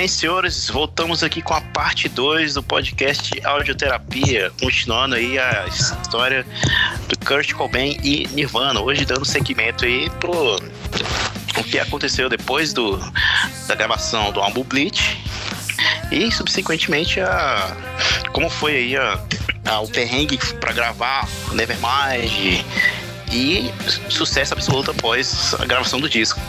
Bem, senhores, voltamos aqui com a parte 2 do podcast Audioterapia, continuando aí a história do Kurt Cobain e Nirvana, hoje dando seguimento aí pro o que aconteceu depois do, da gravação do álbum Bleach e subsequentemente a como foi aí a, a o perrengue para gravar Nevermind e sucesso absoluto após a gravação do disco.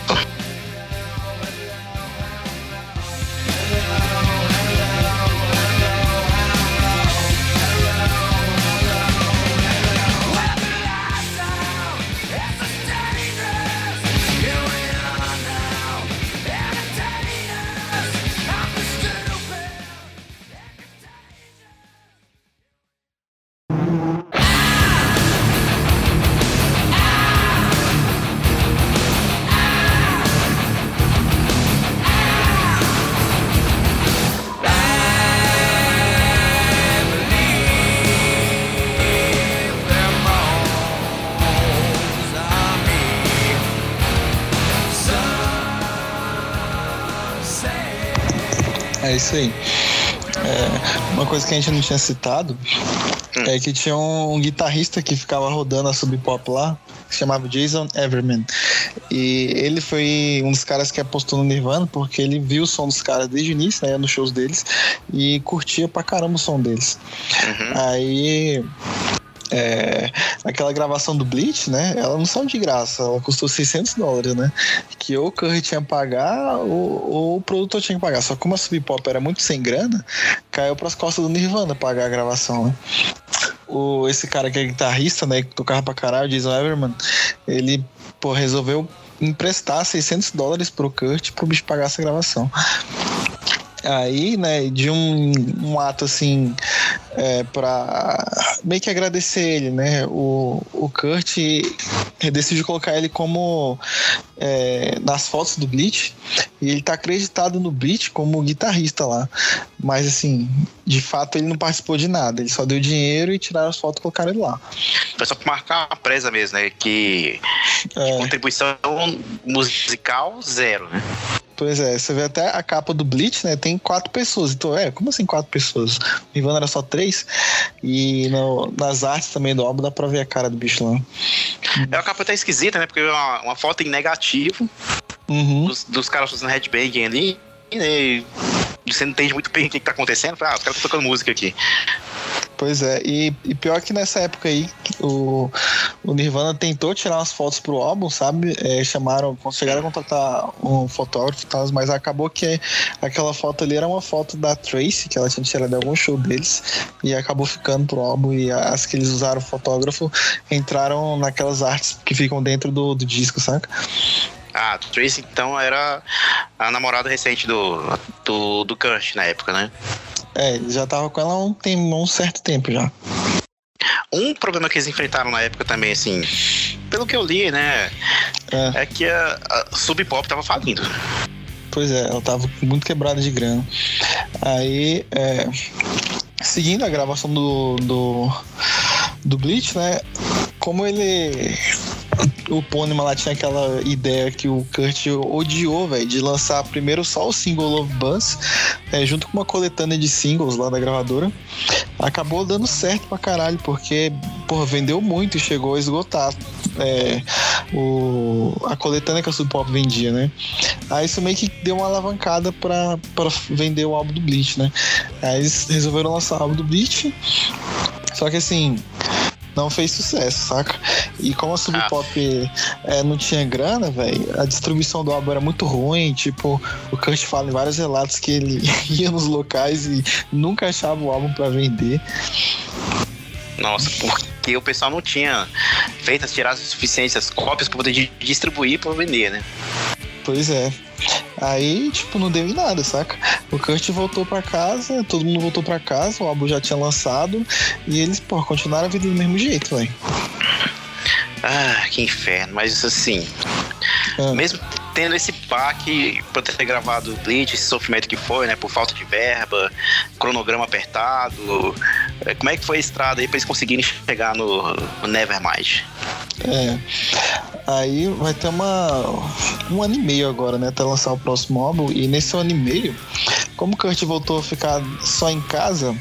Isso aí. É, uma coisa que a gente não tinha citado Hum. é que tinha um, guitarrista que ficava rodando a Sub Pop lá, que se chamava Jason Everman. E ele foi um dos caras que apostou no Nirvana, porque ele viu o som dos caras desde o início, né, nos shows deles, e curtia pra caramba o som deles. Uhum. Aí. É, aquela gravação do Bleach, né? Ela não saiu de graça, ela custou 600 dólares, né? Que ou o Curry tinha que pagar ou, ou o produtor tinha que pagar. Só que como a Sub Pop era muito sem grana, caiu pras costas do Nirvana pagar a gravação, né? O, esse cara que é guitarrista, né? Que tocava pra caralho, Jason Everman, ele, pô, resolveu emprestar 600 dólares pro Kurt pro bicho pagar essa gravação. Aí, né, de um, um ato assim, é, pra meio que agradecer ele, né? O, o Kurt decidiu colocar ele como é, nas fotos do Bleach e ele tá acreditado no Bleach como guitarrista lá. Mas assim, de fato ele não participou de nada, ele só deu dinheiro e tiraram as fotos e colocaram ele lá. Foi só pra marcar a presa mesmo, né? Que É, contribuição musical zero, né? pois é, você vê até a capa do Bleach, né? Tem quatro pessoas. Então, é, como assim quatro pessoas? O Nirvana era só três. E no- nas artes também do álbum dá pra ver a cara do bicho lá. É uma capa até esquisita, né? Porque é uma, uma foto em negativo Uhum. dos, dos caras fazendo headbanging ali. E você não entende muito bem o que, que tá acontecendo. Ah, os caras estão tocando música aqui. Pois é, e, e pior que nessa época aí, o, o Nirvana tentou tirar umas fotos pro álbum, sabe? É, chamaram, a contratar um fotógrafo e tal, mas acabou que aquela foto ali era uma foto da Tracy, que ela tinha tirado de algum show deles, e acabou ficando pro álbum. E as que eles usaram fotógrafo entraram naquelas artes que ficam dentro do, do disco, saca? Ah, Tracy então era a namorada recente do, do, do Kurt na época, né? É, ele já tava com ela há um, tem, um certo tempo já. Um problema que eles enfrentaram na época também, assim, pelo que eu li, né? É. É que a, a Sub Pop tava falindo. Pois é, ela tava muito quebrada de grana. Aí, é, seguindo a gravação do, do, do Bleach, né? Como ele. O Pônima lá tinha aquela ideia que o Kurt odiou, velho, de lançar primeiro só o single Love Buzz, é, junto com uma coletânea de singles lá da gravadora. Acabou dando certo pra caralho, porque, porra, vendeu muito e chegou a esgotar é, o, a coletânea que a Sub Pop vendia, né? Aí isso meio que deu uma alavancada pra, pra vender o álbum do Bleach, né? Aí eles resolveram lançar o álbum do Bleach. Só que assim, não fez sucesso, saca? E como a Sub. Pop é, não tinha grana, velho, a distribuição do álbum era muito ruim. Tipo, o Kurt fala em vários relatos que ele ia nos locais e nunca achava o álbum pra vender. Nossa, porque o pessoal não tinha feito as tiradas suficientes, cópias pra poder di- distribuir pra vender, né? Pois é. Aí, tipo, não deu em nada, saca? O Kurt voltou pra casa, todo mundo voltou pra casa, o álbum já tinha lançado e eles, pô, continuaram a vida do mesmo jeito, velho. Ah, que inferno. Mas assim, Ah. mesmo tendo esse baque por ter gravado o Bleach, esse sofrimento que foi, né? Por falta de verba, cronograma apertado. Como é que foi a estrada aí pra eles conseguirem chegar no, no Nevermind? É. Aí vai ter uma um ano e meio agora, né? Até lançar o próximo álbum. E nesse ano e meio, como o Kurt voltou a ficar só em casa,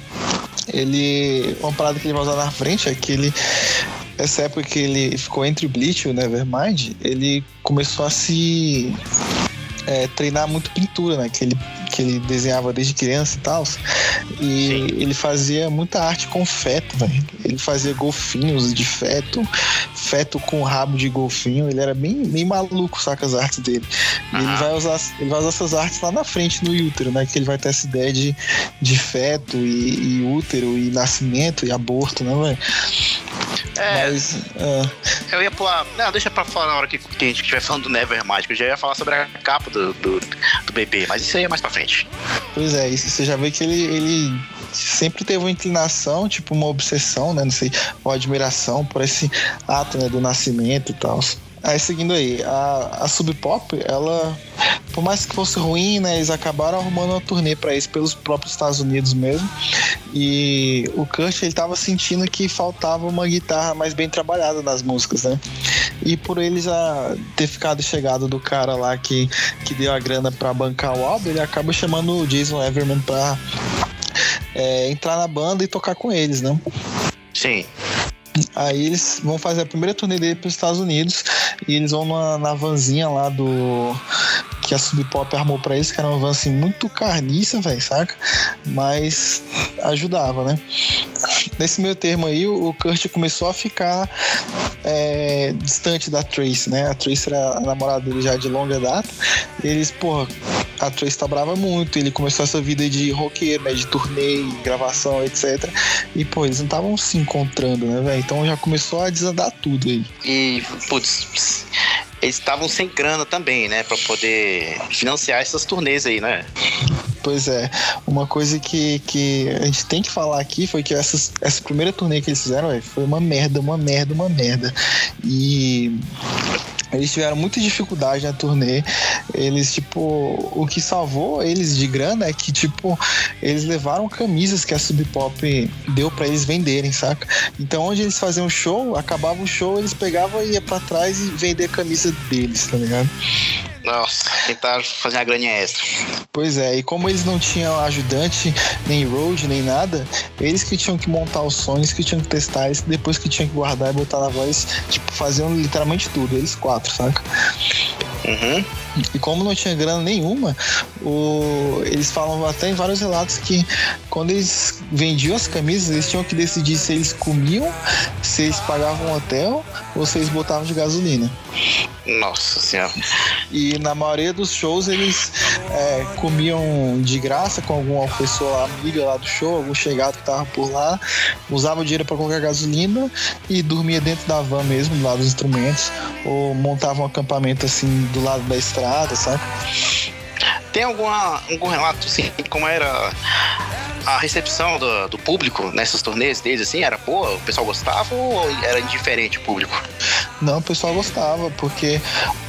ele. Uma parada que ele vai usar na frente é que ele. Essa época que ele ficou entre o Bleach e o Nevermind, ele começou a se é, treinar muito pintura, né? Que ele, que ele desenhava desde criança e tal. E Sim. ele fazia muita arte com feto, velho. Ele fazia golfinhos de feto, feto com rabo de golfinho. Ele era bem, bem maluco, saca as artes dele. E ele vai, usar, ele vai usar essas artes lá na frente no útero, né? Que ele vai ter essa ideia de, de feto e, e útero e nascimento e aborto, né, velho? É, Mas, uh... Eu ia pular. Não, deixa pra falar na hora que, que a gente estiver falando do Nevermind, que eu já ia falar sobre a capa do, do, do bebê, mas isso aí é mais pra frente. Pois é, isso você já vê que ele, ele sempre teve uma inclinação, tipo uma obsessão, né? Não sei, uma admiração por esse ato né, do nascimento e tal. Aí seguindo aí, a, a Sub Pop, ela, por mais que fosse ruim, né, eles acabaram arrumando uma turnê para isso pelos próprios Estados Unidos mesmo. E o Kurt ele tava sentindo que faltava uma guitarra mais bem trabalhada nas músicas, né? E por ele já ter ficado chegado do cara lá que, que deu a grana para bancar o álbum, ele acaba chamando o Jason Everman pra é, entrar na banda e tocar com eles, né? Sim. Aí eles vão fazer a primeira turnê dele para os Estados Unidos e eles vão na, na vanzinha lá do. Que a Sub Pop armou pra eles, que era uma van assim muito carniça, velho, saca? Mas ajudava, né? Nesse meio termo aí, o Kurt começou a ficar é, distante da Trace, né? A Trace era a namorada dele já de longa data. Eles, porra, a Trace tá brava muito. Ele começou essa vida de roqueiro, né? De turnê, gravação, etc. E, pô, eles não estavam se encontrando, né, velho? Então já começou a desandar tudo aí. E, putz, eles estavam sem grana também, né? Pra poder financiar essas turnês aí, né? Pois é, uma coisa que, que a gente tem que falar aqui foi que essas, essa primeira turnê que eles fizeram véio, foi uma merda, uma merda, uma merda. E eles tiveram muita dificuldade na turnê. Eles, tipo, o que salvou eles de grana é que, tipo, eles levaram camisas que a Sub Pop deu para eles venderem, saca? Então, onde eles faziam show, acabava o show, eles pegavam e ia pra trás e vender a camisa deles, tá ligado? Nossa, tentar fazer uma graninha extra. Pois é, e como eles não tinham ajudante, nem road, nem nada, eles que tinham que montar os sons, que tinham que testar, eles depois que tinham que guardar e botar na voz, tipo, faziam literalmente tudo, eles quatro, saca? Uhum. E como não tinha grana nenhuma, o... eles falam até em vários relatos que quando eles vendiam as camisas, eles tinham que decidir se eles comiam, se eles pagavam um hotel ou se eles botavam de gasolina. Nossa senhora. E na maioria dos shows eles é, comiam de graça com alguma pessoa amiga lá do show, algum chegado que tava por lá, usava o dinheiro para colocar gasolina e dormia dentro da van mesmo, do lado dos instrumentos, ou montava um acampamento assim do lado da estrada, sabe? Tem alguma, algum relato assim, como era a recepção do, do, público nessas turnês deles, assim, era boa? O pessoal gostava ou era indiferente o público? Não, o pessoal gostava, porque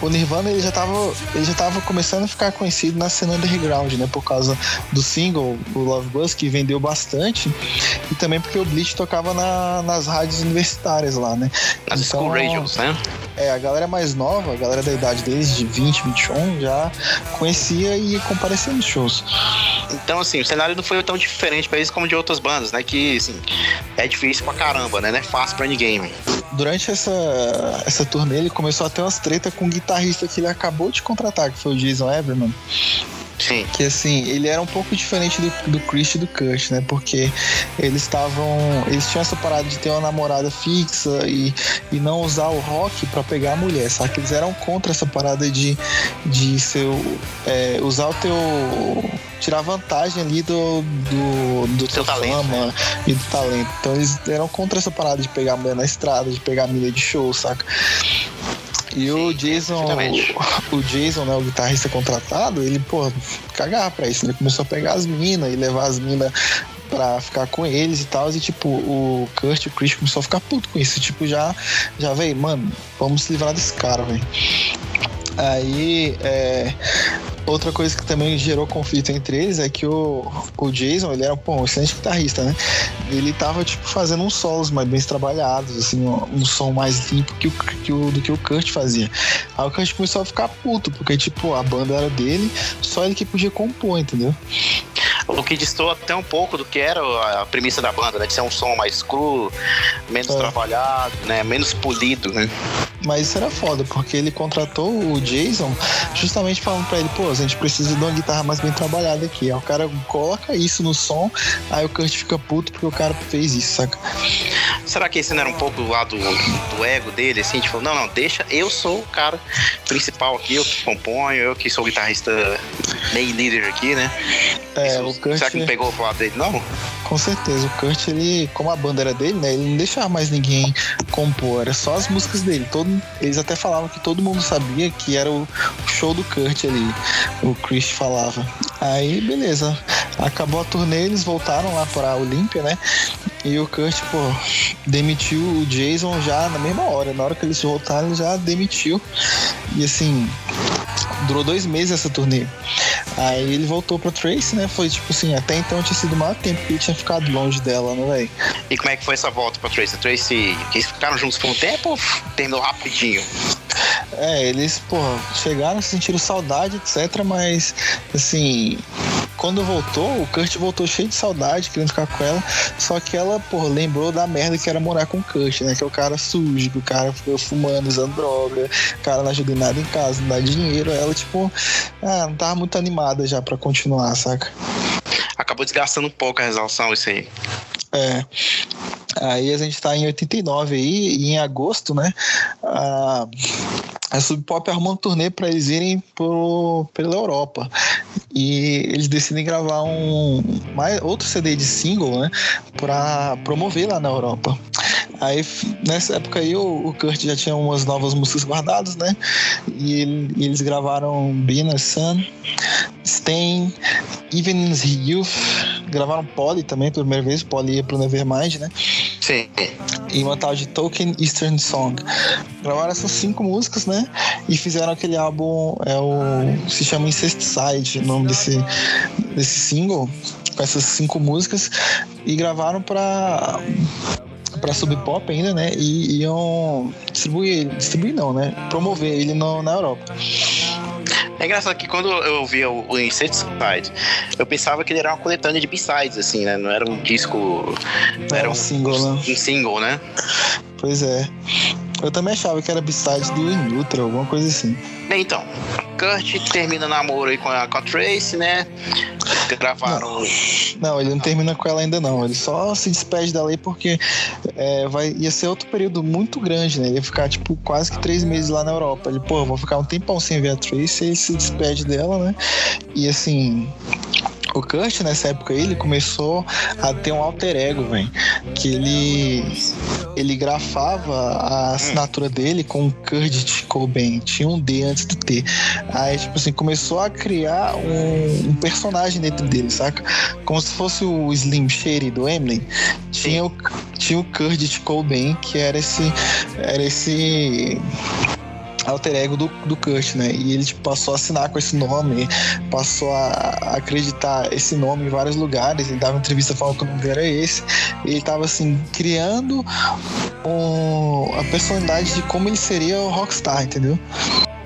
o Nirvana ele já tava, ele já tava começando a ficar conhecido na cena underground, né? Por causa do single, o Love Buzz, que vendeu bastante, e também porque o Bleach tocava na, nas rádios universitárias lá, né? Nas então, school radios, né? É, a galera mais nova, a galera da idade deles, de 20, 21, já conhecia e comparecia nos shows. Então, assim, o cenário não foi tão diferente para eles como de outras bandas, né? Que, assim, é difícil pra caramba, né? Não é fácil pra ninguém. Durante essa, essa turnê, ele começou a ter umas treta com um guitarrista que ele acabou de contratar, que foi o Jason Everman. Sim. Que assim, ele era um pouco diferente do, do Chris e do Kurt, né? Porque eles estavam. Eles tinham essa parada de ter uma namorada fixa e, e não usar o rock para pegar a mulher, sabe? Eles eram contra essa parada de, de seu, é, usar o teu. tirar vantagem ali do, do, do seu talento fama né? e do talento. Então eles eram contra essa parada de pegar a mulher na estrada, de pegar a milha de show, saca? E Sim, o Jason, o, o, Jason, né, o guitarrista contratado, ele, pô, cagava pra isso. Ele começou a pegar as minas e levar as minas pra ficar com eles e tal. E tipo, o Kurt e o Chris começou a ficar puto com isso. Tipo, já, já veio, mano, vamos se livrar desse cara, velho. Aí, é, outra coisa que também gerou conflito entre eles é que o, o Jason, ele era pô, um excelente guitarrista, né? Ele tava, tipo, fazendo uns solos mais bem trabalhados, assim, um, um som mais limpo que o, que o, do que o Kurt fazia. Aí o Kurt começou a ficar puto, porque, tipo, a banda era dele, só ele que podia compor, entendeu? O que distou até um pouco do que era a premissa da banda, né? De ser um som mais cru, menos é. trabalhado, né? Menos polido, né? Mas isso era foda, porque ele contratou o Jason justamente falando pra ele, pô, a gente precisa de uma guitarra mais bem trabalhada aqui. Aí o cara coloca isso no som, aí o Kurt fica puto porque o cara fez isso, saca? Será que esse não era um pouco do lado do ego dele, assim? Tipo, não, não, deixa, eu sou o cara principal aqui, eu que componho, eu que sou o guitarrista main leader aqui, né? É, isso, o Kurt... Será que não pegou o lado dele, não? Com certeza, o Kurt, ele, como a banda era dele, né? Ele não deixava mais ninguém compor, era só as músicas dele. Todo, eles até falavam que todo mundo sabia que era o show do Kurt ali, o Chris falava. Aí, beleza. Acabou a turnê, eles voltaram lá para a Olímpia, né? E o Kurt, pô, demitiu o Jason já na mesma hora. Na hora que eles voltaram, ele já demitiu. E assim, durou dois meses essa turnê. Aí ele voltou pra Trace, né? Foi tipo assim, até então tinha sido o maior tempo que ele tinha ficado longe dela, né, velho? E como é que foi essa volta pra Trace? A Trace, eles ficaram juntos por um tempo ou terminou rapidinho? É, eles, pô, chegaram, sentiram saudade, etc, mas, assim, quando voltou, o Kurt voltou cheio de saudade, querendo ficar com ela. Só que ela, pô, lembrou da merda que era morar com o Kurt, né? Que é o cara sujo, que o cara ficou fumando, usando droga, o cara não ajuda em nada em casa, não dá dinheiro. Ela, tipo, ah, não tava muito animada já pra continuar, saca? Acabou desgastando um pouco a resolução, isso aí. É. Aí a gente está em 89 aí, e em agosto, né? A, a Sub Pop arrumou um turnê para eles irem por, pela Europa. E eles decidem gravar um mais, outro CD de single, né? Para promover lá na Europa. Aí nessa época aí o, Kurt já tinha umas novas músicas guardadas, né? E, ele, e eles gravaram Being a Sun, Stain, Even Youth, gravaram Polly também pela primeira vez, Polly ia pro Nevermind, né? Sim. E uma tal de Token Eastern Song. Gravaram essas cinco músicas, né? E fizeram aquele álbum, é o. se chama Incesticide, o nome desse, desse single, com essas cinco músicas. E gravaram pra para Sub Pop ainda, né? E iam distribuir, distribuir não, né? Promover ele no, na Europa. É engraçado que quando eu via o, o Insecticide, eu pensava que ele era uma coletânea de B-sides, assim, né? Não era um disco. Não era um, um single, né? Um single, né? Pois é. Eu também achava que era B-side do Inutra, alguma coisa assim. Bem, então, Kurt termina namoro aí com a, com a Trace, né? Gravaram. Não, não, ele não termina com ela ainda não. Ele só se despede dela aí porque é, vai, ia ser outro período muito grande, né? Ele ia ficar, tipo, quase que três meses lá na Europa. Ele, pô, vou ficar um tempão sem ver a Trace e ele se despede dela, né? E assim o Kurt, nessa época aí, ele começou a ter um alter ego, velho. Que ele ele grafava a assinatura dele com Kurt Cobain. Tinha um D antes do T. Aí, tipo assim, começou a criar um, um personagem dentro dele, saca? Como se fosse o Slim Shady do Eminem. Tinha o, tinha o Kurt Cobain, que era esse. Era esse alter ego do, do Kurt, né? E ele tipo, passou a assinar com esse nome, passou a, acreditar esse nome em vários lugares. Ele dava entrevista falando que o nome dele era esse. Ele tava assim, criando um, a personalidade de como ele seria o rockstar, entendeu?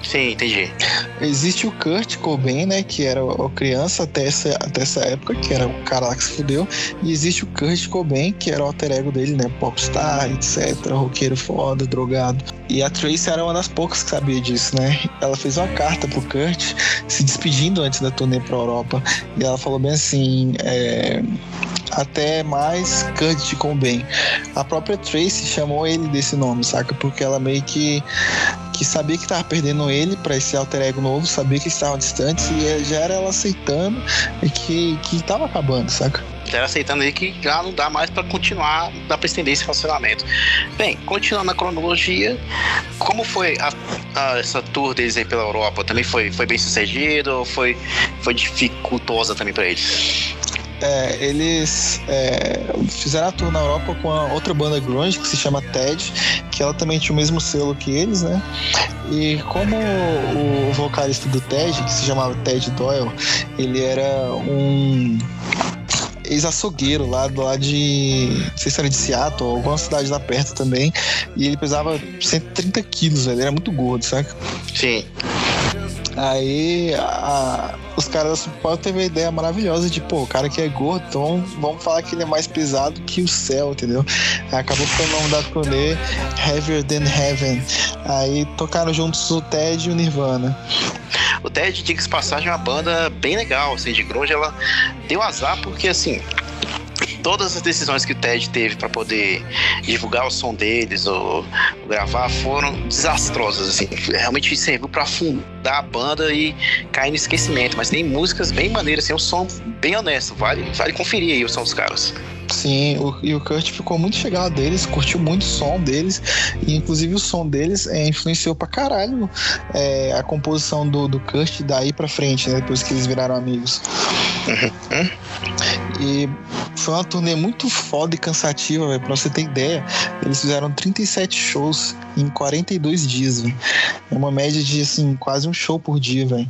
Sim, entendi. Existe o Kurt Cobain, né? Que era a criança até essa, até essa época, que era o cara lá que se fudeu. E existe o Kurt Cobain, que era o alter ego dele, né? Popstar, etc. Roqueiro foda, drogado. E a Tracy era uma das poucas que sabia disso, né? Ela fez uma carta pro Kurt, se despedindo antes da turnê pra Europa. E ela falou bem assim: é, até mais Kurt Cobain. A própria Tracy chamou ele desse nome, saca? Porque ela meio que que sabia que tava perdendo ele para esse alter ego novo, sabia que estavam distantes e já era ela aceitando e que, que tava acabando, saca? Já era aceitando aí que já não dá mais para continuar, dá pra estender esse relacionamento. Bem, continuando a cronologia, como foi a, a, essa tour deles aí pela Europa? Também foi, foi bem sucedido foi, foi dificultosa também para eles? É, eles é, fizeram a tour na Europa com a outra banda grunge que se chama Ted, que ela também tinha o mesmo selo que eles, né? E como o vocalista do Ted, que se chamava Ted Doyle, ele era um ex-açougueiro lá do lado de. Não sei se era de Seattle, alguma cidade lá perto também. E ele pesava 130 quilos. Ele era muito gordo, saca? Sim. Aí a, os caras da Sub teve a ideia maravilhosa de, pô, o cara que é gordo, vamos falar que ele é mais pesado que o céu, entendeu? Acabou ficando o nome da turnê Heavier Than Heaven. Aí tocaram juntos o Ted e o Nirvana. O Ted, diga-se passagem, é uma banda bem legal, assim, de grunge. Ela deu azar porque, assim, todas as decisões que o Ted teve para poder divulgar o som deles ou, ou, gravar foram desastrosas, assim. Realmente serviu para afundar a banda e cair no esquecimento. Mas tem músicas bem maneiras, assim, um som bem honesto. Vale, vale conferir aí o som dos caras. Sim, o, e o Kurt ficou muito chegado deles, curtiu muito o som deles, e inclusive o som deles é, influenciou pra caralho é, a composição do, do Kurt daí pra frente, né, depois que eles viraram amigos. E foi uma turnê muito foda e cansativa, velho. Pra você ter ideia, eles fizeram 37 shows em 42 dias, velho. É uma média de, assim, quase um show por dia, velho.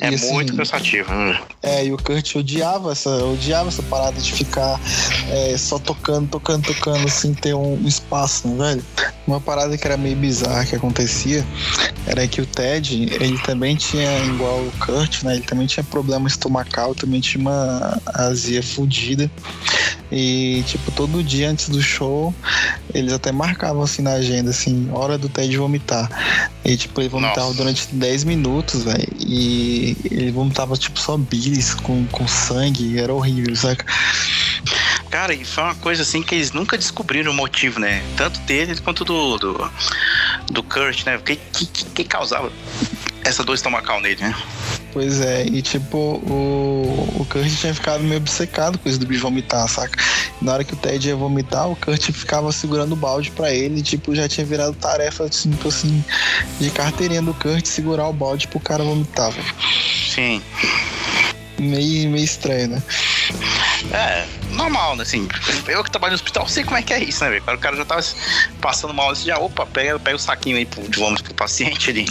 É assim, muito cansativo. Né? É, e o Kurt odiava essa, odiava essa parada de ficar é, só tocando, tocando, tocando, sem ter um, um espaço, né, velho? Uma parada que era meio bizarra que acontecia era que o Ted, ele também tinha, igual o Kurt, né? Ele também tinha problema estomacal, também tinha uma azia fodida. E, tipo, todo dia antes do show, eles até marcavam assim na agenda, assim, hora do Ted vomitar. E, tipo, ele vomitava Nossa. durante 10 minutos, velho. E ele vomitava, tipo, só bilis com, com sangue. Era horrível, saca? Cara, e foi uma coisa assim que eles nunca descobriram o motivo, né? Tanto dele quanto do, do, do Kurt, né? O que, que, que causava essa dor estomacal nele, né? Pois é, e tipo, o, o Kurt tinha ficado meio obcecado com isso do bicho vomitar, saca? Na hora que o Ted ia vomitar, o Kurt ficava segurando o balde para ele, tipo, já tinha virado tarefa, tipo assim, de carteirinha do Kurt segurar o balde pro cara vomitar, velho. Sim. Meio, meio estranho, né? É, normal, né? Assim, eu que trabalho no hospital sei como é que é isso, né, velho? O cara já tava passando mal, assim, já, opa, pega, pega o saquinho aí de vômito pro paciente ali.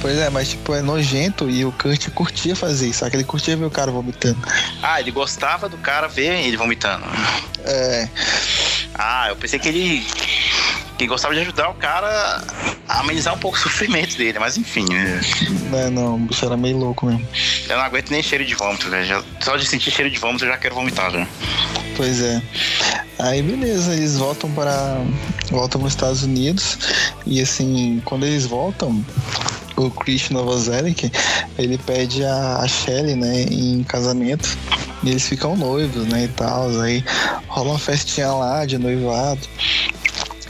Pois é, mas tipo, é nojento e o Kurt curtia fazer isso, sabe? Ele curtia ver o cara vomitando. Ah, ele gostava do cara ver ele vomitando. É. Ah, eu pensei que ele que gostava de ajudar o cara a amenizar um pouco o sofrimento dele, mas enfim. Né? É, não, o bicho era meio louco mesmo. Eu não aguento nem cheiro de vômito, velho. Só de sentir cheiro de vômito eu já quero vomitar, velho. Pois é. Aí beleza, eles voltam para. voltam para os Estados Unidos. E assim, quando eles voltam, o Chris Novoselic, ele pede a, a Shelly, né, em casamento. E eles ficam noivos, né, e tal. Aí rola uma festinha lá de noivado.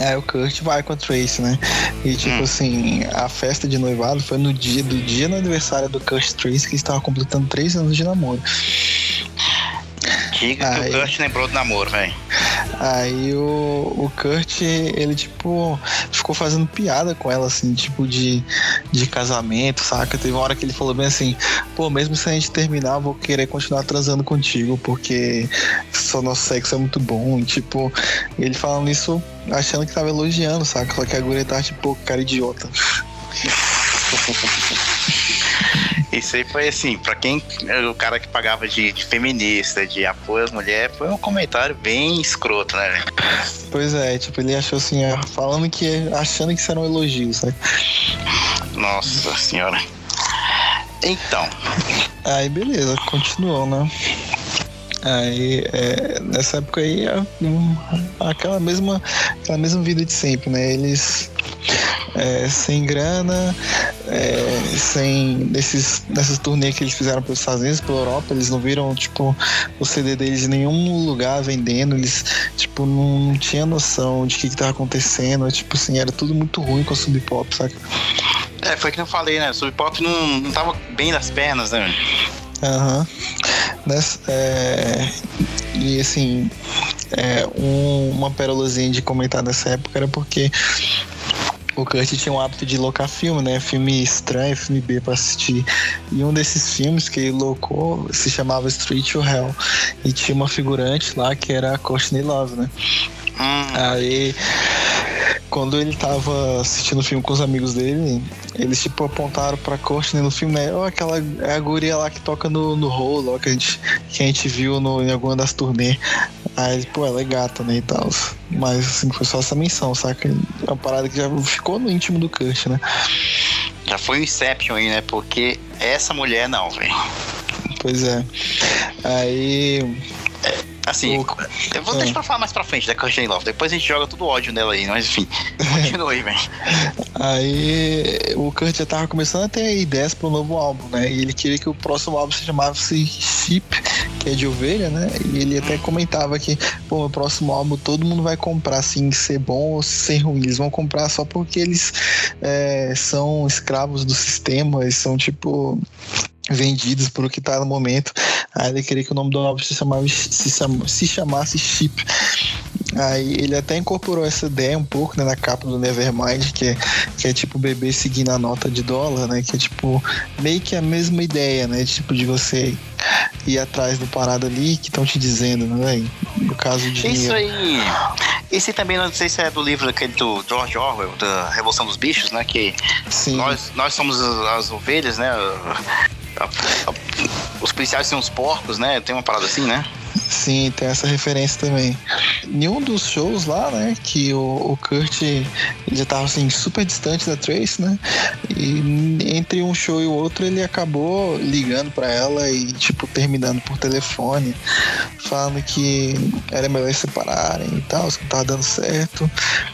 É, o Kurt vai com a Trace, né? E tipo hum. assim, a festa de noivado foi no dia do dia no aniversário do Kurt Trace, que estava completando três anos de namoro. Diga que o Kurt lembrou do namoro, velho. Aí o, o Kurt, ele, tipo, ficou fazendo piada com ela, assim, tipo, de, de casamento, saca? Teve uma hora que ele falou bem assim, pô, mesmo se a gente terminar, eu vou querer continuar transando contigo, porque só nosso sexo é muito bom. E, tipo, ele falando isso achando que tava elogiando, saca? Só que a guria tava, tipo, cara idiota. Isso aí foi assim, pra quem o cara que pagava de, de feminista, de apoio às mulheres, foi um comentário bem escroto, né? Pois é, tipo, ele achou assim, é, falando que. achando que isso era um elogio, sabe? Nossa senhora. Então. Aí beleza, continuou, né? Aí, é, nessa época aí, é, aquela mesma, aquela mesma vida de sempre, né? Eles é, sem grana, é, sem nesses, nessas turnês que eles fizeram pelos Estados Unidos, pela Europa, eles não viram tipo o CD deles em nenhum lugar vendendo, eles tipo não, não tinham noção de o que, estava acontecendo, tipo assim, era tudo muito ruim com o Sub Pop, saca? É, foi que eu falei, né? Sub Pop não, não tava bem nas pernas, né? Aham. Uhum. É, e assim, é, um, uma perolazinha de comentar nessa época era porque o Kurt tinha um hábito de locar filme, né? Filme estranho, filme B pra assistir. E um desses filmes que ele locou se chamava Street to Hell. E tinha uma figurante lá que era a Courtney Love, né? Hum. Aí quando ele tava assistindo o filme com os amigos dele, eles tipo apontaram pra Courtney no filme, né? Oh, aquela é a guria lá que toca no, no rolo, ó, que a gente, que a gente viu no, em alguma das turnês. Aí, pô, ela é gata, né, e tal. Mas, assim, foi só essa menção, saca? É uma parada que já ficou no íntimo do Kurt, né? Já foi um Inception aí, né? Porque essa mulher não, velho. Pois é. Aí. Assim, o... eu vou é. deixar pra falar mais pra frente da Courtney Love. Depois a gente joga todo o ódio nela aí, mas enfim. Continua aí, velho. Aí o Kurt já tava começando a ter ideias pro novo álbum, né? E ele queria que o próximo álbum se chamasse Chip, que é de ovelha, né? E ele até comentava que, pô, o próximo álbum todo mundo vai comprar, assim, ser bom ou ser ruim. Eles vão comprar só porque eles é, são escravos do sistema, eles são tipo vendidos por o que está no momento. Aí ele queria que o nome do álbum se, chamava, se, se chamasse Chip. Aí ele até incorporou essa ideia um pouco né, na capa do Nevermind, que é, que é tipo o bebê seguindo a nota de dólar, né? Que é tipo meio que a mesma ideia, né? Tipo de você ir atrás do parado ali que estão te dizendo, né? No caso de. Isso aí. Esse também não sei se é do livro daquele do George Orwell, da Revolução dos Bichos, né? Que Sim. Nós, nós somos as ovelhas, né? Os policiais são os porcos, né? Tem uma parada assim, né? Sim, tem essa referência também. Em um dos shows lá, né, que o, o Kurt já tava assim super distante da Trace, né? E entre um show e o outro ele acabou ligando para ela e tipo terminando por telefone, falando que era melhor se separarem e tal, que tava dando certo.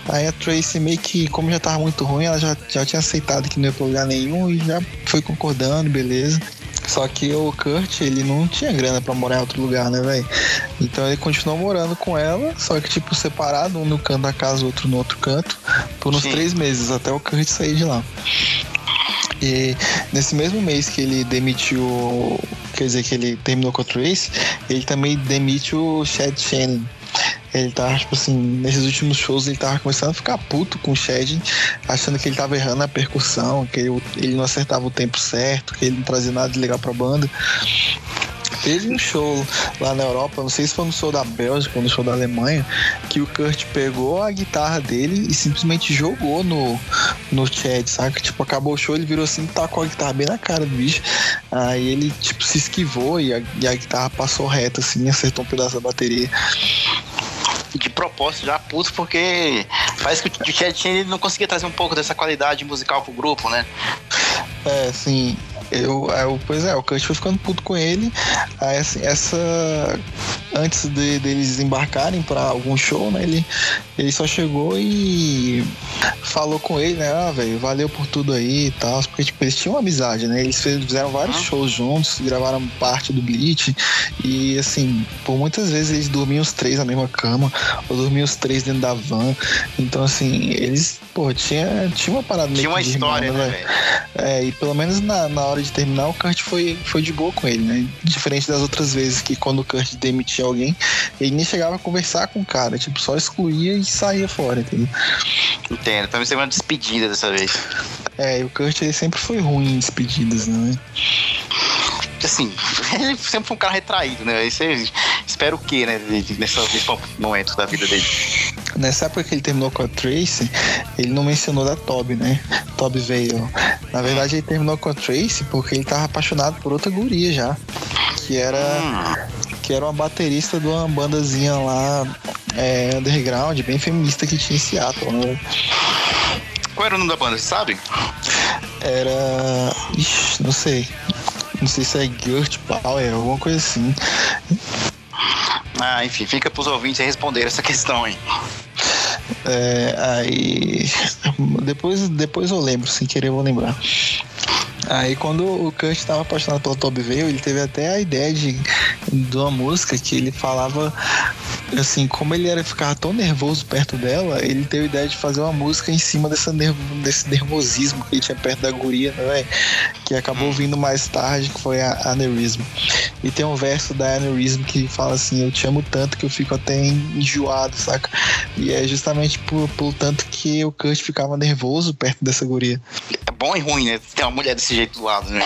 Aí a Trace meio que, como já tava muito ruim, ela já, já tinha aceitado que não ia pra lugar nenhum e já foi concordando, beleza. Só que o Kurt, ele não tinha grana para morar em outro lugar, né, velho? Então ele continuou morando com ela, só que, tipo, separado, um no canto da casa, outro no outro canto, por uns Sim. três meses, até o Kurt sair de lá. E nesse mesmo mês que ele demitiu, quer dizer, que ele terminou com a Trace, ele também demite o Chad Shannon, ele tava, tipo assim, nesses últimos shows ele tava começando a ficar puto com o Shed, achando que ele tava errando a percussão, que ele, ele não acertava o tempo certo, que ele não trazia nada de legal pra banda. Teve um show lá na Europa, não sei se foi no show da Bélgica ou no show da Alemanha, que o Kurt pegou a guitarra dele e simplesmente jogou no, no Chad, saca? Tipo, acabou o show, ele virou assim, tacou a guitarra bem na cara do bicho. Aí ele, tipo, se esquivou e a, e a guitarra passou reto, assim, acertou um pedaço da bateria de propósito já puto, porque parece que o Chad não conseguia trazer um pouco dessa qualidade musical pro grupo, né? É, sim. Eu, eu, pois é, o Kurt foi ficando puto com ele. Aí, assim, essa. Antes de, deles embarcarem para algum show, né? Ele, ele só chegou e falou com ele, né? Ah, velho, valeu por tudo aí e tal. Porque, tipo, eles tinham uma amizade, né? Eles fizeram vários shows juntos, gravaram parte do Bleach. E, assim, por muitas vezes eles dormiam os três na mesma cama, ou dormiam os três dentro da van. Então, assim, eles, pô, tinha, tinha uma parada meio Tinha uma história, irmão, né, velho? É, e pelo menos na, na hora de terminar, o Kurt foi, foi de boa com ele, né? Diferente das outras vezes que quando o Kurt demitia alguém, ele nem chegava a conversar com o cara, tipo, só excluía e saía fora, entendeu? Entendo, pra mim ser uma despedida dessa vez. É, e o Kurt ele sempre foi ruim em despedidas, né? Assim, ele sempre foi um cara retraído, né? Aí você espera o quê, né? Nesse, nesse momento da vida dele. Nessa época que ele terminou com a Tracy, ele não mencionou da Toby, né? Toby veio. Na verdade, ele terminou com a Tracy porque ele tava apaixonado por outra guria já. Que era. Que era uma baterista de uma bandazinha lá é, underground, bem feminista que tinha em Seattle, né? Qual era o nome da banda, você sabe? Era. Ixi, não sei. Não sei se é Gert Power, alguma coisa assim. Ah, enfim, fica pros ouvintes responder essa questão aí. É, aí. Depois, depois eu lembro, sem querer eu vou lembrar. Aí quando o Kurt estava apaixonado pelo Toby veio, ele teve até a ideia de, de uma música que ele falava assim, como ele era ficar tão nervoso perto dela, ele teve a ideia de fazer uma música em cima dessa nervo, desse nervosismo que ele tinha perto da guria, né? Que acabou vindo mais tarde, que foi a Aneurism. E tem um verso da Aneurism que fala assim: Eu te amo tanto que eu fico até enjoado, saca? E é justamente por, por tanto que o Kurt ficava nervoso perto dessa guria. bom e ruim, né? Ter uma mulher desse jeito do lado, né?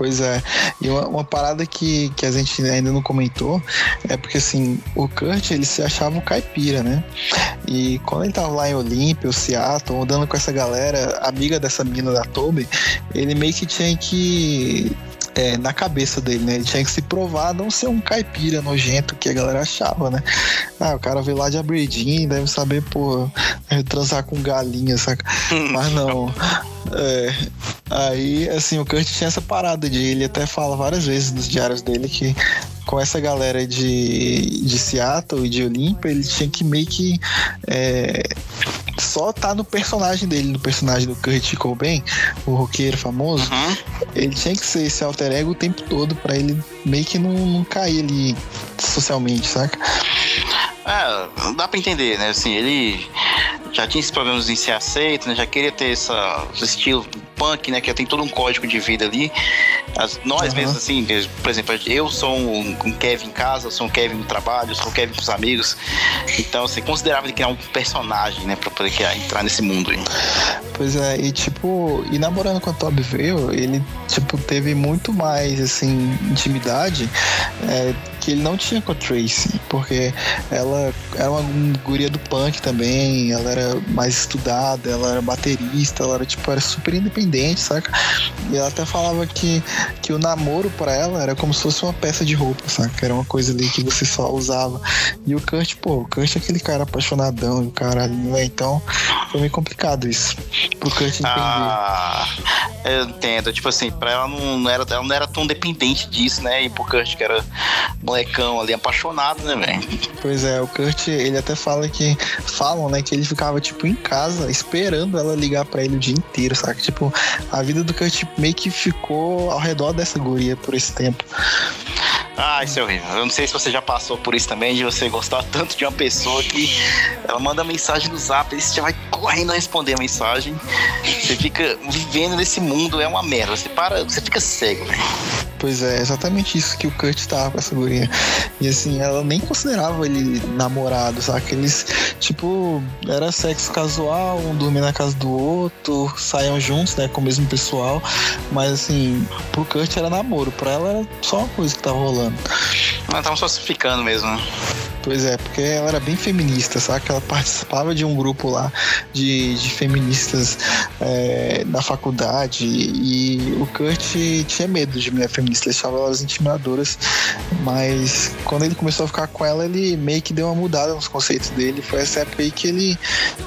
Pois é. E uma, uma, parada que, que a gente ainda não comentou é porque, assim, o Kurt, ele se achava um caipira, né? E quando ele tava lá em Olímpia, o Seattle, andando com essa galera, amiga dessa menina da Toby, ele meio que tinha que é, na cabeça dele, né? Ele tinha que se provar não ser um caipira nojento que a galera achava, né? Ah, o cara veio lá de Aberdeen, deve saber, pô, transar com galinha, saca? Mas não. É, aí, assim, o Kurt tinha essa parada de. Ele até fala várias vezes nos diários dele que com essa galera de, de Seattle e de Olympia, ele tinha que meio que é, só tá no personagem dele, no personagem do Kurt Cobain, o roqueiro famoso. Uhum. Ele tinha que ser esse alter ego o tempo todo para ele meio que não, não cair ali socialmente, saca? É, dá pra entender, né? Assim, ele já tinha esses problemas em ser aceito, né? Já queria ter essa, esse estilo punk, né? Que tem todo um código de vida ali. As, nós uhum. mesmos, assim, por exemplo, eu sou um, um, Kevin em casa, eu sou um Kevin no trabalho, eu sou um Kevin com os amigos. Então, você assim, considerava ele criar um personagem, né? Pra poder criar, entrar nesse mundo aí. Pois é, e tipo, e namorando com a Toby Veil, ele, tipo, teve muito mais, assim, intimidade é, que ele não tinha com a Tracy, porque ela era uma guria do punk também, ela era mais estudada, ela era baterista, ela era, tipo, era super independente, saca? E ela até falava que, que o namoro para ela era como se fosse uma peça de roupa, saca? Era uma coisa ali que você só usava. E o Kurt, pô, o Kurt é aquele cara apaixonadão, o cara ali, né? Então foi meio complicado isso. Pro Kurt entender. Ah, eu entendo. Tipo assim, pra ela não, era, ela não era tão dependente disso, né? E pro Kurt, que era molecão ali, apaixonado, né, velho? Pois é, o Kurt, ele até fala que. Falam, né, que ele ficava, tipo, em casa, esperando ela ligar para ele o dia inteiro, saca? Tipo, a vida do Kurt meio que ficou ao redor dessa guria por esse tempo. Ah, isso é horrível. Eu não sei se você já passou por isso também, de você gostar tanto de uma pessoa que ela manda mensagem no zap e você já vai correndo a responder a mensagem. Você fica vivendo nesse mundo, é uma merda. Você para, você fica cego, velho. Pois é, exatamente isso que o Kurt tava com essa guria. E assim, ela nem considerava ele namorado, sabe? Eles, tipo, era sexo casual, um dormia na casa do outro, saiam juntos, né, com o mesmo pessoal. Mas assim, pro Kurt era namoro, pra ela era só uma coisa que tava rolando. Só se ficando mesmo, né? Pois é, porque ela era bem feminista, sabe? Ela participava de um grupo lá de, de feministas é, na faculdade e o Kurt tinha medo de mulher feminista, achava elas intimidadoras, mas quando ele começou a ficar com ela, ele meio que deu uma mudada nos conceitos dele. Foi essa época aí que ele,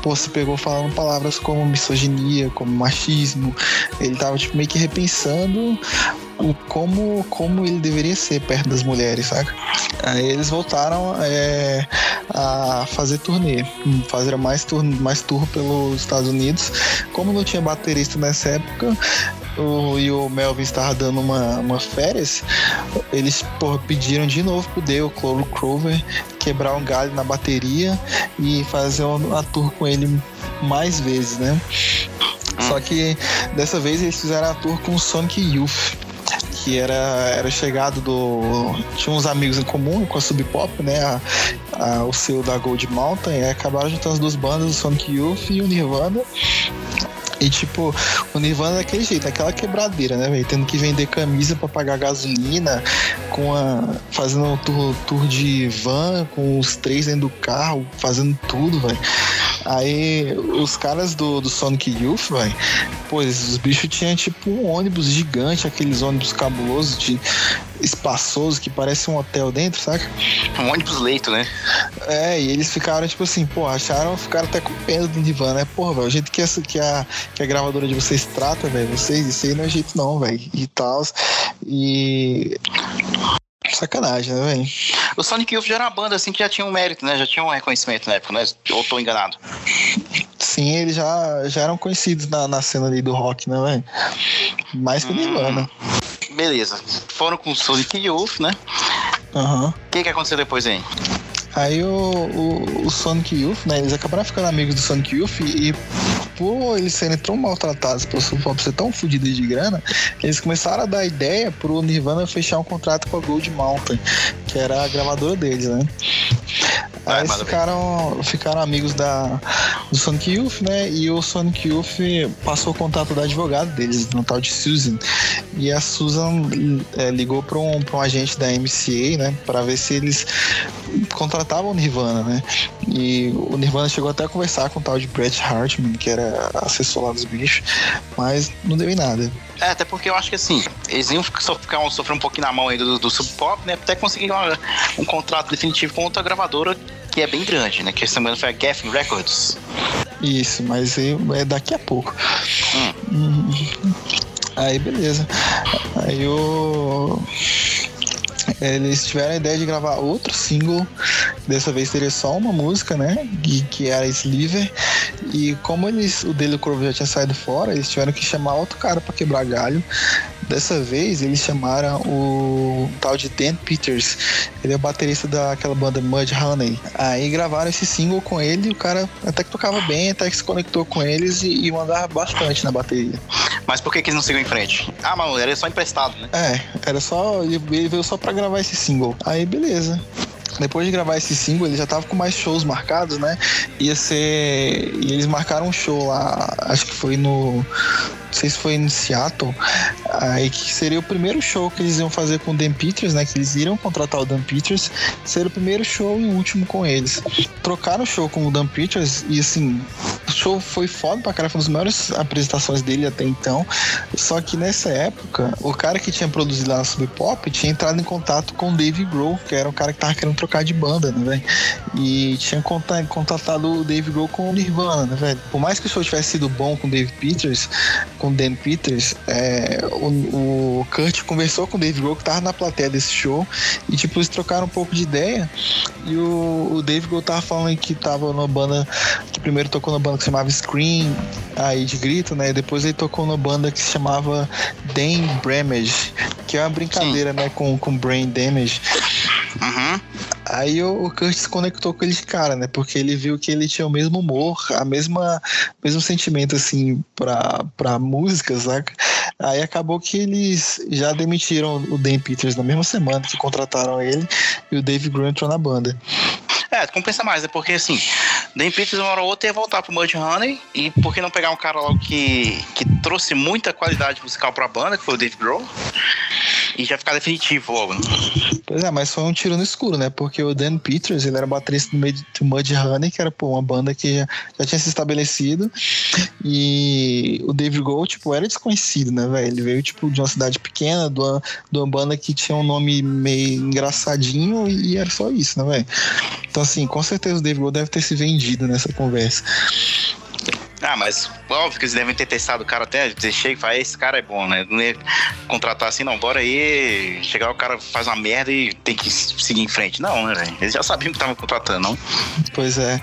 pô, se pegou falando palavras como misoginia, como machismo. Ele tava tipo, meio que repensando o como, como ele deveria ser perto das mulheres, saca? Aí eles voltaram é, a fazer turnê, fazer mais tour, mais tour pelos Estados Unidos. Como não tinha baterista nessa época, o, e o Melvin estava dando uma, uma férias, eles pediram de novo pro Dale, o Crover, quebrar um galho na bateria e fazer uma tour com ele mais vezes, né? Só que dessa vez eles fizeram a tour com Sonic Youth que era, era chegado do. Tinha uns amigos em comum com a Sub Pop, né? A, a, o seu da Gold Mountain, e acabaram juntando as duas bandas, o Sonic Youth e o Nirvana. E tipo, o Nirvana é daquele jeito, aquela quebradeira, né, velho? Tendo que vender camisa para pagar gasolina, com a. fazendo um tour, tour de van, com os três dentro do carro, fazendo tudo, velho. Aí os caras do, do Sonic Youth, velho, pois os bichos tinham tipo um ônibus gigante, aqueles ônibus cabulosos de espaçoso que parece um hotel dentro, saca? Um ônibus leito, né? É, e eles ficaram tipo assim, pô, acharam, ficaram até com pena do Nirvana, né? Porra, velho, o jeito que, essa, que, a, que a gravadora de vocês trata, velho, vocês, isso aí não é jeito não, velho, e tal. E Sacanagem, né, velho? O Sonic Youth já era uma banda assim que já tinha um mérito, né? Já tinha um reconhecimento na época, né? Ou tô enganado? Sim, eles já, já eram conhecidos na, na cena ali do rock, né, velho? Mais que hum, Nirvana. Beleza. Foram com o Sonic Youth, né? Aham. Uhum. O que, que aconteceu depois aí? Aí o, o, o, Sonic Youth, né? Eles acabaram ficando amigos do Sonic Youth e, e por eles serem tão maltratados por ser tão fodidos de grana, eles começaram a dar ideia pro Nirvana fechar um contrato com a Gold Mountain, que era a gravadora deles, né? Aí eles ficaram, ficaram amigos da, do Sonic Youth, né? E o Sonic Youth passou o contato da advogada deles, no tal de Susan. E a Susan é, ligou para um, pra um agente da MCA, né? Para ver se eles contratavam o Nirvana, né? E o Nirvana chegou até a conversar com o tal de Brett Hartman, que era assessor lá dos bichos, mas não deu em nada. É, até porque eu acho que assim, eles iam ficar, sofrer um pouquinho na mão aí do, do Sub Pop, né? Até conseguir uma, um contrato definitivo com outra gravadora que é bem grande, né? Que essa semana foi a Geffen Records. Isso, mas é daqui a pouco. Hum. Aí beleza. Aí o. Eles tiveram a ideia de gravar outro single, dessa vez teria só uma música, né? Que, que era Sliver. E como eles, o Daily Crow já tinha saído fora, eles tiveram que chamar outro cara para quebrar galho. Dessa vez eles chamaram o tal de Dan Peters. Ele é o baterista daquela banda Mud Honey. Aí gravaram esse single com ele e o cara até que tocava bem, até que se conectou com eles e, e mandava bastante na bateria. Mas por que, que eles não seguiu em frente? Ah, mano, era só emprestado, né? É, era só. Ele veio só pra gravar esse single. Aí beleza depois de gravar esse single, ele já tava com mais shows marcados, né? Ia ser. E eles marcaram um show lá, acho que foi no não sei se foi em Seattle, aí que seria o primeiro show que eles iam fazer com o Dan Peters, né? Que eles iriam contratar o Dan Peters, seria o primeiro show e o último com eles. Trocaram o show com o Dan Peters e assim, o show foi foda pra cara, foi uma das maiores apresentações dele até então. Só que nessa época, o cara que tinha produzido lá na Sub Pop tinha entrado em contato com o Dave Grohl, que era o cara que tava querendo trocar de banda, né, velho? E tinha contatado o Dave Grohl com o Nirvana, né, velho? Por mais que o show tivesse sido bom com o Dave Peters, com o Dan Peters, é, o, o, Kurt conversou com o Dave Grohl, que tava na plateia desse show, e tipo, eles trocaram um pouco de ideia. E o, o Dave Grohl tava falando que tava numa banda, que primeiro tocou na banda que se chamava Scream, aí de grito, né? E depois ele tocou numa banda que se chamava Dan Bramage, que é uma brincadeira, Sim. né, com, com Brain Damage. Uhum. Aí o, o Kurt se conectou com ele de cara, né? Porque ele viu que ele tinha o mesmo humor, a mesma mesmo sentimento assim pra, pra música, saca? Aí acabou que eles já demitiram o Dan Peters na mesma semana que contrataram ele e o Dave Grohl entrou na banda. É, compensa mais, é porque assim, Dan Peters uma hora ou outra ia voltar pro Mud Honey e por que não pegar um cara logo que, que trouxe muita qualidade musical pra banda, que foi o Dave Grohl? E já ficar definitivo logo. Pois é, mas foi um tiro no escuro, né? Porque o Dan Peters, ele era baterista do Mud Honey, que era pô, uma banda que já tinha se estabelecido. E o Dave Grohl, tipo, era desconhecido, né, velho? Ele veio, tipo, de uma cidade pequena, de uma, de uma banda que tinha um nome meio engraçadinho e era só isso, né, velho? Então, assim, com certeza o Dave Grohl deve ter se vendido nessa conversa. Ah, mas óbvio que eles devem ter testado o cara até, chega e fala, esse cara é bom, né? Não ia contratar assim, não, bora aí, chegar o cara faz uma merda e tem que seguir em frente. Não, né, velho? Eles já sabiam que estavam contratando, não? Pois é.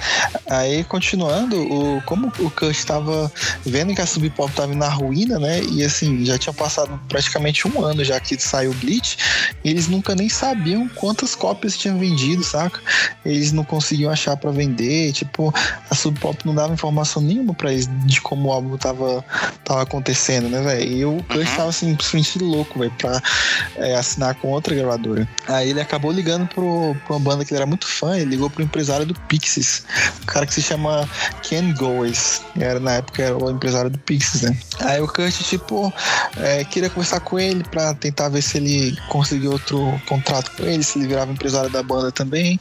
Aí, continuando, o, como o Kurt estava vendo que a Sub Pop estava na ruína, né? E assim, já tinha passado praticamente um ano já que saiu o Bleach, eles nunca nem sabiam quantas cópias tinham vendido, saca? Eles não conseguiam achar para vender, tipo, a Sub Pop não dava informação nenhuma para eles de como o álbum tava, tava acontecendo, né, velho? E o Kurt uhum. tava assim, simplesmente louco, velho, pra é, assinar com outra gravadora. Aí ele acabou ligando pro, pra uma banda que ele era muito fã, ele ligou pro empresário do Pixies, um cara que se chama Ken Goes, era na época era o empresário do Pixies, né? Aí o Kurt, tipo, é, queria conversar com ele pra tentar ver se ele conseguia outro contrato com ele, se ele virava empresário da banda também.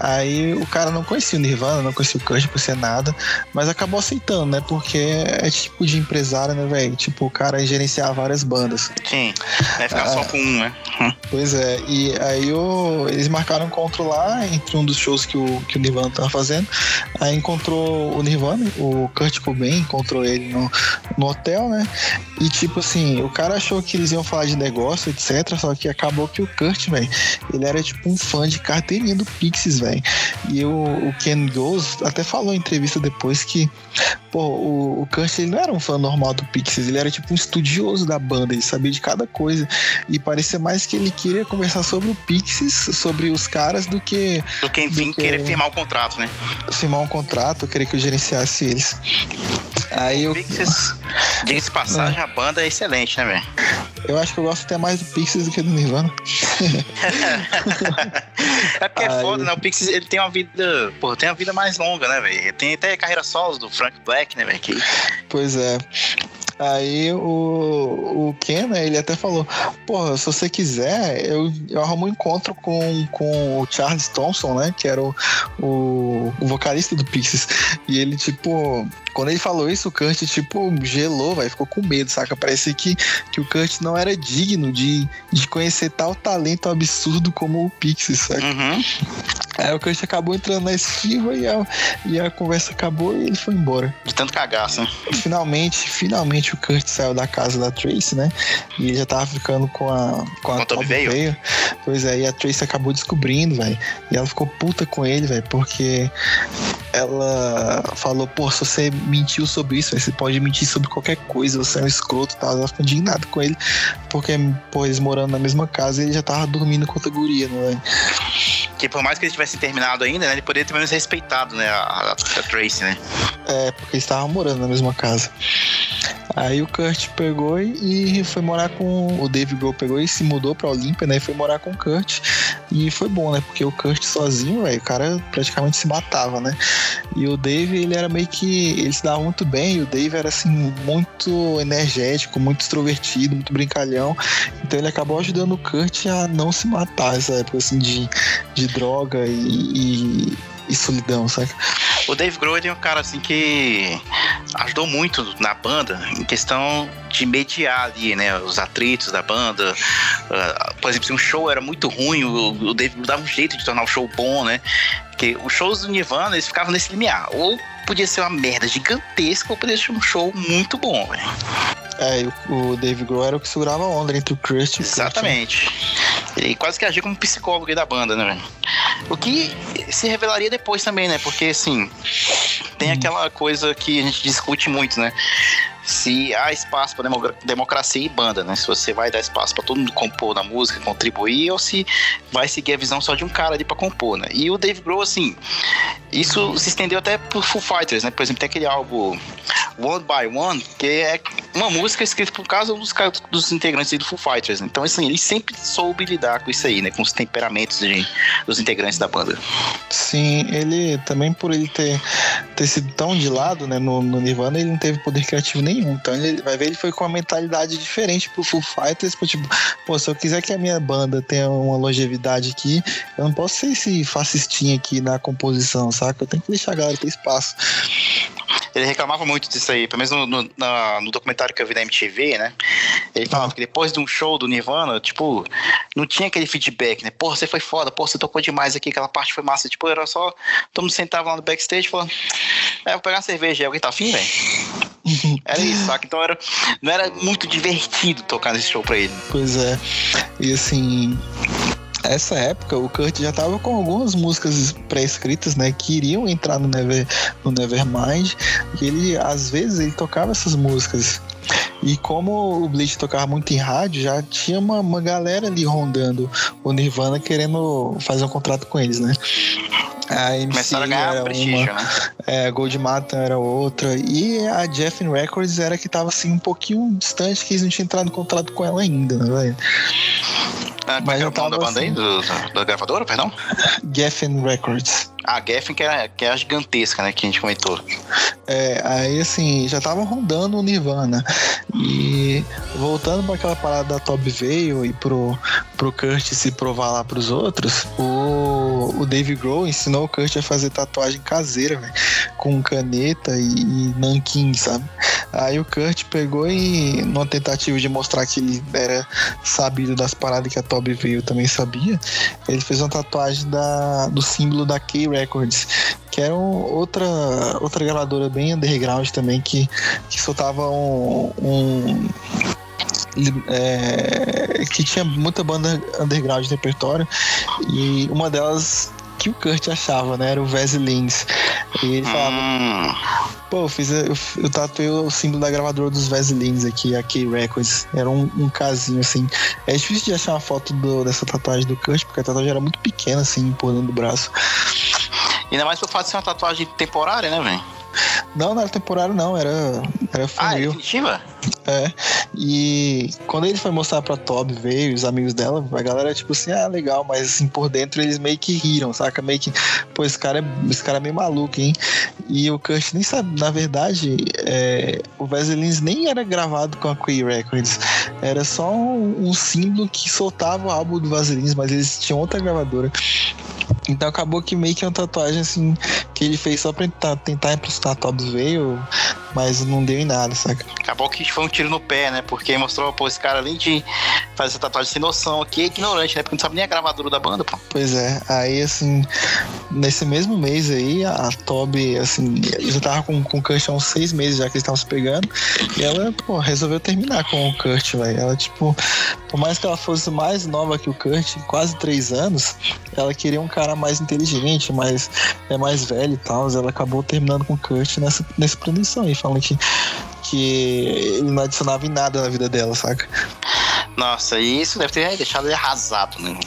Aí o cara não conhecia o Nirvana, não conhecia o Kurt, não conhecia nada, mas acabou aceitando né? Porque é tipo de empresário, né, velho? Tipo, o cara gerenciar várias bandas. Sim, vai ficar ah, só com um, né? Pois é, e aí o, eles marcaram um encontro lá entre um dos shows que o, que o Nirvana tava fazendo. Aí encontrou o Nirvana, o Kurt Cobain encontrou ele no, no hotel, né? E tipo assim, o cara achou que eles iam falar de negócio, etc. Só que acabou que o Kurt, velho, ele era tipo um fã de carteirinha do Pixies, velho. E o, o Ken Goes até falou em entrevista depois que pô, o, o Kurt ele não era um fã normal do Pixies, ele era tipo um estudioso da banda, ele sabia de cada coisa. E parecia mais que ele queria conversar sobre o Pixies, sobre os caras, do que. Do que, enfim, do que, querer firmar o contrato, né? Firmar um contrato, querer que eu gerenciasse eles. Aí eu. Pixies, diga-se passagem, é. a banda é excelente, né, velho? Eu acho que eu gosto até mais do Pixies do que do Nirvana. é porque é Aí... é foda, né? O Pixies ele tem uma vida. Pô, tem uma vida mais longa, né, velho? Tem até carreira solos do Frank Black, né, velho? Que... Pois é. Aí o, o Ken, né, ele até falou: Porra, se você quiser, eu, eu arrumo um encontro com, com o Charles Thompson, né? Que era o, o, o vocalista do Pixies. E ele, tipo, quando ele falou isso, o Kurt, tipo, gelou, vai, ficou com medo, saca? Parecia que, que o Kurt não era digno de, de conhecer tal talento absurdo como o Pixies, saca? Uhum. Aí o Kurt acabou entrando na esquiva e a, e a conversa acabou e ele foi embora. De tanto cagaço, né? Finalmente, finalmente o Kurt saiu da casa da Tracy, né? E ele já tava ficando com a. Com a Top veio. veio. Pois é, e a Tracy acabou descobrindo, velho. E ela ficou puta com ele, velho, porque ela falou, pô, se você mentiu sobre isso, você pode mentir sobre qualquer coisa, você é um escroto e tal. Ela ficou indignada com ele, porque, pô, eles morando na mesma casa, ele já tava dormindo com outra guria, né? Que por mais que ele tivesse terminado ainda, né, ele poderia ter menos respeitado, né, a, a Tracy, né? É, porque eles estavam morando na mesma casa. Aí o Kurt pegou e foi morar com. O Dave Grohl pegou e se mudou pra Olímpia, né? E foi morar com o Kurt. E foi bom, né? Porque o Kurt sozinho, velho, o cara praticamente se matava, né? E o Dave, ele era meio que. Ele se dava muito bem. E o Dave era, assim, muito energético, muito extrovertido, muito brincalhão. Então ele acabou ajudando o Kurt a não se matar nessa época, assim, de, de droga e, e e solidão, sabe? O Dave Grohl é um cara assim que ajudou muito na banda em questão de mediar ali, né, os atritos da banda. Uh, por exemplo, se um show era muito ruim, o, o Dave dava um jeito de tornar o show bom, né? Porque os shows do Nirvana, eles ficavam nesse limiar. Ou podia ser uma merda gigantesca, ou podia ser um show muito bom, velho. É, o Dave Grohl era o que segurava a onda entre o Crust e o Exatamente. Ele quase que agia como psicólogo da banda, né, velho? O que se revelaria depois também, né? Porque, assim, tem hum. aquela coisa que a gente discute muito, né? Se há espaço para democracia e banda, né? Se você vai dar espaço para todo mundo compor na música, contribuir, ou se vai seguir a visão só de um cara ali para compor, né? E o Dave Grohl, assim, isso se estendeu até pro Foo Fighters, né? Por exemplo, tem aquele álbum One by One, que é uma música escrita por causa dos, dos integrantes do Foo Fighters. Né? Então, assim, ele sempre soube lidar com isso aí, né? Com os temperamentos de, dos integrantes da banda. Sim, ele também por ele ter, ter sido tão de lado, né, no, no Nirvana, ele não teve poder criativo nenhum. Então ele vai ver, ele foi com uma mentalidade diferente pro Foo Fighters, pro tipo, pô, se eu quiser que a minha banda tenha uma longevidade aqui, eu não posso ser esse fascistinho aqui na composição, saca? Eu tenho que deixar a galera ter espaço. Ele reclamava muito disso aí, pelo menos no, no, no documentário que eu vi da MTV, né? Ele falava que depois de um show do Nirvana, tipo, não tinha aquele feedback, né? Porra, você foi foda, porra, você tocou demais aqui, aquela parte foi massa. Tipo, era só. Todo mundo sentava lá no backstage e falando: É, vou pegar uma cerveja, alguém tá afim, velho? era isso, saca? Então era, não era muito divertido tocar nesse show pra ele. Pois é. E assim, essa época o Kurt já tava com algumas músicas pré-escritas, né, que iriam entrar no Never no Nevermind, e ele às vezes ele tocava essas músicas. E como o Bleach tocava muito em rádio, já tinha uma, uma galera ali rondando o Nirvana querendo fazer um contrato com eles, né? A MC Começaram a ganhar prestígio, uma, né? É, a Gold Matan era outra. E a Jeff Records era que tava assim um pouquinho distante, que eles não tinham entrado em contrato com ela ainda, né, velho? Ah, Mas é o nome da banda assim, aí? Do, da gravadora, perdão? Geffen Records. Ah, Geffen que é, que é a gigantesca, né? Que a gente comentou. É, aí assim, já tava rondando o Nirvana. E voltando para aquela parada da Top Veil e pro, pro Kurt se provar lá pros outros, o, o Dave Grohl ensinou o Kurt a fazer tatuagem caseira, com caneta e, e nanquim, sabe? Aí o Kurt pegou e, numa tentativa de mostrar que ele era sabido das paradas que a Toby veio também sabia, ele fez uma tatuagem da, do símbolo da K Records, que era um, outra, outra gravadora bem underground também, que, que soltava um, um é, que tinha muita banda underground de repertório e uma delas que o Kurt achava, né? Era o Veslins. E ele falava: hum. Pô, eu, fiz, eu, eu tatuei o símbolo da gravadora dos Veslins aqui, a K Records. Era um, um casinho assim. É difícil de achar uma foto do, dessa tatuagem do Kurt, porque a tatuagem era muito pequena, assim, por dentro do braço. Ainda mais pelo fato de ser uma tatuagem temporária, né, velho? Não, não era temporário, não, era, era funil. Ah, é definitiva? É. E quando ele foi mostrar pra Toby, veio, os amigos dela, a galera, tipo assim, ah, legal, mas assim, por dentro eles meio que riram, saca? Meio que, pô, esse cara é, esse cara é meio maluco, hein? E o Kurt nem sabe, na verdade, é, o Vaselines nem era gravado com a Queen Records, era só um, um símbolo que soltava o álbum do Vaselines, mas eles tinham outra gravadora. Então acabou que meio que é uma tatuagem assim que ele fez só pra tentar, tentar impressionar todos veio, mas não deu em nada, saca? Acabou que foi um tiro no pé, né? Porque mostrou, pô, esse cara além de fazer essa tatuagem sem noção aqui, é ignorante, né? Porque não sabe nem a gravadora da banda, pô. Pois é, aí assim, nesse mesmo mês aí, a Toby, assim, já tava com, com o Kurt há uns seis meses já que eles estavam se pegando, e ela, pô, resolveu terminar com o Kurt, velho. Ela, tipo, por mais que ela fosse mais nova que o Kurt, quase três anos, ela queria um cara mais inteligente, mais, é mais velho e tal. Ela acabou terminando com o Kurt nessa, nessa produção aí, falando que, que ele não adicionava em nada na vida dela, saca? Nossa, e isso deve ter deixado ele arrasado, né?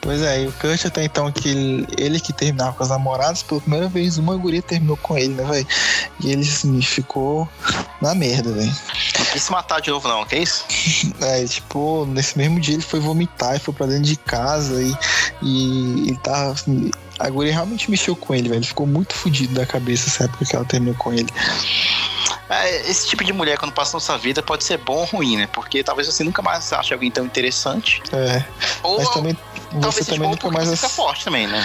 Pois é, e o Kurt até então que ele, ele, que terminava com as namoradas, pela primeira vez uma guria terminou com ele, né, velho? E ele assim, ficou na merda, velho. Não quis se matar de novo, não, que é isso? É, tipo, nesse mesmo dia ele foi vomitar e foi pra dentro de casa e, e ele tava assim, a guria realmente mexeu com ele, velho. Ele ficou muito fodido da cabeça essa época que ela terminou com ele. É, esse tipo de mulher, quando passa na sua vida, pode ser bom ou ruim, né? Porque talvez você nunca mais ache alguém tão interessante. É. Ou mas também, você também nunca mais. Fica forte também, né?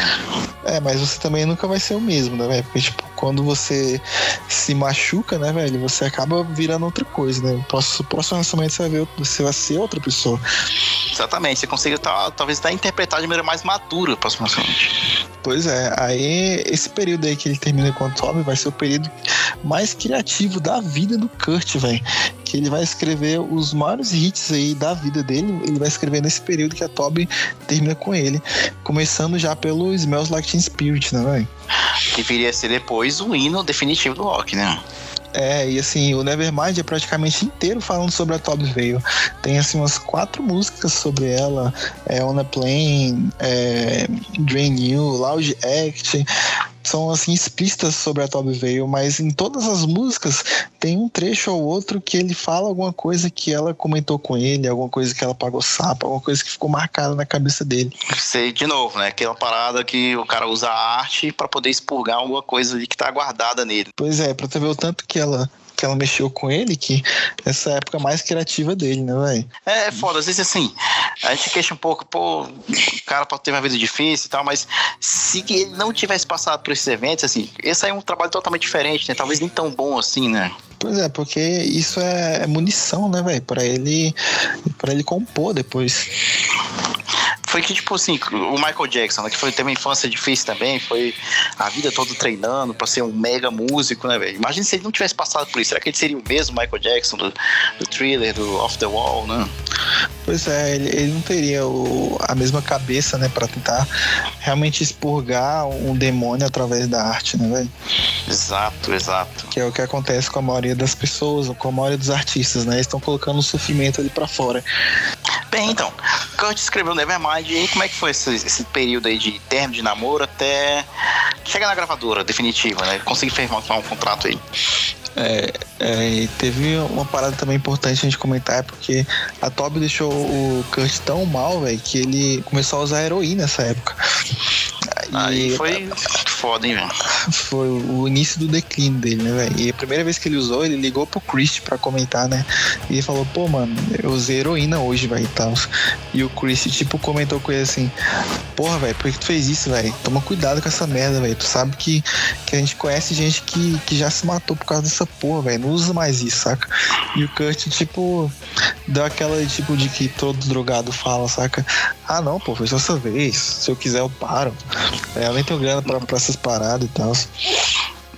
É, mas você também nunca vai ser o mesmo, né, velho? Porque, tipo, quando você se machuca, né, velho, você acaba virando outra coisa, né? O próximo, próximo relacionamento você vai, ver, você vai ser outra pessoa. Exatamente, você consegue tá, talvez até interpretar de maneira mais madura o próximo relacionamento. Pois é, aí esse período aí que ele termina com o Toby vai ser o período mais criativo da vida do Kurt, velho. Que ele vai escrever os maiores hits aí da vida dele, ele vai escrever nesse período que a Toby termina com ele. Começando já pelo Smells Like Teen Spirit, né, velho? Que viria a ser depois o hino definitivo do rock, né? É, e assim, o Nevermind é praticamente inteiro falando sobre a Toby Veil. Tem assim umas quatro músicas sobre ela. É On a Plane, é, Drain You, Loud Act são assim explícitas sobre a Toby Veil, mas em todas as músicas tem um trecho ou outro que ele fala alguma coisa que ela comentou com ele, alguma coisa que ela pagou sapo, alguma coisa que ficou marcada na cabeça dele. Sei de novo, né? Aquela parada que o cara usa a arte para poder expurgar alguma coisa ali que tá guardada nele. Pois é, pra tu ver o tanto que ela que ela mexeu com ele, que essa época mais criativa dele, né, velho? É, é foda, às vezes assim, a gente queixa um pouco, pô, o cara pode ter uma vida difícil e tal, mas se ele não tivesse passado por esses eventos, assim, esse aí é um trabalho totalmente diferente, né? Talvez nem tão bom assim, né? Pois é, porque isso é munição, né, velho? Pra ele, pra ele compor depois foi que, tipo assim, o Michael Jackson, né, que foi ter uma infância difícil também, foi a vida toda treinando pra ser um mega músico, né, velho? Imagina se ele não tivesse passado por isso. Será que ele seria o mesmo Michael Jackson do, do thriller, do Off the Wall, né? Pois é, ele, ele não teria o, a mesma cabeça, né, pra tentar realmente expurgar um demônio através da arte, né, velho? Exato, exato. Que é o que acontece com a maioria das pessoas, com a maioria dos artistas, né? Eles estão colocando o sofrimento ali pra fora. Bem, então, Kurt escreveu Nevermind e como é que foi esse, esse, período aí de termo de namoro até chegar na gravadora definitiva, né? Conseguir firmar um contrato aí. É, é, teve uma parada também importante a gente comentar, é porque a Toby deixou o Kurt tão mal, velho, que ele começou a usar heroína nessa época. Aí e, foi foda, hein, velho? Foi o início do declínio dele, né, velho? E a primeira vez que ele usou, ele ligou pro Chris pra comentar, né? E ele falou, pô, mano, eu usei heroína hoje, velho, e tal. E o Chris, tipo, comentou com ele assim: Porra, velho, por que tu fez isso, velho? Toma cuidado com essa merda, velho. Tu sabe que, que a gente conhece gente que, que já se matou por causa dessa porra, velho. Não usa mais isso, saca? E o Kurt, tipo, deu aquela tipo de que todo drogado fala, saca? Ah, não, pô, foi só essa vez. Se eu quiser, eu paro. É, eu nem tenho grana pra, pra essas paradas e tal.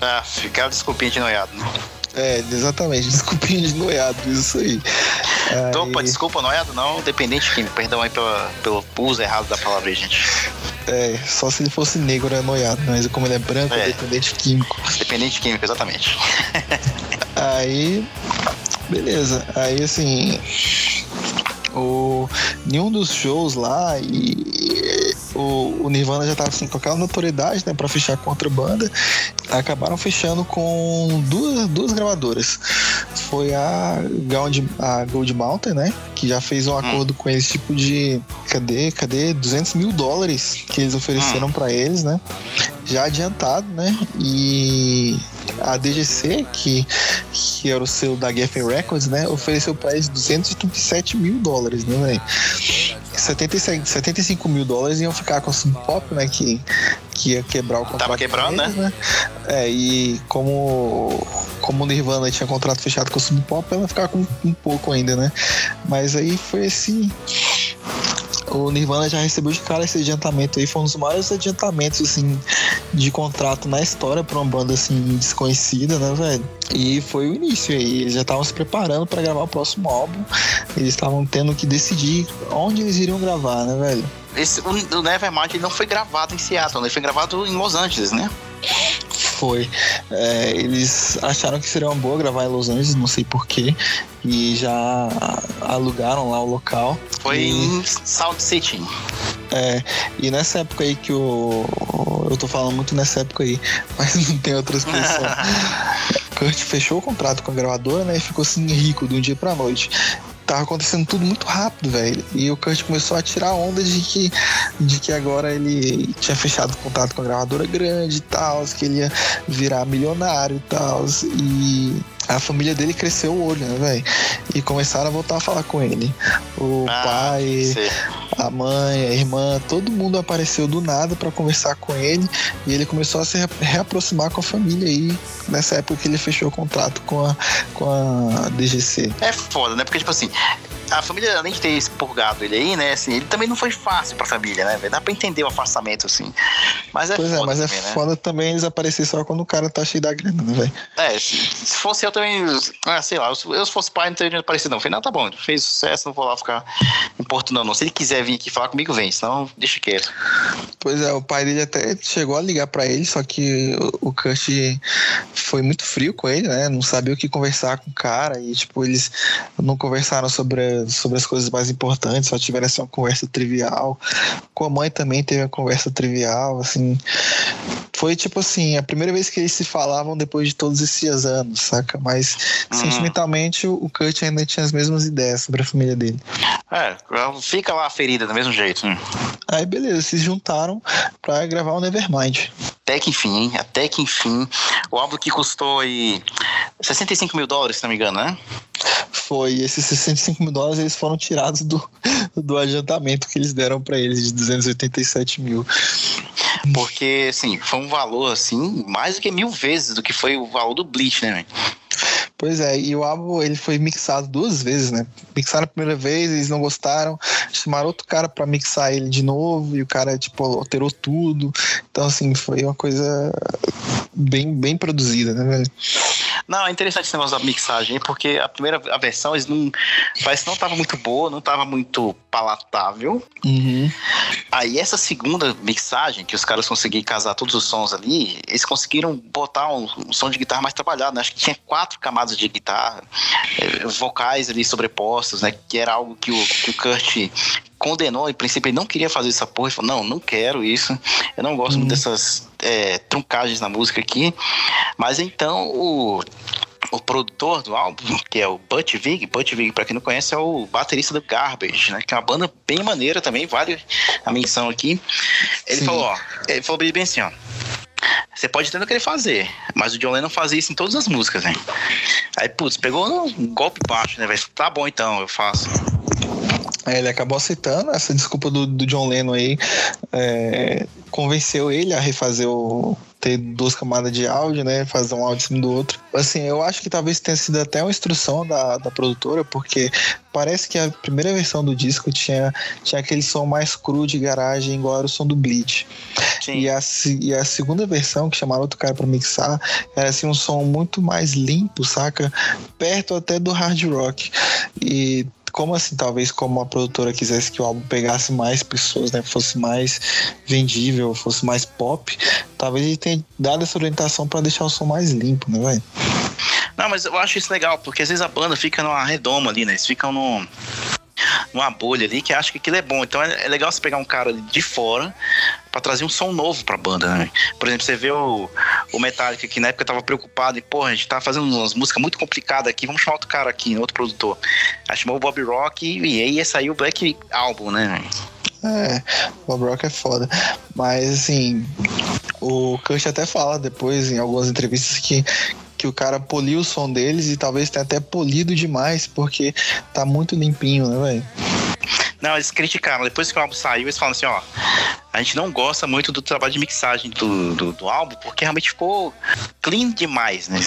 Ah, ficar desculpinha de noiado, né? É, exatamente, desculpinha de noiado, isso aí. Então, aí... Desculpa, noiado não, dependente químico, perdão aí pela, pelo uso errado da palavra aí, gente. É, só se ele fosse negro é noiado, mas como ele é branco, é, é dependente químico. Dependente químico, exatamente. aí, beleza, aí assim, o, nenhum dos shows lá e o, o Nirvana já tava assim com aquela notoriedade, né, para fechar com outra banda, acabaram fechando com duas, duas gravadoras. foi a Gold, a Gold Mountain, né? Que já fez um acordo com eles, tipo de. Cadê? Cadê? 200 mil dólares que eles ofereceram para eles, né? Já adiantado, né? E a DGC, que, que era o selo da Geffen Records, né? Ofereceu para eles 237 mil dólares, né, velho? 75 mil dólares iam ficar com o Sub Pop, né? Que, que ia quebrar o contrato. Tava quebrando, eles, né? né? É, e como, como o Nirvana tinha contrato fechado com o Sub Pop, ela ia ficar com um pouco ainda, né? Mas aí foi assim o Nirvana já recebeu de cara esse adiantamento aí, foi um dos maiores adiantamentos, assim, de contrato na história pra uma banda, assim, desconhecida, né, velho? E foi o início aí, eles já estavam se preparando para gravar o próximo álbum, eles estavam tendo que decidir onde eles iriam gravar, né, velho? Esse, o, o Nevermind não foi gravado em Seattle, ele foi gravado em Los Angeles, né? Foi. É, eles acharam que seria uma boa gravar em Los Angeles, não sei porquê. E já alugaram lá o local. Foi e... em South City. É, e nessa época aí que o. Eu tô falando muito nessa época aí, mas não tem outra expressão. Kurt fechou o contrato com a gravadora, né? E ficou assim rico de um dia pra noite tava acontecendo tudo muito rápido, velho. E o Kurt começou a tirar onda de que, de que agora ele tinha fechado contato com a gravadora grande e tal, que ele ia virar milionário e tal. E a família dele cresceu o olho, né, velho? E começaram a voltar a falar com ele. O ah, pai, sim. a mãe, a irmã, todo mundo apareceu do nada para conversar com ele e ele começou a se reaproximar com a família aí nessa época que ele fechou o contrato com a, com a DGC. É foda, né? Porque, tipo assim, a família, além de ter expurgado ele aí, né, assim, ele também não foi fácil pra família, né, Dá pra entender o afastamento, assim. Mas é pois é, foda. Mas é também, é né? foda também eles aparecerem só quando o cara tá cheio da grana, né, velho? É, se, se, fosse eu também, ah, sei lá, eu, se fosse pai, não teria aparecido, não. Eu falei, não, tá bom, fez sucesso, não vou lá ficar importunando, não. Se ele quiser vir aqui falar comigo, vem, senão deixa quieto. Pois é, o pai dele até chegou a ligar pra ele, só que o, o Kurt foi muito frio com ele, né? Não sabia o que conversar com o cara e, tipo, eles não conversaram sobre sobre as coisas mais importantes, só tiveram uma conversa trivial. Com a mãe também teve uma conversa trivial, assim. Foi tipo assim, a primeira vez que eles se falavam depois de todos esses anos, saca? Mas uhum. sentimentalmente o Kurt ainda tinha as mesmas ideias sobre a família dele. É, fica lá a ferida do mesmo jeito. Hum. Aí beleza, se juntaram pra gravar o Nevermind. Até que enfim, hein? Até que enfim. O álbum que custou aí 65 mil dólares, se não me engano, né? Foi. Esses 65 mil dólares eles foram tirados do, do adiantamento que eles deram para eles de 287 mil. Porque, assim, foi um valor, assim, mais do que mil vezes do que foi o valor do Bleach, né, Pois é, e o álbum ele foi mixado duas vezes, né? Mixaram a primeira vez, eles não gostaram, chamaram outro cara para mixar ele de novo e o cara tipo alterou tudo. Então assim, foi uma coisa bem bem produzida, né, velho? Não, é interessante esse negócio da mixagem, porque a primeira a versão eles não. Parece que não estava muito boa, não estava muito palatável. Uhum. Aí essa segunda mixagem, que os caras conseguiram casar todos os sons ali, eles conseguiram botar um, um som de guitarra mais trabalhado, né? Acho que tinha quatro camadas de guitarra, eh, vocais ali sobrepostos, né? Que era algo que o, que o Kurt condenou, em princípio ele não queria fazer essa porra, ele falou, não, não quero isso, eu não gosto uhum. muito dessas é, truncagens na música aqui, mas então o o produtor do álbum, que é o Butch Vig, Butch Vig, pra quem não conhece, é o baterista do Garbage, né? Que é uma banda bem maneira também, vale a menção aqui. Ele Sim. falou, ó, ele falou bem assim, ó. Você pode até não querer fazer, mas o John Lennon fazia isso em todas as músicas, né? Aí, putz, pegou um golpe baixo, né, velho? Tá bom então, eu faço. É, ele acabou aceitando essa desculpa do, do John Lennon aí, é, convenceu ele a refazer o, ter duas camadas de áudio, né? Fazer um áudio em cima do outro. Assim, eu acho que talvez tenha sido até uma instrução da, da produtora, porque parece que a primeira versão do disco tinha, tinha aquele som mais cru de garagem, igual era o som do Bleach. E a, e a segunda versão, que chamaram outro cara pra mixar, era assim um som muito mais limpo, saca? Perto até do hard rock. E como assim, talvez como a produtora quisesse que o álbum pegasse mais pessoas, né, fosse mais vendível, fosse mais pop, talvez ele tenha dado essa orientação para deixar o som mais limpo, né, velho? Não, mas eu acho isso legal, porque às vezes a banda fica numa redoma ali, né? Eles ficam num, numa bolha ali que acha que aquilo é bom. Então é, é legal você pegar um cara de fora para trazer um som novo pra banda, né? Por exemplo, você vê o, o Metallica, que na época tava preocupado e, porra, a gente tá fazendo umas músicas muito complicadas aqui, vamos chamar outro cara aqui, outro produtor. Aí chamou o Bob Rock e aí ia sair o Black Album, né? É, Bob Rock é foda. Mas assim, o Kurt até fala depois em algumas entrevistas que que o cara poliu o som deles e talvez tenha até polido demais, porque tá muito limpinho, né, velho? Não, eles criticaram. Depois que o álbum saiu, eles falam assim, ó. A gente não gosta muito do trabalho de mixagem do, do, do álbum, porque realmente ficou clean demais, né?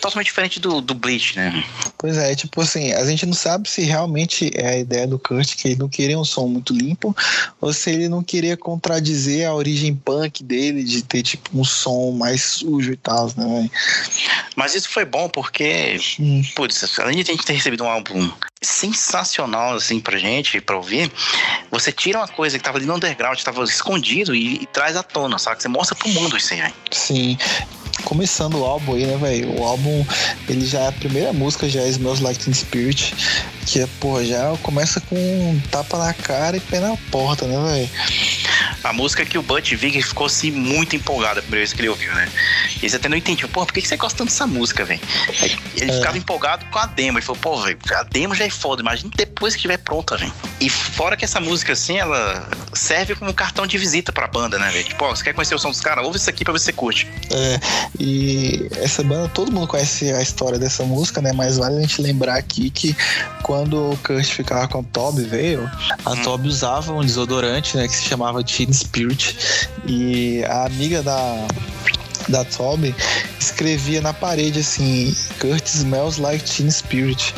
Totalmente diferente do, do Bleach, né? Pois é, tipo assim, a gente não sabe se realmente é a ideia do Kurt que ele não queria um som muito limpo, ou se ele não queria contradizer a origem punk dele de ter, tipo, um som mais sujo e tal, né? Mas isso foi bom porque, hum. putz, além de a gente ter recebido um álbum sensacional, assim, pra gente, pra ouvir, você tira uma coisa que tava ali no underground, tava escondido e, e traz à tona, sabe? Você mostra pro mundo isso aí. Sim começando o álbum aí, né, velho? O álbum, ele já, a primeira música já é Smells Like Teen Spirit, que é, porra, já começa com um tapa na cara e pé na porta, né, velho? A música que o Butch Vig ficou assim muito empolgado a primeira vez que ele ouviu, né? E você até não entendeu, porra, por que você gosta tanto dessa música, velho? Ele é. ficava empolgado com a demo. Ele falou, pô, velho, a demo já é foda, imagina depois que estiver pronta, velho. E fora que essa música, assim, ela serve como cartão de visita pra banda, né, velho? Tipo, ó, você quer conhecer o som dos caras? Ouve isso aqui pra ver se você curte. É, e essa banda, todo mundo conhece a história dessa música, né? Mas vale a gente lembrar aqui que quando o Kurt ficava com a Toby veio, a hum. Toby usava um desodorante, né? Que se chamava Teen Spirit. E a amiga da da Toby escrevia na parede assim: Kurt smells like Teen Spirit.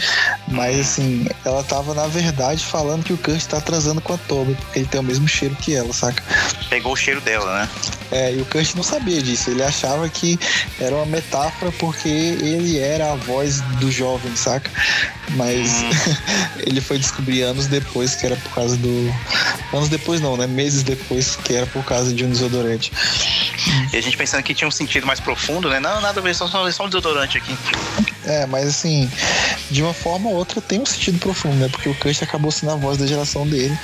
Mas assim, ela tava na verdade falando que o Kurt tá transando com a Toby, porque ele tem o mesmo cheiro que ela, saca? Pegou o cheiro dela, né? É, e o Kurt não sabia disso. Ele achava que era uma metáfora porque ele era a voz do jovem, saca? Mas hum. ele foi descobrir anos depois que era por causa do. Anos depois não, né? Meses depois que era por causa de um desodorante. E a gente pensando que tinha um sentido mais profundo, né? Não, nada a ver, só, só um desodorante aqui. É, mas assim, de uma forma ou outra tem um sentido profundo, né? Porque o Kurt acabou sendo a voz da geração dele.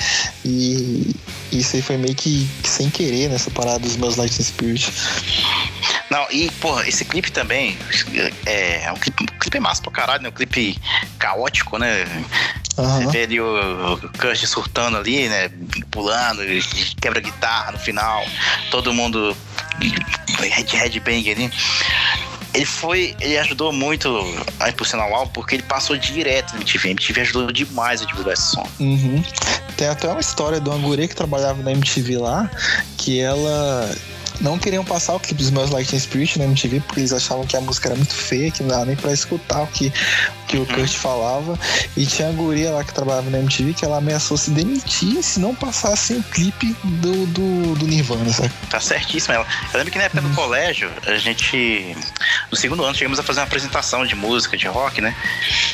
E isso aí foi meio que, que sem querer nessa parada dos meus Lightning Spirit. Não, e, porra, esse clipe também é, é um clipe, um clipe massa pra caralho, né? Um clipe caótico, né? Uhum. Você vê ali o, o Kurt surtando ali, né? Pulando, quebra guitarra no final, todo mundo de headbang ali. Ele foi, ele ajudou muito a impulsionar o álbum porque ele passou direto no MTV. A MTV ajudou demais a divulgar esse som. Uhum. Tem até uma história de uma guria que trabalhava na MTV lá, que ela não queriam passar o clipe dos meus Teen Spirit na MTV porque eles achavam que a música era muito feia, que não dava nem pra escutar o que, que o Kurt falava. E tinha a guria lá que trabalhava na MTV que ela ameaçou se demitir se não passasse o clipe do, do, do Nirvana, sabe? Tá certíssimo ela. Eu lembro que na época uhum. do colégio, a gente. No segundo ano, chegamos a fazer uma apresentação de música, de rock, né?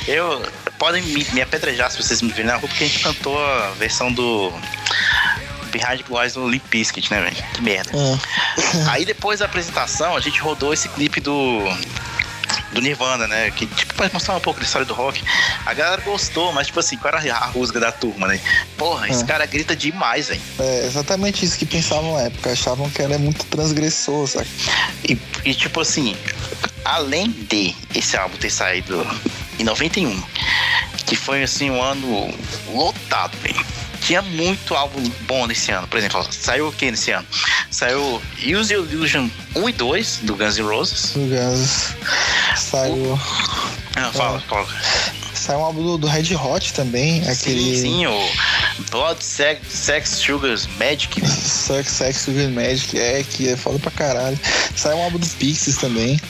Eu. Podem me, me apedrejar se vocês me virem na rua, porque a gente cantou a versão do Behind Eyes no Limp Bizkit, né, velho? Que merda. É. Aí depois da apresentação, a gente rodou esse clipe do do Nirvana, né? Que, tipo, pra mostrar um pouco da história do rock. A galera gostou, mas, tipo assim, qual era a rusga da turma, né? Porra, esse é. cara grita demais, velho. É exatamente isso que pensavam na época. Achavam que era muito transgressor, sabe? E, e, tipo assim, além de esse álbum ter saído em 91, que foi, assim, um ano lotado, velho tinha muito álbum bom nesse ano. Por exemplo, saiu o que nesse ano? Saiu Use Your Illusion 1 e 2 do Guns N' Roses. Do Guns. Saiu. Ah, fala, fala. Saiu um álbum do, do, Red Hot também, aquele. Sim, sim, o Blood, Sex, Sex Sugars Magic. Sex, Sex Sugars Magic, é, que é foda pra caralho. Saiu um álbum do Pixies também.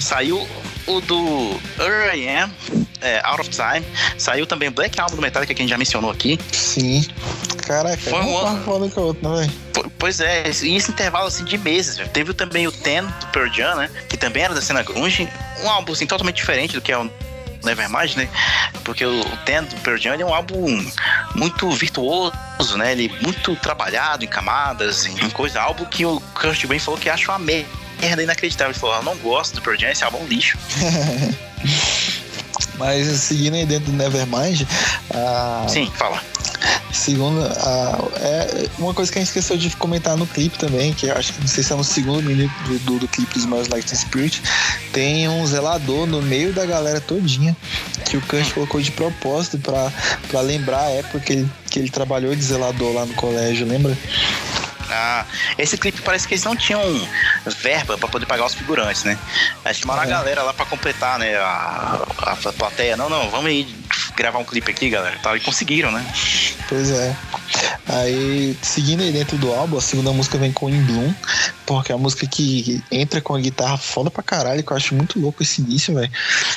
Saiu o do R.I.M., é, Out of Time. Saiu também o Black Album do Metallica, que a gente já mencionou aqui. Sim. Caraca, foi um ano. Que outro, né, Pois é, e esse intervalo assim de meses. Teve também o Ten do Pearl Jam, né? Que também era da cena grunge. Um álbum assim totalmente diferente do que é o Nevermind, né? Porque o Ten do Pearl Jam é um álbum muito virtuoso, né? Ele muito trabalhado em camadas, em coisa. Álbum que o Kurt bem falou que acha uma merda inacreditável. Ele falou, eu não gosto do Pearl Jam, esse álbum é um lixo. Mas seguindo aí dentro do Nevermind. A... Sim, fala. Segunda, a, é uma coisa que a gente esqueceu de comentar no clipe também, que eu acho que não sei se é no segundo minuto do, do, do clipe dos Like Teen Spirit, tem um zelador no meio da galera todinha que o Kurt colocou de propósito pra, pra lembrar a época que ele, que ele trabalhou de zelador lá no colégio, lembra? Ah, esse clipe parece que eles não tinham verba para poder pagar os figurantes, né? Aí chamaram é. a galera lá para completar, né? A, a, a, plateia. Não, não, vamos aí gravar um clipe aqui, galera. E conseguiram, né? Pois é. Aí, seguindo aí dentro do álbum, a segunda música vem com In Bloom, porque é a música que entra com a guitarra foda pra caralho, que eu acho muito louco esse início, velho.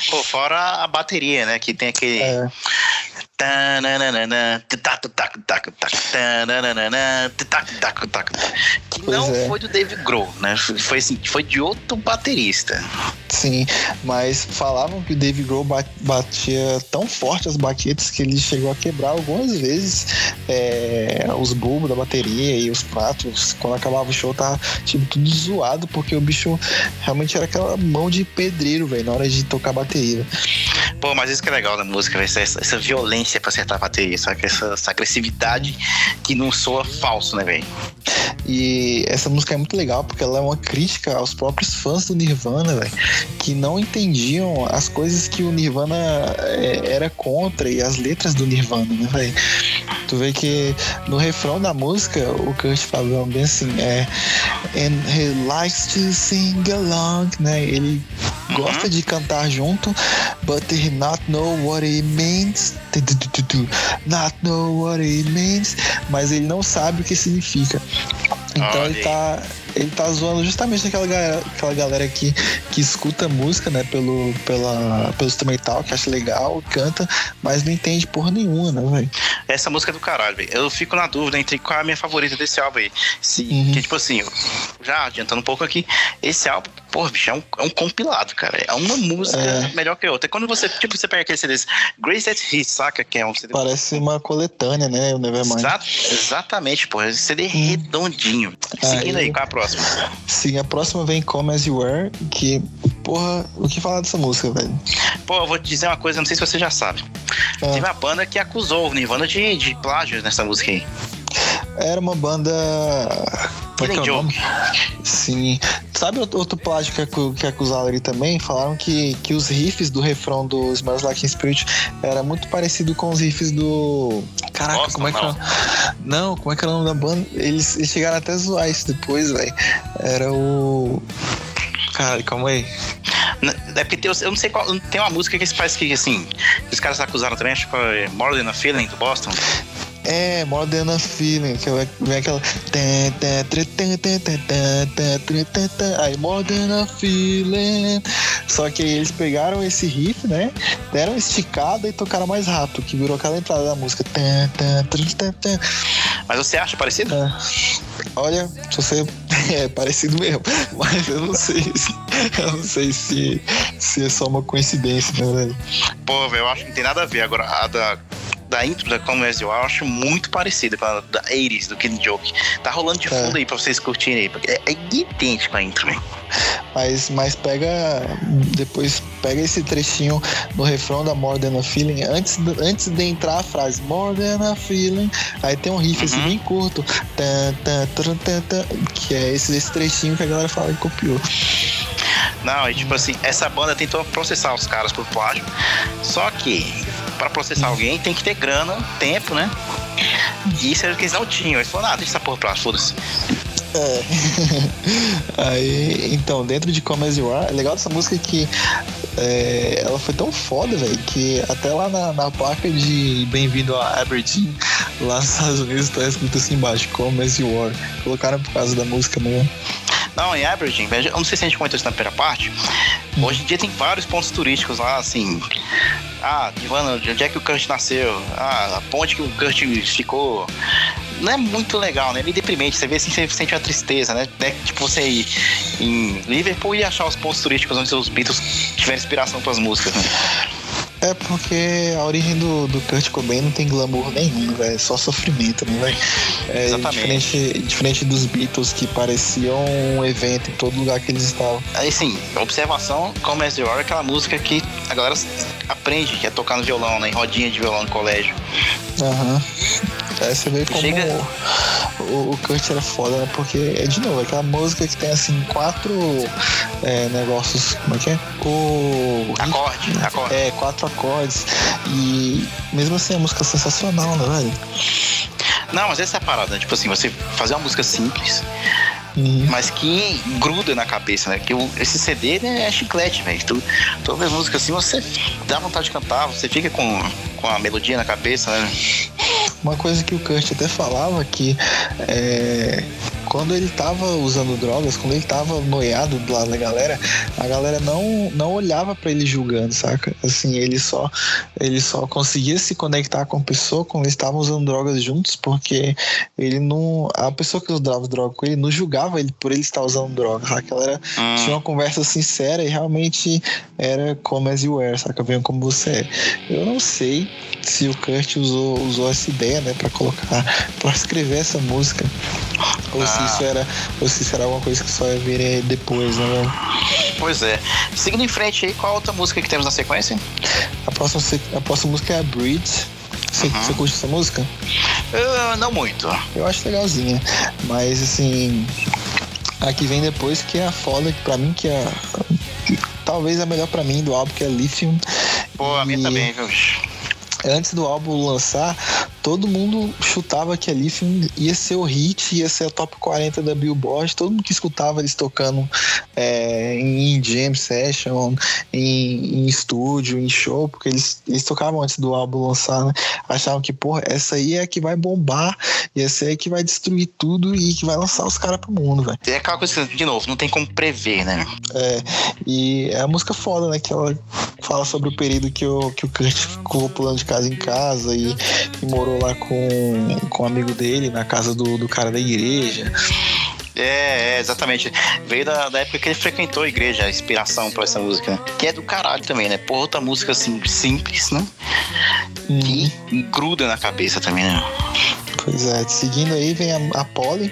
Pô, fora a bateria, né? Que tem aquele. É. Que não é. foi do Dave Grohl, né? Foi assim, foi de outro baterista. Sim, mas falavam que o Dave Grohl batia tão forte as baquetas que ele chegou a quebrar algumas vezes é, os bulbos da bateria e os pratos. Quando acabava o show, tava tipo tudo zoado, porque o bicho realmente era aquela mão de pedreiro, velho, na hora de tocar bateria. Pô, mas isso que é legal da música, essa, essa violência pra acertar a bateria, sabe? Essa, essa agressividade que não soa falso, né, velho? E essa música é muito legal porque ela é uma crítica aos próprios fãs do Nirvana, velho, que não entendiam as coisas que o Nirvana é, era contra e as letras do Nirvana, né, velho? Tu vê que no refrão da música o Kurt fala bem assim, é and he likes to sing along, né? Ele uhum. gosta de cantar junto, but he not know what it means, not know what it means, mas ele não sabe o que significa. Então ele tá, ele tá zoando justamente aquela galera, aquela galera que, que escuta música, né, pelo, pela, pelo instrumental, que acha legal, canta, mas não entende porra nenhuma, né, velho? Essa música é do caralho, velho. Eu fico na dúvida entre qual é a minha favorita desse álbum aí. Se, uhum. Que, tipo assim, já adiantando um pouco aqui, esse álbum, porra, bicho, é um, é um compilado, cara. É uma música é. melhor que a outra. quando você, tipo, você pega aquele CD Greatest Hits, saca? Que é um CD. Parece uma coletânea, né? O Nevermind. Exa exatamente, porra. CD hum. redondinho. Seguindo aí, aí, qual é a próxima? Sim, a próxima vem Come As You Were, que, porra, o que falar dessa música, velho? Pô, eu vou te dizer uma coisa, não sei se você já sabe. Ah. Teve uma banda que acusou o Nirvana de, de plágio nessa música aí. Era uma banda. Killing é, é Joke. Sim. Sabe outro plágio que, que acusaram ali também? Falaram que, que os riffs do refrão do Smells Like Teen Spirit era muito parecido com os riffs do. Caraca, Nossa, como é que não. era? Não, como é que era o nome da banda? Eles, eles chegaram até a zoar isso depois, velho. Era o. Cara, calma aí. É porque tem, eu não sei qual. Tem uma música que parece que, assim, os caras acusaram também, acho que foi More Than a Feeling do Boston. É, Modern Feeling, que vem aquela. Aí, Modern Feeling. Só que eles pegaram esse riff, né? Deram esticada e tocaram mais rápido, que virou aquela entrada da música. Mas você acha parecido? É. Olha, se você. É parecido mesmo. Mas eu não sei se. Eu não sei se, se é só uma coincidência, né, velho? Pô, velho, eu acho que não tem nada a ver. Agora, a da da intro da Come As You Are, eu acho muito parecida com a da 80 do Killing Joke. Tá rolando de é. fundo é. aí pra vocês curtirem aí, porque é, é idêntico a intro, velho. Mas, mas pega. Depois pega esse trechinho no refrão da More Than a Feeling. Antes, antes de entrar a frase More Than a Feeling, aí tem um riff assim, uhum. assim bem curto. Tan, tan, tan, que é esse, esse trechinho que a galera fala que copiou. Não, e tipo assim, essa banda tentou processar os caras por plágio. Só que para processar alguém tem que ter grana, tempo, né? E isso era o que eles não tinham. Eles falaram, ah, deixa essa porra pra lá, foda-se. É. Aí, então, dentro de Come As You Are, é legal dessa música que é, ela foi tão foda, velho, que até lá na, na placa de Bem-vindo a Aberdeen, lá nos Estados Unidos, tá escrito assim embaixo, Come As You Are. Colocaram por causa da música mesmo. Não, em Aberdeen, eu não sei se a gente comentou isso na primeira parte. Hoje em dia tem vários pontos turísticos lá, assim. Ah, Ivana, onde é que o Kurt nasceu? Ah, a ponte que o Kurt ficou. Não é muito legal, né? É meio deprimente. Você vê assim, você sente uma tristeza, né? É tipo você ir em Liverpool e achar os pontos turísticos onde os Beatles tiveram inspiração para as músicas, né? É porque a origem do, do Kurt Cobain não tem glamour nenhum, velho. É só sofrimento, né, velho? É Exatamente. Diferente, diferente dos Beatles que pareciam um evento em todo lugar que eles estavam. Aí sim, observação, como é é aquela música que a galera aprende que é tocar no violão, né? Em rodinha de violão no colégio. Aham. Uhum. Aí você vê como Chega- o, o Kurt era foda, né? Porque, é de novo, aquela música que tem assim quatro é, negócios. Como é que é? O. Acorde, acorde. É, quatro acordes. E mesmo assim a música é sensacional, né, velho? Não, mas essa é a parada, né? Tipo assim, você fazer uma música simples, Uhum. mas que gruda na cabeça, né? Que o- esse CD né, é chiclete, velho. Tu, toda vez música assim, você dá vontade de cantar, você fica com, com a melodia na cabeça, né? Uma coisa que o Kurt até falava que é, quando ele tava usando drogas, quando ele tava noiado do lado da galera, a galera não, não olhava pra ele julgando, saca? Assim, ele só ele só conseguia se conectar com a pessoa quando eles estavam usando drogas juntos, porque ele não a pessoa que usava droga com ele não julgava ele por ele estar usando droga, saca? Ela era Hum, tinha uma conversa sincera e realmente era como as you were, saca? Venha como você é. Eu não sei se o Kurt usou, usou essa ideia, né, pra colocar, pra escrever essa música. Ou se Ah. isso era, ou se isso era alguma coisa que só ia vir eh, depois, né, velho? pois é. Seguindo em frente aí, qual a outra música que temos na sequência? A próxima, se- a próxima música é a Breed. Você, Uhum. você curte essa música? Não muito. Eu acho legalzinha. Mas assim. A que vem depois, que é a foda, que pra mim que é. Talvez a melhor pra mim do álbum, que é Lithium. Pô, a minha E- também, viu? antes do álbum lançar, todo mundo chutava que a Lithium ia ser o hit, ia ser a top 40 da Billboard. Todo mundo que escutava eles tocando é, em jam session, em, em estúdio, em show, porque eles, eles tocavam antes do álbum lançar, né? Achavam que, porra, essa aí é a que vai bombar, e essa aí é que vai destruir tudo e que vai lançar os caras pro mundo, velho. É aquela coisa que, de novo, não tem como prever, né? É, e é a música foda, né? Que ela fala sobre o período que o, que o Kurt ficou pulando de casa em casa e, e morou lá com, com um amigo dele, na casa do, do cara da igreja. É, é, exatamente. Veio da, da época que ele frequentou a igreja, a inspiração pra essa música, né? Que é do caralho também, né? Por outra música assim, simples, né? Hum, Que gruda na cabeça também, né? Pois é, seguindo aí vem a, a Polly,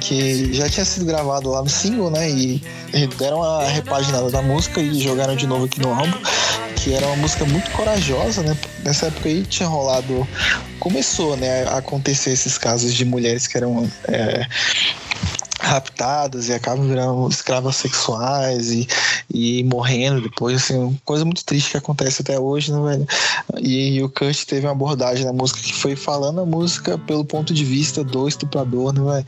que já tinha sido gravado lá no single, né? E, e deram a repaginada da música e jogaram de novo aqui no álbum. Que era uma música muito corajosa, né? Nessa época aí tinha rolado. Começou, né, a acontecer esses casos de mulheres que eram é, raptadas e acabam virando escravas sexuais e, e morrendo depois, assim, coisa muito triste que acontece até hoje, né, velho? E, o Kurt teve uma abordagem na música que foi falando a música pelo ponto de vista do estuprador, né, velho?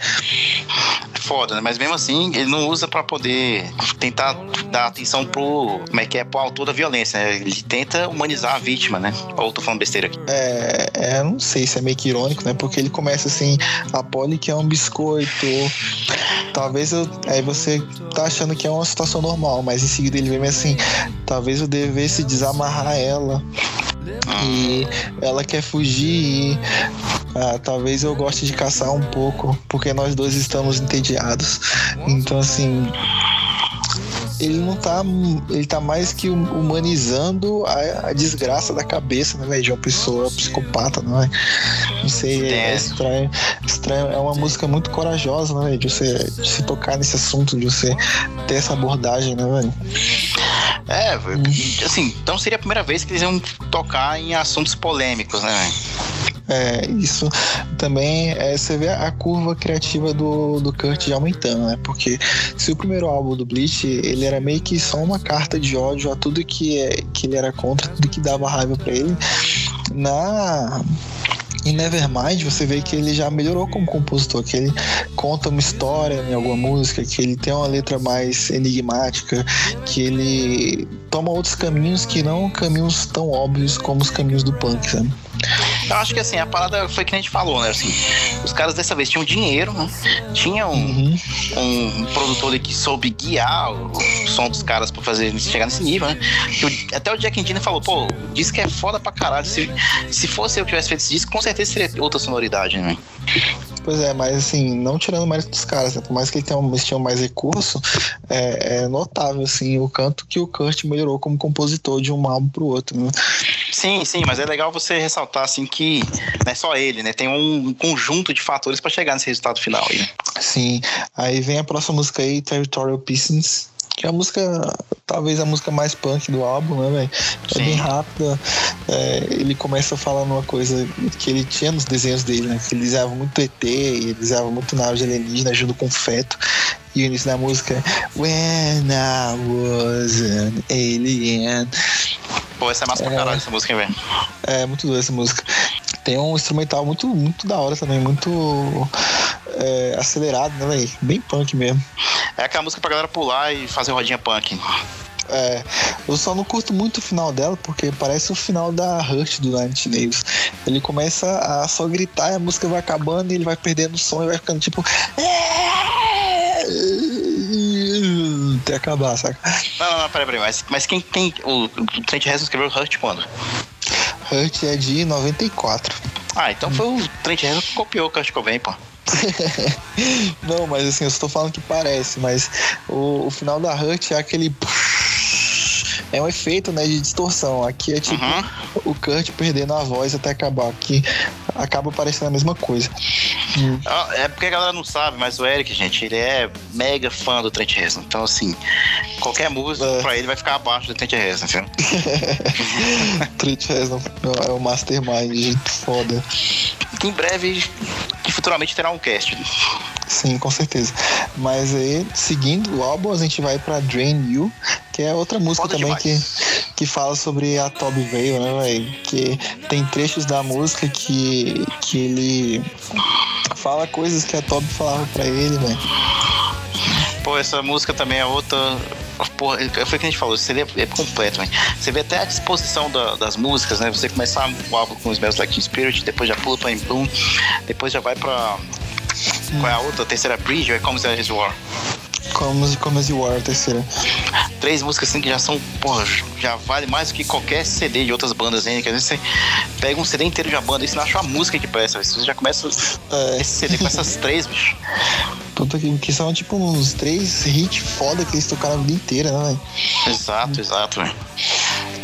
Foda, né? Mas mesmo assim, ele não usa pra poder tentar dar atenção pro. Como é que é? Pro autor da violência, né? Ele tenta humanizar a vítima, né? Ou eu tô falando besteira aqui. É, é, não sei se é meio que irônico, né? Porque ele começa assim, a Polly que é um biscoito. Talvez eu. Aí você tá achando que é uma situação normal, mas em seguida ele vem assim, talvez eu devesse desamarrar ela. E ela quer fugir e ah, talvez eu goste de caçar um pouco, porque nós dois estamos entediados. Então assim. Ele não tá. Ele tá mais que humanizando a, a desgraça da cabeça, né? De uma pessoa psicopata, não é? Não sei, é, É. estranho. Estranho. É uma música muito corajosa, né? De você de se tocar nesse assunto, de você ter essa abordagem, né, velho? É, assim, então seria a primeira vez que eles iam tocar em assuntos polêmicos, né? velho? É, isso também é, você vê a curva criativa do, do Kurt aumentando, né? Porque se o primeiro álbum do Bleach, ele era meio que só uma carta de ódio a tudo que, é, que ele era contra, tudo que dava raiva pra ele, na em Nevermind você vê que ele já melhorou como compositor, que ele conta uma história em alguma música, que ele tem uma letra mais enigmática, que ele toma outros caminhos que não caminhos tão óbvios como os caminhos do punk, sabe? Eu acho que assim, a parada foi que a gente falou, né? Assim, os caras dessa vez tinham dinheiro, né? Tinham Uhum. um produtor ali que soube guiar o, som dos caras pra fazer eles chegar nesse nível, né? O- até o Jack Endino falou, pô, o disco é foda pra caralho. Se, se fosse eu que tivesse feito esse disco, com certeza seria outra sonoridade, né? Pois é, mas assim, não tirando o mérito dos caras, né? por mais que eles tenham mais recurso, é, é notável assim, o canto que o Kurt melhorou como compositor de um álbum pro outro. Né? Sim, sim, mas é legal você ressaltar assim que não é só ele, né? Tem um conjunto de fatores pra chegar nesse resultado final aí. né? Sim, aí vem a próxima música aí, Territorial Pieces, que é a música, talvez a música mais punk do álbum, né, velho? É bem rápida. É, ele começa falando uma coisa que ele tinha nos desenhos dele, né? Que ele desenhava muito ET, ele desenhava muito nave alienígena junto com feto. E o início da música é When I was an alien. Pô, essa é massa é, pra caralho essa música, velho. É, muito doida essa música. Tem um instrumental muito, muito da hora também, muito é, acelerado, né, velho? Bem punk mesmo. É aquela música pra galera pular e fazer rodinha punk. É, eu só não curto muito o final dela, porque parece o final da Rush do Nine Nails. Ele começa a só gritar, a música vai acabando e ele vai perdendo o som e vai ficando tipo. Até acabar, saca? Não, não, não, peraí, peraí. Mas, mas quem tem. O, o Trent Reznor escreveu Hurt quando? Hurt é de 94. Ah, então foi o Trent Reznor que copiou o Kurt Cobain, pô. não, mas assim, eu estou falando que parece, mas o, o final da Hurt é aquele. É um efeito né, de distorção. Aqui é tipo uhum. o Kurt perdendo a voz até acabar. Aqui acaba parecendo a mesma coisa. Hum. É porque a galera não sabe, mas o Eric, gente, ele é mega fã do Trent Reznor. Então, assim, qualquer música é. pra ele vai ficar abaixo do Trent Reznor, viu? Trent Reznor é o mastermind foda. Em breve, futuramente terá um cast. Sim, com certeza. Mas aí, seguindo o álbum, a gente vai pra Drain You, que é outra música Foda também que, que fala sobre a Toby Veil, né, velho? Que tem trechos da música que, que ele fala coisas que a Toby falava pra ele, velho. Pô, essa música também é outra. Porra, foi o que a gente falou, seria é completo, velho. Você vê até a disposição da, das músicas, né? Você começar o álbum com os Bells Like Spirit, depois já pula pra In Bloom, depois já vai pra qual é a outra? A terceira Bridge é Comes As War? Comes, Comes War, a terceira. Três músicas assim que já são, porra, já vale mais do que qualquer CD de outras bandas aí, que às vezes você pega um CD inteiro de uma banda e você não acha uma música que presta, você já começa é. esse CD com essas três, bicho. Puta que, que são tipo uns três hits foda que eles tocaram a vida inteira, né, velho? Exato, exato, velho.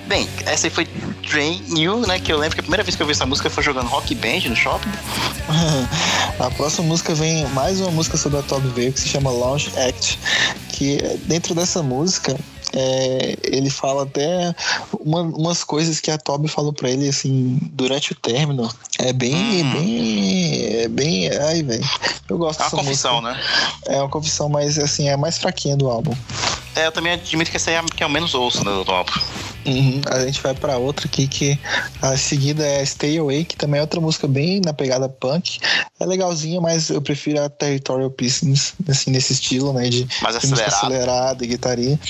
Bem, essa aí foi Drain You, né? Que eu lembro que a primeira vez que eu vi essa música foi jogando Rock Band no shopping. a próxima música vem mais uma música sobre a Toby Veio que se chama Launch Act. Que dentro dessa música é, ele fala até uma, umas coisas que a Toby falou para ele assim durante o término. É bem, hum. bem, é bem, ai velho. Eu gosto é uma confissão, música. né? É uma confissão, mas assim é mais fraquinha do álbum. É, eu também admito que essa é a que eu menos ouço né, do álbum. Uhum. A gente vai para outra aqui que a seguida é Stay Away, que também é outra música bem na pegada punk. É legalzinha, mas eu prefiro a Territorial Pieces, assim, nesse estilo, né? De, mais acelerado. acelerada e guitarria.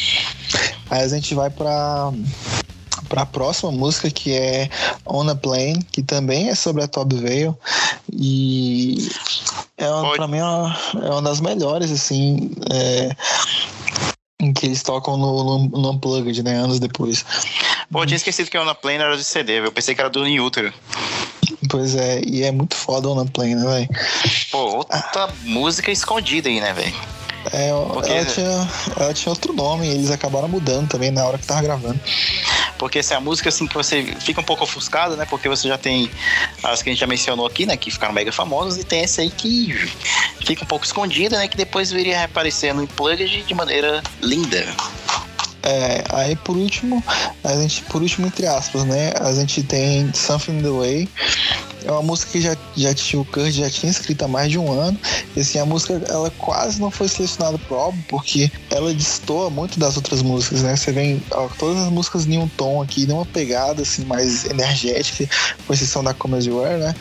Aí a gente vai para para a próxima música que é On a Plane, que também é sobre a Top Veil e é para mim é uma, é uma das melhores assim é, em que eles tocam no, no, no Unplugged, né? Anos depois. Pô, eu tinha esquecido que o Plane era de CD, eu pensei que era do Newton. Pois é, e é muito foda o Plane, né, velho? Pô, outra ah. música escondida aí, né, velho? É, Porque... ela, tinha, ela tinha outro nome, e eles acabaram mudando também na hora que tava gravando. Porque essa é a música assim que você fica um pouco ofuscado, né? Porque você já tem as que a gente já mencionou aqui, né? Que ficaram mega famosas, e tem essa aí que fica um pouco escondida, né? Que depois viria a reaparecer no Unplugged de maneira linda. É, aí por último, a gente, por último, entre aspas, né? A gente tem Something the Way. É uma música que já, já tinha, o Kurt já tinha escrito há mais de um ano. E assim, a música ela quase não foi selecionada pro álbum, porque ela destoa muito das outras músicas, né? Você vem ó, todas as músicas em um tom aqui, numa pegada assim, mais energética, com exceção da Come As You né?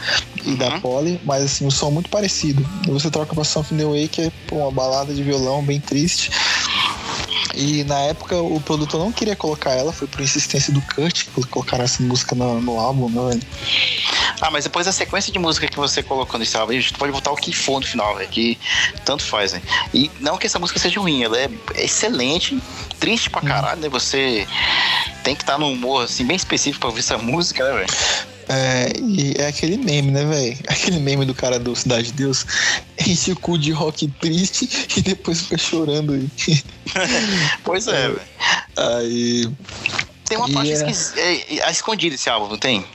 E uhum. da Polly, mas assim, o som muito parecido. E você troca pra Something the Way, que é pô, uma balada de violão bem triste. E na época o produtor não queria colocar ela, foi por insistência do Kurt que colocaram essa música no, no álbum, né, velho? Ah, mas depois da sequência de música que você colocou nesse álbum, a gente pode botar o que for no final, velho, que tanto faz, né? E não que essa música seja ruim, ela é excelente, triste pra caralho, né? Você tem que estar tá num humor, assim, bem específico pra ouvir essa música, né, velho? É, e é aquele meme, né, velho? Aquele meme do cara do Cidade de Deus. Enche o cu de rock triste e depois fica chorando aí. pois é, velho. Aí. Tem uma parte é... é, é, escondida esse álbum, não tem?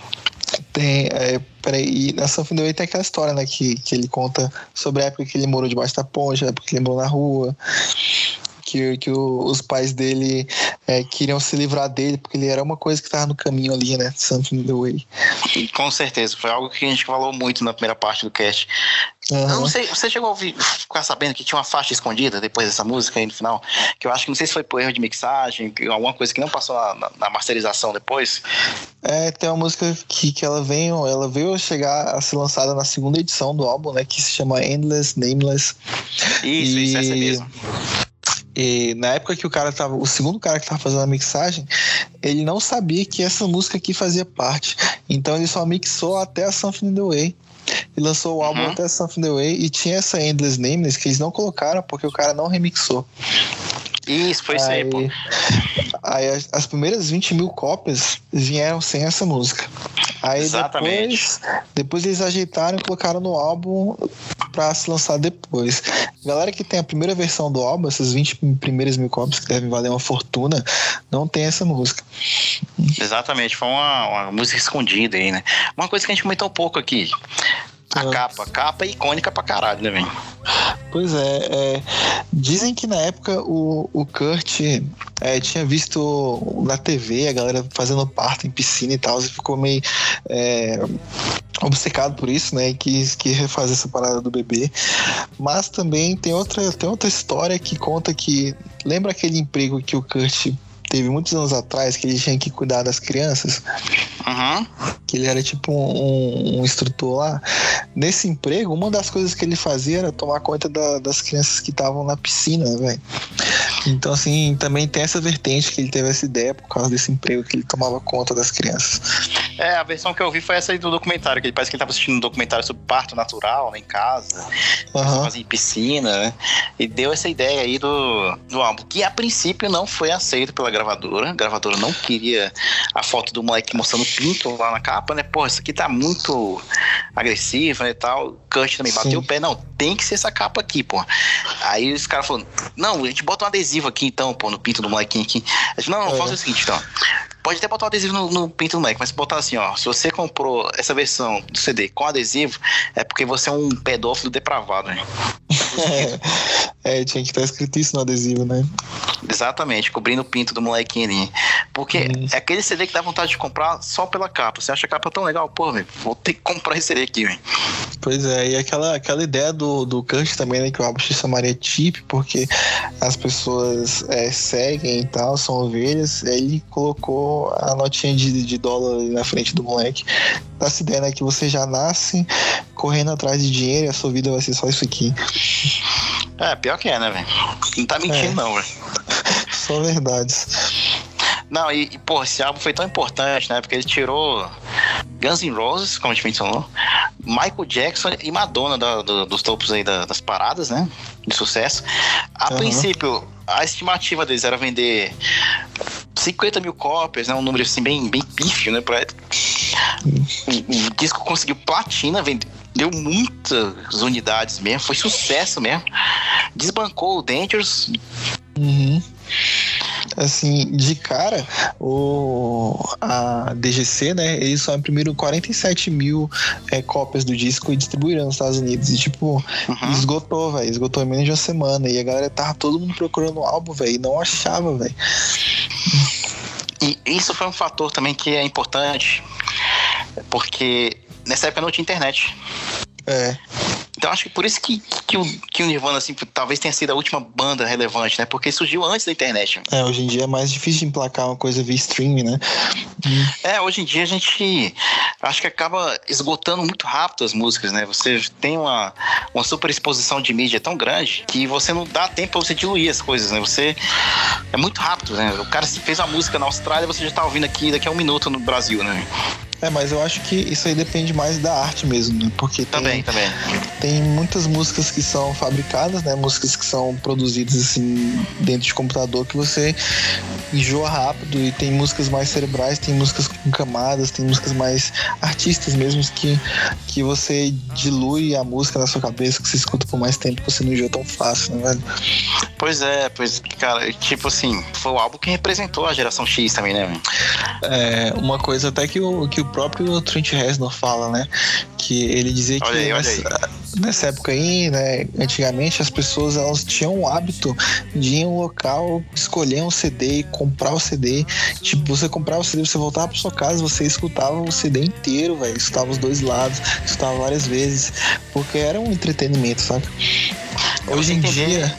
Tem, é, peraí, e na São Way tem aquela história, né, que, que ele conta sobre a época que ele morou debaixo da ponte, a época que ele morou na rua, que, que o, os pais dele é, queriam se livrar dele, porque ele era uma coisa que tava no caminho ali, né? Something in the way. Com certeza, foi algo que a gente falou muito na primeira parte do cast. Uhum. Eu não sei, você chegou a ouvir, ficar sabendo que tinha uma faixa escondida depois dessa música aí no final? Que eu acho que não sei se foi por erro de mixagem, alguma coisa que não passou na, na masterização depois. É, tem uma música que, que ela veio, ela veio chegar a ser lançada na segunda edição do álbum, né? Que se chama Endless Nameless. Isso, e... isso, essa mesmo. E na época que o cara tava, o segundo cara que tava fazendo a mixagem, ele não sabia que essa música aqui fazia parte. Então ele só mixou até a Something in the Way. E lançou o álbum uhum. até Something in the Way. E tinha essa Endless Nameless que eles não colocaram porque o cara não remixou. Isso, foi isso aí, pô. Aí as, as, primeiras 20 mil cópias vieram sem essa música. Aí Exatamente. depois, depois eles ajeitaram e colocaram no álbum pra se lançar depois. Galera que tem a primeira versão do álbum, essas 20 primeiras mil cópias que devem valer uma fortuna, não tem essa música. Exatamente, foi uma, uma música escondida aí, né? Uma coisa que a gente comentou um pouco aqui. A é. capa, capa é icônica pra caralho, né, velho? Pois é, é, dizem que na época o, o Kurt é, tinha visto na TV a galera fazendo parto em piscina e tal, e ficou meio é, obcecado por isso, né? E quis, quis refazer essa parada do bebê. Mas também tem outra, tem outra história que conta que. Lembra aquele emprego que o Kurt teve muitos anos atrás que ele tinha que cuidar das crianças. Uhum. Que ele era tipo um, um, instrutor lá. Nesse emprego, uma das coisas que ele fazia era tomar conta da, das crianças que estavam na piscina, velho. Então, assim, também tem essa vertente que ele teve essa ideia por causa desse emprego que ele tomava conta das crianças. É, a versão que eu vi foi essa aí do documentário, que ele parece que ele estava assistindo um documentário sobre parto natural, né, em casa, uhum. em piscina, né? E deu essa ideia aí do, do álbum, que a princípio não foi aceito pela gravadora. A gravadora não queria a foto do moleque mostrando pinto lá na capa, né? Pô, isso aqui tá muito agressivo, né, tal. Kurt também Sim. bateu o pé. Não, tem que ser essa capa aqui, pô. Aí os caras falaram, não, a gente bota um adesivo aqui então, pô, no pinto do molequinho aqui. A gente, não, não, é. faz o seguinte, então. Pode até botar um adesivo no, no pinto do moleque, mas botar assim, ó. Se você comprou essa versão do CD com adesivo, é porque você é um pedófilo depravado, né? É, tinha que estar escrito isso no adesivo, né? Exatamente, cobrindo o pinto do molequinho ali. Porque hum. é aquele CD que dá vontade de comprar só pela capa. Você acha a capa tão legal, pô, velho, vou ter que comprar esse CD aqui, velho. Pois é, e aquela, aquela ideia do, do Kant também, né, que o álbum se chamaria Tip, porque as pessoas é, seguem e tal, são ovelhas, aí ele colocou a notinha de, de dólar na frente do moleque. Essa ideia, né, que você já nasce correndo atrás de dinheiro e a sua vida vai ser só isso aqui. É, pior que é, né, velho? Não tá mentindo, é. não, velho. Só verdades. Não, e, e, pô, esse álbum foi tão importante, né? Porque ele tirou Guns N' Roses, como a gente mencionou, Michael Jackson e Madonna do, dos topos aí da, das paradas, né? De sucesso. A uhum. princípio, a estimativa deles era vender 50 mil cópias, né? Um número assim bem, bem pífio, né? Pra... O, o disco conseguiu platina, vendeu deu muitas unidades mesmo, foi sucesso mesmo. Desbancou o Dangerous. Uhum. Assim, de cara, o, a DGC, né, eles só imprimiram 47 mil é, cópias do disco e distribuíram nos Estados Unidos. E, tipo, uhum. esgotou, velho. Esgotou em menos de uma semana. E a galera tava todo mundo procurando o álbum, velho, e não achava, velho. E isso foi um fator também que é importante, porque nessa época não tinha internet. É. Então acho que por isso que, que, o, que o Nirvana, assim, talvez tenha sido a última banda relevante, né? Porque surgiu antes da internet. É, hoje em dia é mais difícil de emplacar uma coisa via streaming, né? É, hoje em dia a gente acho que acaba esgotando muito rápido as músicas, né? Você tem uma, uma super exposição de mídia tão grande que você não dá tempo pra você diluir as coisas, né? Você. É muito rápido, né? O cara fez uma música na Austrália, você já tá ouvindo aqui daqui a um minuto no Brasil, né? É, mas eu acho que isso aí depende mais da arte mesmo, né? Porque também, tem, também. tem muitas músicas que são fabricadas, né? Músicas que são produzidas assim dentro de computador que você enjoa rápido e tem músicas mais cerebrais, tem músicas com camadas, tem músicas mais artistas mesmo que, que você dilui a música na sua cabeça, que você escuta por mais tempo, você não enjoa tão fácil, né, velho? Pois é, pois, cara, tipo assim, foi o álbum que representou a geração X também, né? É, uma coisa até que o, que o próprio Trent Reznor fala, né? Que ele dizia que olha aí, olha aí. Nessa época aí, né, antigamente as pessoas elas tinham o hábito de ir em um local, escolher um CD e comprar o CD. Tipo, você comprava o CD, você voltava para sua casa, você escutava o CD inteiro, velho, escutava os dois lados, escutava várias vezes, porque era um entretenimento, sabe? Hoje em dia,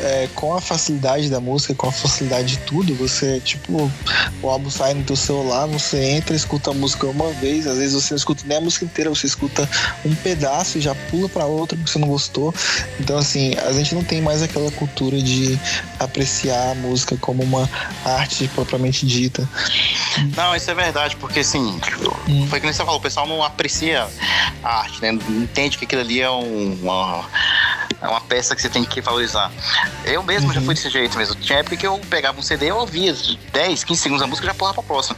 é, com a facilidade da música, com a facilidade de tudo, você, tipo, o álbum sai no teu celular, você entra, escuta a música uma vez, às vezes você não escuta nem a música inteira, você escuta um pedaço e já pula para outro porque você não gostou. Então, assim, a gente não tem mais aquela cultura de apreciar a música como uma arte propriamente dita. Não, isso é verdade, porque assim, hum. foi que você falou, o pessoal não aprecia a arte, né? Não entende que aquilo ali é um, uma é uma peça que você tem que valorizar. Eu mesmo uhum. já fui desse jeito mesmo. Tinha época que eu pegava um CD, eu ouvia 10, 15 segundos a música e já pulava pra próxima.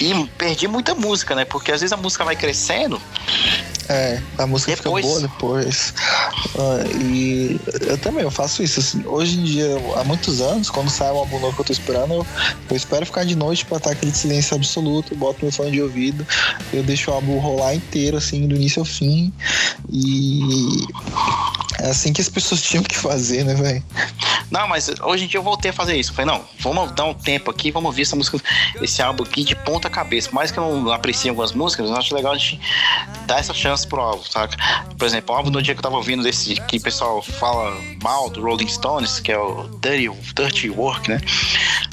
E perdi muita música, né? Porque às vezes a música vai crescendo. É, a música depois. fica boa depois. Uh, e eu também, eu faço isso. Assim, hoje em dia, há muitos anos, quando sai um álbum novo que eu tô esperando, eu, eu espero ficar de noite pra estar aquele silêncio absoluto, boto meu fone de ouvido, eu deixo o álbum rolar inteiro, assim, do início ao fim. E é assim que as pessoas tinham que fazer, né, velho? Não, mas hoje em dia eu voltei a fazer isso. Eu falei, não, vamos dar um tempo aqui, vamos ouvir essa música, esse álbum aqui de ponta cabeça. Mais que eu não aprecie algumas músicas, eu acho legal a gente dar essa chance pro álbum, saca? Por exemplo, o álbum no dia que eu tava ouvindo desse que o pessoal fala mal do Rolling Stones, que é o Dirty, Dirty Work, né?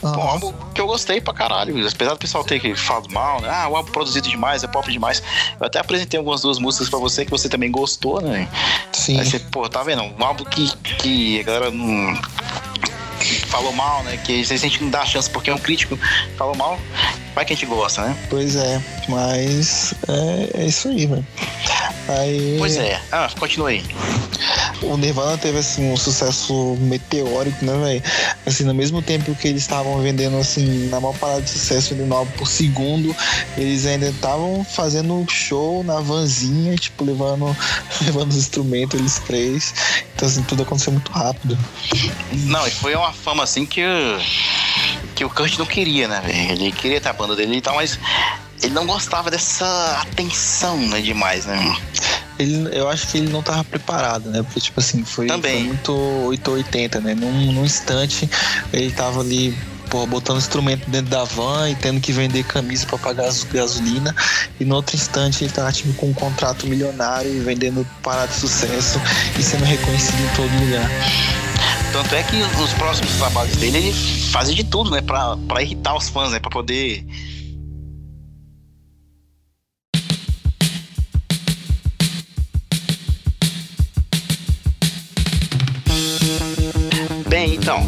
Um álbum que eu gostei pra caralho. Apesar do pessoal ter falado mal, né? Ah, o álbum produzido demais, é pop demais. Eu até apresentei algumas duas músicas pra você que você também gostou, né? Sim. Aí você, pô, tá vendo? Um álbum que, que a galera não falou mal, né? Que a gente não dá chance porque é um crítico falou mal, vai que a gente gosta, né? Pois é, mas é, é isso aí, velho. Aí... Pois é. Ah, continua aí. O Nirvana teve assim um sucesso meteórico, né, velho? Assim, no mesmo tempo que eles estavam vendendo assim, na maior parada de sucesso, vendendo álbum por segundo, eles ainda estavam fazendo show na vanzinha, tipo, levando, levando os instrumentos, eles três. Então, assim, tudo aconteceu muito rápido. Não, e foi uma fama assim que que o Kurt não queria, né? Ele queria ter a banda dele e tal, mas ele não gostava dessa atenção, né, demais, né? Ele, eu acho que ele não tava preparado, né? Porque, tipo assim, foi, Também. foi muito 880, né? Num, num instante, ele tava ali porra, botando instrumento dentro da van e tendo que vender camisa para pagar as gasolina. E no outro instante ele tava tipo, com um contrato milionário e vendendo parada de sucesso e sendo reconhecido em todo lugar. Tanto é que os próximos trabalhos dele ele fazia de tudo, né? Pra, pra irritar os fãs, né? Pra poder Bem, então,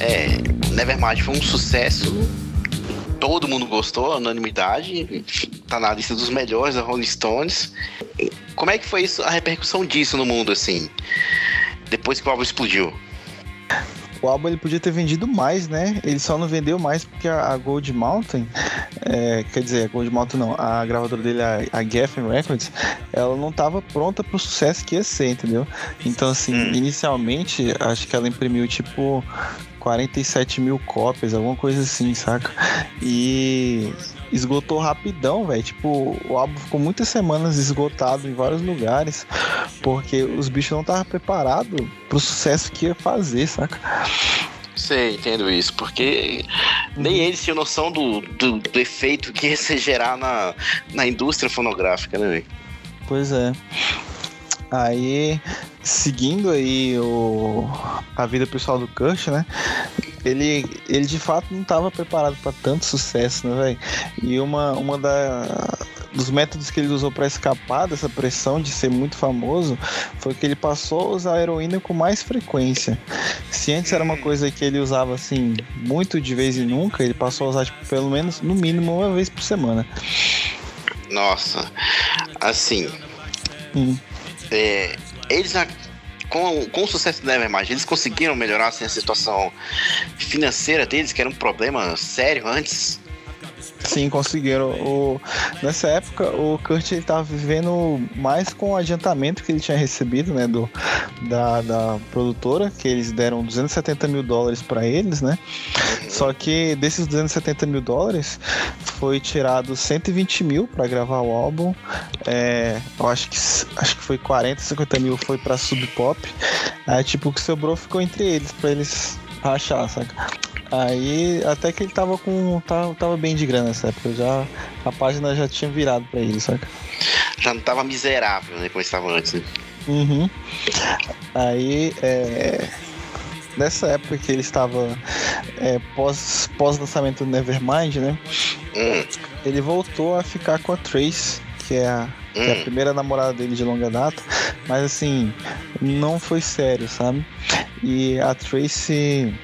é, Nevermind foi um sucesso. Todo mundo gostou, unanimidade. Tá na lista dos melhores da Rolling Stones. Como é que foi isso, a repercussão disso no mundo, assim? Depois que o álbum explodiu? o álbum ele podia ter vendido mais, né? Ele só não vendeu mais porque a, Gold Mountain, é, quer dizer, a Gold Mountain não, a gravadora dele, a, a Geffen Records, ela não estava pronta para o sucesso que ia ser, entendeu? Então, assim, hum. inicialmente, acho que ela imprimiu tipo 47 mil cópias, alguma coisa assim, saca? E esgotou rapidão, velho. Tipo, o álbum ficou muitas semanas esgotado em vários lugares, porque os bichos não estavam preparados pro sucesso que ia fazer, saca? Sei, entendo isso, porque nem eles tinham noção do, do, do efeito que ia se gerar na, na indústria fonográfica, né, velho? Pois é. Aí, seguindo aí o, a vida pessoal do Kurt, né? Ele, ele de fato não estava preparado para tanto sucesso, né, velho? E uma, uma da, dos métodos que ele usou para escapar dessa pressão de ser muito famoso foi que ele passou a usar heroína com mais frequência. Se antes era uma coisa que ele usava assim muito de vez em nunca, ele passou a usar tipo, pelo menos no mínimo uma vez por semana. Nossa, assim. Hum é, eles com, com o sucesso do Nevermind, eles conseguiram melhorar assim, a situação financeira deles, que era um problema sério antes? Sim, conseguiram. O, nessa época, o Kurt ele tava vivendo mais com o adiantamento que ele tinha recebido, né, do, da, da produtora, que eles deram 270 mil dólares para eles, né? Só que desses 270 mil dólares, foi tirado 120 mil para gravar o álbum. É, eu acho que, acho que foi 40, 50 mil foi para Sub Pop. Aí, tipo, o que sobrou ficou entre eles, para eles rachar, saca? Aí até que ele tava com. Tava, tava bem de grana nessa época. Já, a página já tinha virado pra ele, saca? Já não tava miserável, né? Como estava antes, né? Uhum. Aí é. Nessa época que ele estava é, pós, pós lançamento do Nevermind, né? Hum. Ele voltou a ficar com a Trace, que é a, que é a Hum. primeira namorada dele de longa data, mas assim, não foi sério, sabe? E a Tracy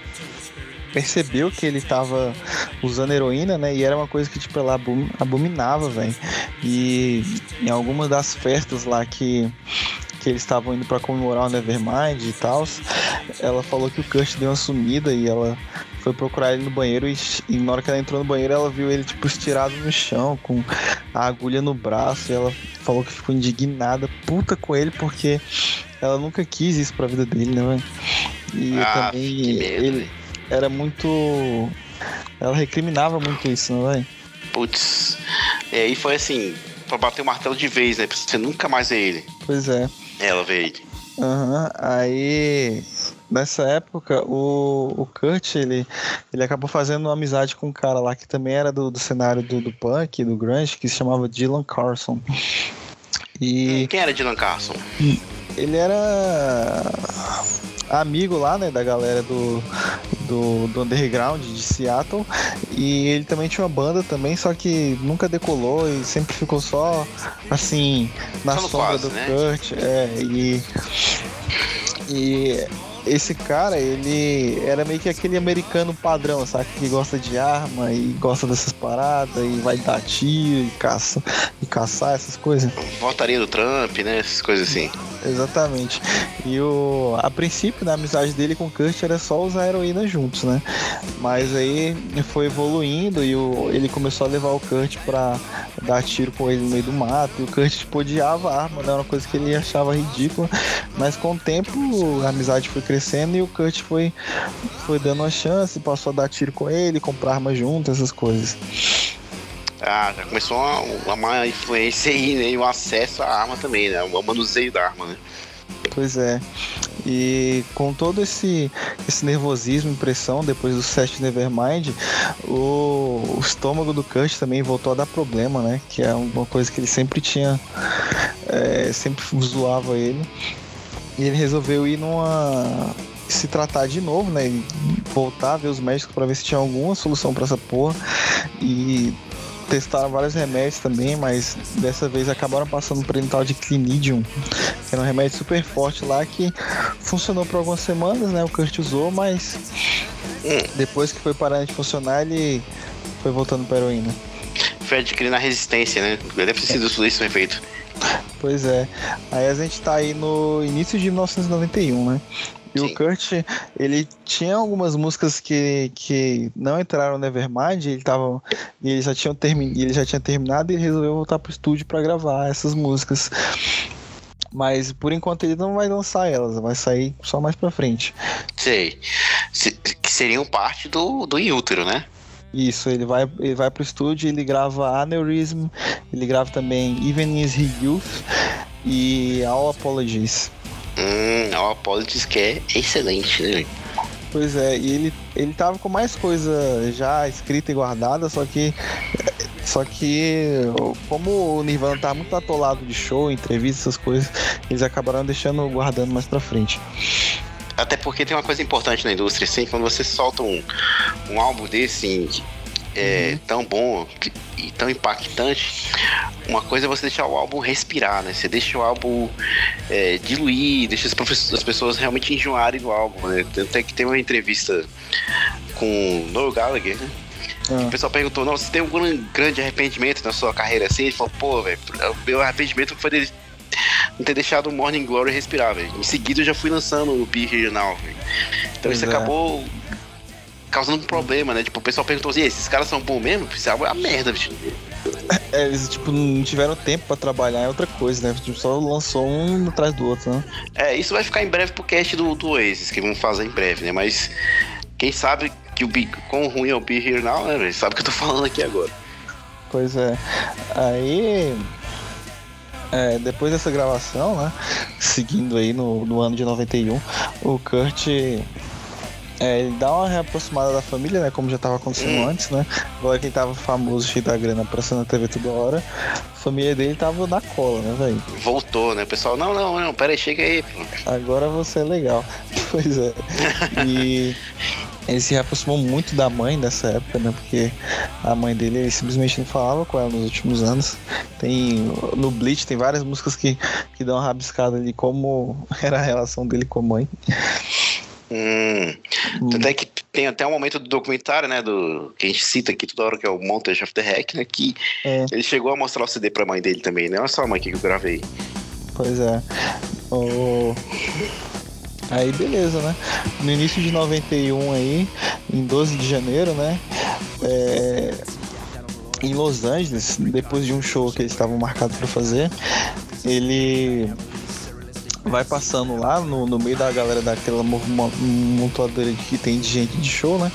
percebeu que ele tava usando heroína, né? E era uma coisa que, tipo, ela abom- abominava, velho. E em algumas das festas lá que, que eles estavam indo pra comemorar o Nevermind e tal, ela falou que o Kurt deu uma sumida e ela foi procurar ele no banheiro e, e na hora que ela entrou no banheiro ela viu ele tipo estirado no chão com a agulha no braço e ela falou que ficou indignada, puta com ele porque ela nunca quis isso pra vida dele, né, velho? E Ah, também ele. Era muito ela recriminava muito isso, não é? Putz. E aí foi assim, pra bater o martelo de vez, né? Pra você nunca mais ver ele. Pois é. Ela vê ele. Aham, aí nessa época o, o Kurt ele, ele acabou fazendo uma amizade com um cara lá que também era do, do cenário do, do punk, do grunge, que se chamava Dylan Carson. E Quem era Dylan Carson? ele era amigo lá, né, da galera do, do, do underground de Seattle e ele também tinha uma banda também, só que nunca decolou e sempre ficou só assim na Só sombra quase, do né? Kurt, é, e e esse cara, ele era meio que aquele americano padrão, sabe? Que gosta de arma e gosta dessas paradas e vai dar tiro e caça e caçar essas coisas. Votaria do Trump, né? Essas coisas assim. Exatamente. E o a princípio, né, a amizade dele com o Kurt era só usar heroína juntos, né? Mas aí foi evoluindo e o, ele começou a levar o Kurt pra dar tiro com ele no meio do mato. E o Kurt tipo, odiava a arma, né? Uma coisa que ele achava ridícula. Mas com o tempo a amizade foi crescendo e o Kurt foi, foi dando uma chance, passou a dar tiro com ele, comprar arma junto, essas coisas. Ah, já começou uma, uma influência aí, né? E o acesso à arma também, né? O manuseio da arma, né? Pois é. E com todo esse, esse nervosismo e pressão depois do set Nevermind, o, o estômago do Kurt também voltou a dar problema, né? Que é uma coisa que ele sempre tinha. é, sempre zoava ele. E ele resolveu ir numa. se tratar de novo, né? Voltar a ver os médicos para ver se tinha alguma solução para essa porra. E testaram vários remédios também, mas dessa vez acabaram passando por um tal de Clinidium, que era um remédio super forte lá que funcionou por algumas semanas, né? O Kurt usou, mas depois que foi parando de funcionar, ele foi voltando para heroína. Foi adquirindo a resistência, né? Deve ter sido tudo isso efeito. Pois é. Aí a gente tá aí no início de 1991, né? E Sim. o Kurt, ele tinha algumas músicas que, que não entraram no Nevermind, ele tava, e ele já tinha termi, ele já tinha terminado e resolveu voltar pro estúdio para gravar essas músicas. Mas por enquanto ele não vai lançar elas, vai sair só mais pra frente. Sei. Se- que seriam parte do, do Inútero, né? Isso, ele vai, ele vai pro estúdio, ele grava Aneurism, ele grava também Even Is He Youth e All Apologies. Hum, o Apologies que é excelente, né? Pois é, e ele, ele tava com mais coisa já escrita e guardada, só que. Só que, como o Nirvana tá muito atolado de show, entrevista, essas coisas, eles acabaram deixando guardando mais pra frente. Até porque tem uma coisa importante na indústria, assim, quando você solta um, um álbum desse assim, é, tão bom e tão impactante, uma coisa é você deixar o álbum respirar, né? Você deixa o álbum é, diluir, deixa as, as pessoas realmente enjoarem do álbum, né? Tanto é que tem uma entrevista com o Noel Gallagher, né? O Ah, pessoal perguntou, não, você tem algum grande arrependimento na sua carreira assim? Ele falou, pô, velho, o meu arrependimento foi dele não ter deixado o Morning Glory respirar, velho. Em seguida eu já fui lançando o Be Now, velho. Então Pois isso é. acabou causando um problema, né? Tipo, o pessoal perguntou assim, esses caras são bons mesmo? Isso é uma merda, bicho. É, eles, tipo, não tiveram tempo pra trabalhar em outra coisa, né? Tipo, só lançou um atrás do outro, né? É, isso vai ficar em breve pro cast do, do Oasis, que vamos fazer em breve, né? Mas quem sabe que o Be, quão ruim é o Be Here Now, né? Sabe o que eu tô falando aqui agora. Pois é. Aí. É, depois dessa gravação, né? Seguindo aí no, no ano de 91, o Kurt é, ele dá uma reaproximada da família, né? Como já tava acontecendo hum. antes, né? Agora quem tava famoso, cheio da grana, aparecendo na TV toda hora, a família dele tava na cola, né, velho? Voltou, né? O pessoal, não, não, não, peraí, chega aí. Agora você é legal. pois é. E ele se reaproximou muito da mãe nessa época, né? Porque a mãe dele ele simplesmente não falava com ela nos últimos anos. Tem no Bleach tem várias músicas que, que dão uma rabiscada de como era a relação dele com a mãe. Hum. hum. Tanto é que tem até um momento do documentário, né? Do, que a gente cita aqui toda hora, que é o Montage of the Hack, né? Que é. ele chegou a mostrar o CD pra mãe dele também, né? Olha só a mãe que eu gravei. Pois é. O... Aí beleza, né? No início de 91 aí, em 12 de janeiro, né? É... Em Los Angeles, depois de um show que eles estavam marcados para fazer, ele vai passando lá no, no meio da galera daquela montoadeira que tem de gente de show, né?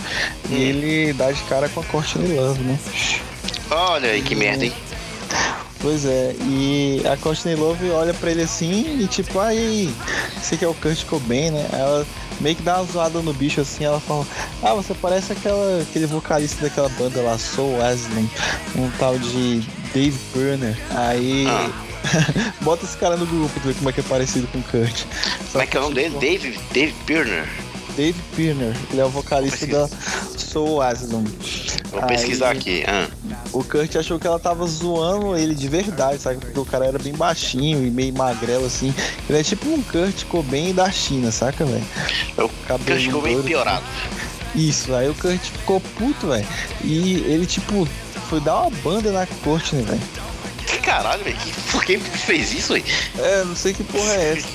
Hum. E ele dá de cara com a Courtney Love, né? Olha aí que merda, hein? Pois é, e a Courtney Love olha pra ele assim e tipo, aí, você que é o Kurt Cobain, né? Ela meio que dá uma zoada no bicho assim, ela fala, ah, você parece aquela, aquele vocalista daquela banda lá, Soul Aslan, um tal de Dave Burner. Aí. Ah Bota esse cara no grupo pra ver como é que é parecido com o Kurt. Como é que é o nome dele? Dave, Dave Pirner. Dave Pirner, ele é o vocalista da Soul Asylum. Vou pesquisar aqui. Ah. O Kurt achou que ela tava zoando ele de verdade, sabe? Porque o cara era bem baixinho e meio magrelo assim. Ele é tipo um Kurt Cobain da China, saca, velho? É o Kurt Cobain piorado. Isso, aí o Kurt ficou puto, velho. E ele, tipo, foi dar uma banda na Courtney, velho. Caralho, velho. Por que fez isso, aí? É, não sei que porra é essa.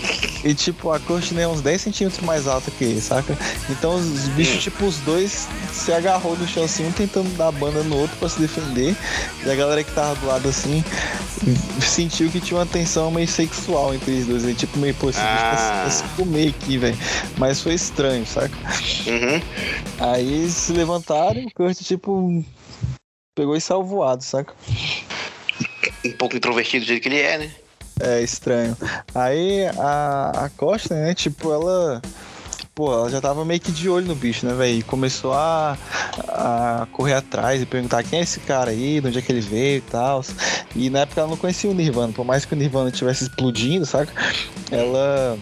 E tipo, a Courtney é uns 10 centímetros mais alta que ele, saca? Então os bichos, hum. tipo, os dois se agarrou no chão assim, um tentando dar banda no outro pra se defender. E a galera que tava do lado assim sentiu que tinha uma tensão meio sexual entre eles dois. Aí, tipo, meio, pô, esse ah. bicho vai se comer aqui, velho. Mas foi estranho, saca? Uhum. Aí se levantaram e o Kurt, tipo, pegou e saiu voado, saca? Um pouco introvertido do jeito que ele é, né? É estranho. Aí a, a Costa, né, tipo, ela. Pô, ela já tava meio que de olho no bicho, né, velho? Começou a, a correr atrás e perguntar quem é esse cara aí, de onde é que ele veio e tal. E na época ela não conhecia o Nirvana, por mais que o Nirvana estivesse explodindo, saca? Ela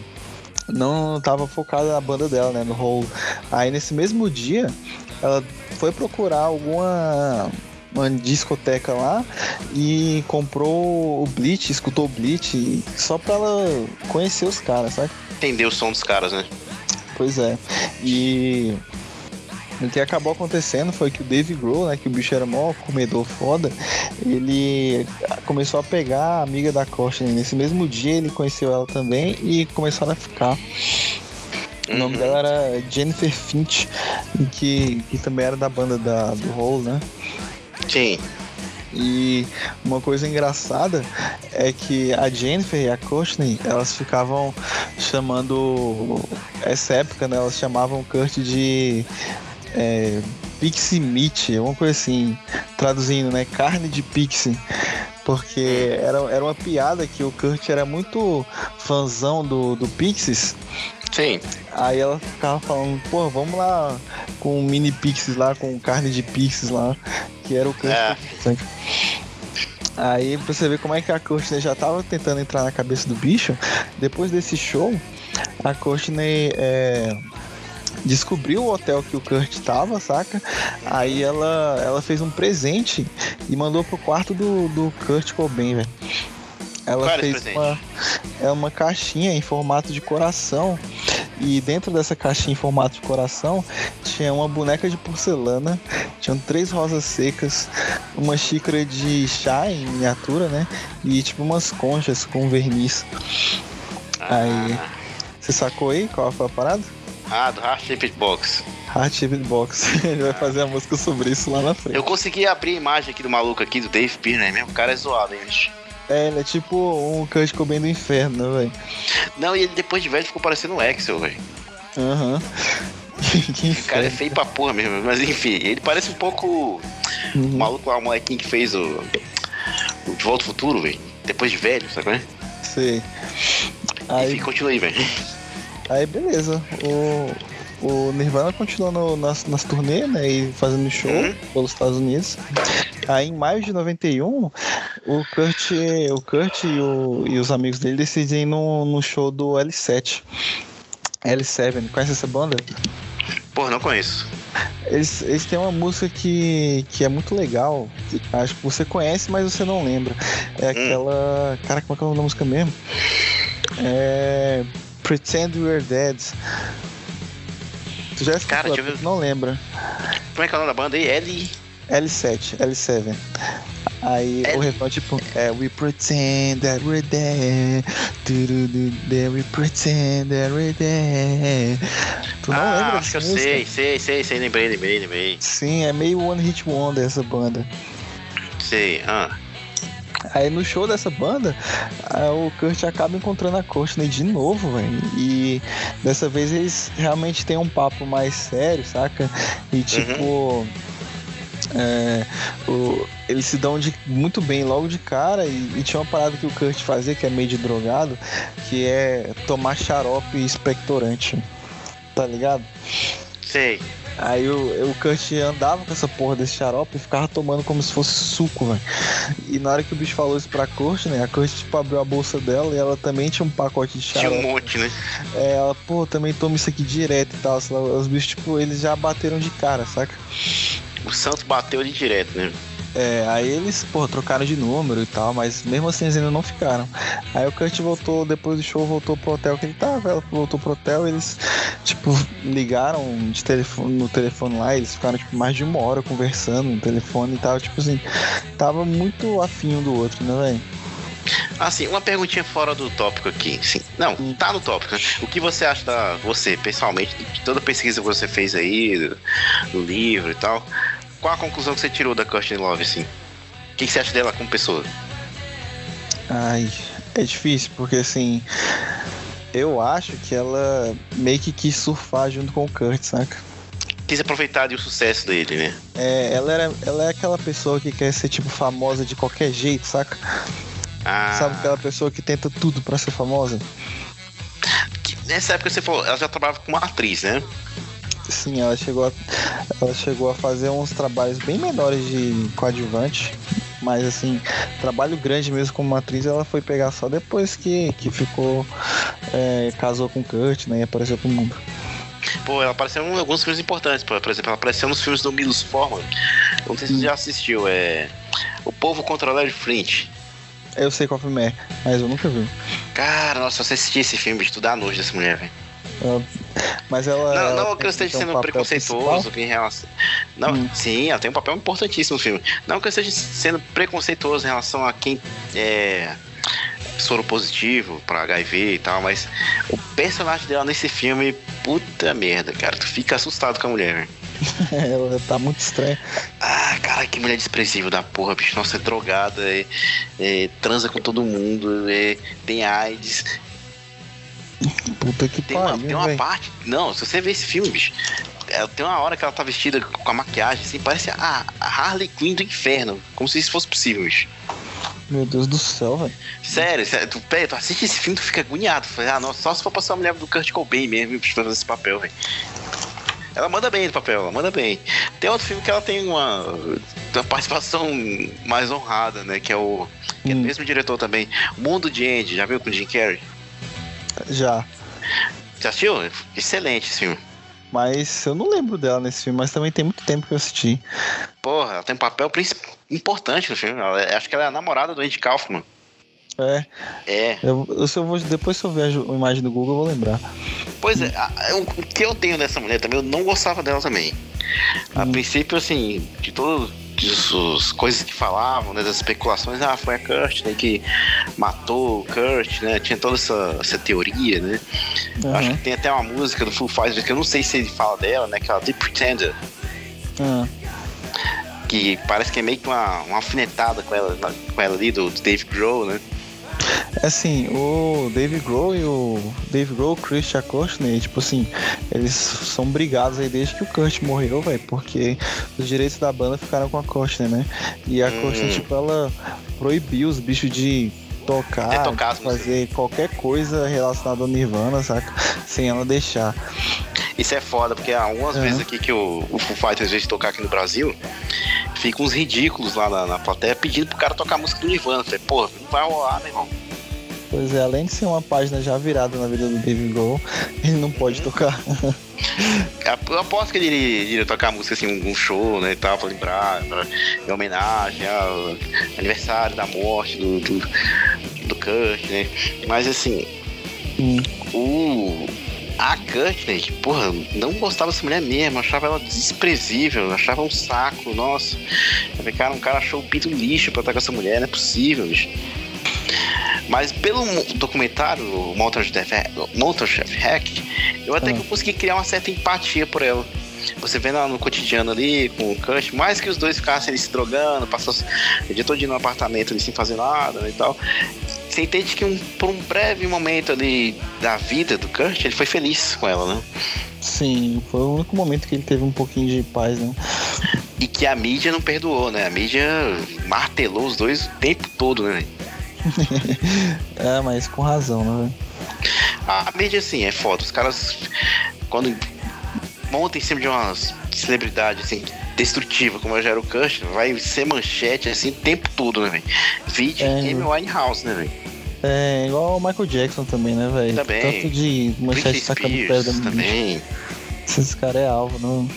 não tava focada na banda dela, né, no rolo. Aí nesse mesmo dia, ela foi procurar alguma uma discoteca lá e comprou o Bleach, escutou o Bleach só pra ela conhecer os caras, sabe? Entender o som dos caras, né? Pois é. E o que acabou acontecendo foi que o Dave Grohl, né, que o bicho era mó comedor foda, ele começou a pegar a amiga da Courtney. Nesse mesmo dia ele conheceu ela também e começaram a ficar. O nome uhum. dela era Jennifer Finch, que, que também era da banda da, do Hole, né? Sim. E uma coisa engraçada é que a Jennifer e a Courtney, elas ficavam chamando. Essa época, né? Elas chamavam o Kurt de. É, Pixie Meat, uma coisa assim, traduzindo, né? Carne de Pixie. Porque era, era uma piada que o Kurt era muito fãzão do, do Pixies. Sim. Aí ela ficava falando, pô, vamos lá com mini pixies lá, com carne de pixies lá, que era o Kurt. É. Aí pra você ver como é que a Courtney já tava tentando entrar na cabeça do bicho, depois desse show, a Courtney é, descobriu o hotel que o Kurt tava, saca? Aí ela, ela fez um presente e mandou pro quarto do, do Kurt Cobain, velho. Ela Qual fez uma, é uma caixinha em formato de coração. E dentro dessa caixinha em formato de coração tinha uma boneca de porcelana, tinham três rosas secas, uma xícara de chá em miniatura, né? E tipo umas conchas com verniz. Ah. Aí. Você sacou aí qual foi a parada? Ah, do Heart Shaped Box. Heart Shaped Box. Ele vai fazer a música sobre isso lá na frente. Eu consegui abrir a imagem aqui do maluco aqui, do Dave Pirner mesmo. O cara é zoado, hein, bicho. É, ele é tipo um Kurt Cobain do inferno, né, velho? Não, e ele depois de velho ficou parecendo o Axel, velho. Aham. que O cara é feio pra porra mesmo. Mas enfim, ele parece um pouco o Uhum. maluco lá, o molequinho que fez o. o De Volta ao Futuro, velho. Depois de velho, sabe qual é? Sei. Aí, Enfim, continua aí, velho. aí beleza. O, o Nirvana continua no- nas, nas turnês, né? E fazendo show Uhum. pelos Estados Unidos. Aí em maio de 91, o Kurt, o Kurt e, o- e os amigos dele decidem ir no, no show do L7. L7, conhece essa banda? Porra, não conheço. Eles, eles têm uma música que, que é muito legal. que acho que você conhece, mas você não lembra. É aquela. Cara, como é que é o nome da música mesmo? É. Pretend We're Dead. Tu já escutou, Cara, eu não lembra. Como é que é o nome da banda aí? L. L7, L7. Aí L- o refrão tipo, é We pretend that we're there. Du-du-du, there we pretend that we're there. Tu não ah, lembra acho que eu música? sei, sei, sei, sei, lembrei, lembrei, lembrei. Sim, é meio One Hit Wonder essa banda. Sei, ah. Aí no show dessa banda, o Kurt acaba encontrando a Courtney de novo, velho. E dessa vez eles realmente têm um papo mais sério, saca? E tipo. é, o- eles se dão de, muito bem logo de cara e, e tinha uma parada que o Kurt fazia, que é meio de drogado, que é tomar xarope expectorante. Tá ligado? Sei. Aí o, o Kurt andava com essa porra desse xarope e ficava tomando como se fosse suco, velho. E na hora que o bicho falou isso pra Kurt, né? A Kurt, tipo, abriu a bolsa dela e ela também tinha um pacote de Tinha um xarope. monte, né? É, ela, pô, também toma isso aqui direto e tal. Os bichos, tipo, eles já bateram de cara, saca? O Santos bateu ali direto, né? É, aí eles, pô, trocaram de número e tal, mas mesmo assim eles ainda não ficaram. Aí o Kurt voltou, depois do show, voltou pro hotel que ele tava, ela voltou pro hotel, eles, tipo, ligaram de telefone, no telefone lá, eles ficaram, tipo, mais de uma hora conversando no telefone e tal, tipo assim, tava muito afim um do outro, né, velho? Assim, uma perguntinha fora do tópico aqui. Sim. Não, Hum. tá no tópico. O que você acha da. Você, pessoalmente, de toda a pesquisa que você fez aí, do, do livro e tal, qual a conclusão que você tirou da Kirsten Love, assim? O que, você acha dela como pessoa? Ai, é difícil, porque assim, eu acho que ela meio que quis surfar junto com o Kurt, saca? Quis aproveitar do sucesso dele, né? É, ela, era, ela é aquela pessoa que quer ser, tipo, famosa de qualquer jeito, saca? Ah, Sabe aquela pessoa que tenta tudo pra ser famosa? nessa época você falou, ela já trabalhava como atriz, né? Sim, ela chegou a, ela chegou a fazer uns trabalhos bem menores de coadjuvante. Mas assim, trabalho grande mesmo como atriz, ela foi pegar só depois que, que ficou. é, casou com o Kurt, né? E apareceu pro mundo. Pô, ela apareceu em alguns filmes importantes, por exemplo, ela apareceu nos filmes do Milos Forman. Não sei se você já assistiu, é. O Povo contra Larry Flint. Eu sei qual filme é, mas eu nunca vi. Cara, nossa, você assistir esse filme, tu dá nojo dessa mulher, velho. Ela- mas ela. Não, ela não que eu esteja um sendo papel preconceituoso em relação. Não, Hum. sim, ela tem um papel importantíssimo no filme. Não que eu esteja sendo preconceituoso em relação a quem é soro positivo pra HIV e tal, mas o personagem dela nesse filme, puta merda, cara. Tu fica assustado com a mulher, velho. ela tá muito estranha. Ah, cara, que mulher desprezível da porra, bicho. Nossa, é drogada, é, é, transa com todo mundo, é, tem AIDS. Puta que Tem uma, pariu, tem uma parte. Não, se você ver esse filme, bicho. é, tem uma hora que ela tá vestida com a maquiagem, assim, parece a, Harley Quinn do inferno. Como se isso fosse possível, bicho. Meu Deus do céu, velho. Sério, sério tu, tu assiste esse filme, tu fica agoniado. Ah, nossa, só se for passar a mulher do Kurt Cobain mesmo, pra fazer esse papel, velho. Ela manda bem no papel, ela manda bem. Tem outro filme que ela tem uma, uma participação mais honrada, né? Que é o. Que é Hum. mesmo diretor também. Mundo de Andy, já viu com o Jim Carrey? Já. Já assistiu? Excelente esse filme. Mas eu não lembro dela nesse filme, mas também tem muito tempo que eu assisti. Porra, ela tem um papel importante no filme. Ela é- acho que ela é a namorada do Andy Kaufman. É, É. eu, eu, se eu vou, depois se eu ver a imagem do Google, eu vou lembrar. Pois é, a- a- o que eu tenho dessa mulher também, eu não gostava dela também. A hum. princípio, assim, de todas as coisas que falavam, né, das especulações, ah, foi a Kurt né, que matou o Kurt, né? Tinha toda essa, essa teoria, né? Uhum. Acho que tem até uma música do Full Fighters que eu não sei se ele fala dela, né? Que é The Pretender. Uhum. Que parece que é meio que uma, uma alfinetada com ela, com ela ali, do, do Dave Grohl, né? Assim, o Dave Grohl e o Dave Grohl, Christian Courtney, tipo assim, eles são brigados aí desde que o Kurt morreu, velho, porque os direitos da banda ficaram com a Courtney, né? E a hum. Tipo, ela proibiu os bichos de tocar, tocar fazer qualquer coisa relacionada ao Nirvana, saca? Sem ela deixar. Isso é foda, porque algumas é. vezes aqui que o, o Foo Fighters veio tocar aqui no Brasil, fica uns ridículos lá na, na plateia pedindo pro cara tocar a música do Nirvana. falei, pô, não vai rolar, meu irmão. Pois é, além de ser uma página já virada na vida do David Grohl, ele não pode tocar. Eu aposto que ele iria, tocar música assim, um show, né, e tal, pra lembrar, pra, em homenagem ao aniversário da morte do, do, do Kurt, né? Mas assim, hum. o a Courtney, porra, não gostava dessa mulher mesmo, achava ela desprezível, achava um saco, nossa. Cara, um cara achou o pinto lixo pra estar com essa mulher, não é possível, bicho. Mas pelo documentário, Motorchef Hack, eu até ah. que eu consegui criar uma certa empatia por ela. Você vendo ela no cotidiano ali, com o Kurt, mais que os dois ficassem ali se drogando, passou o dia todo no apartamento ali sem fazer nada e tal. Você entende que um, por um breve momento ali da vida do Kurt, ele foi feliz com ela, né? Sim, foi o único momento que ele teve um pouquinho de paz, né? E que a mídia não perdoou, né? A mídia martelou os dois o tempo todo, né? é, mas com razão, né? A mídia, assim, é foda. Os caras, quando montam em cima de umas celebridades, assim, destrutiva, como já era o Custer, vai ser manchete, assim, o tempo todo, né, velho? Vídeo é, Amy Winehouse, né, velho? É, igual o Michael Jackson também, né, velho? Também. Tanto de manchete sacando o pé da também. Esse cara é alvo, não...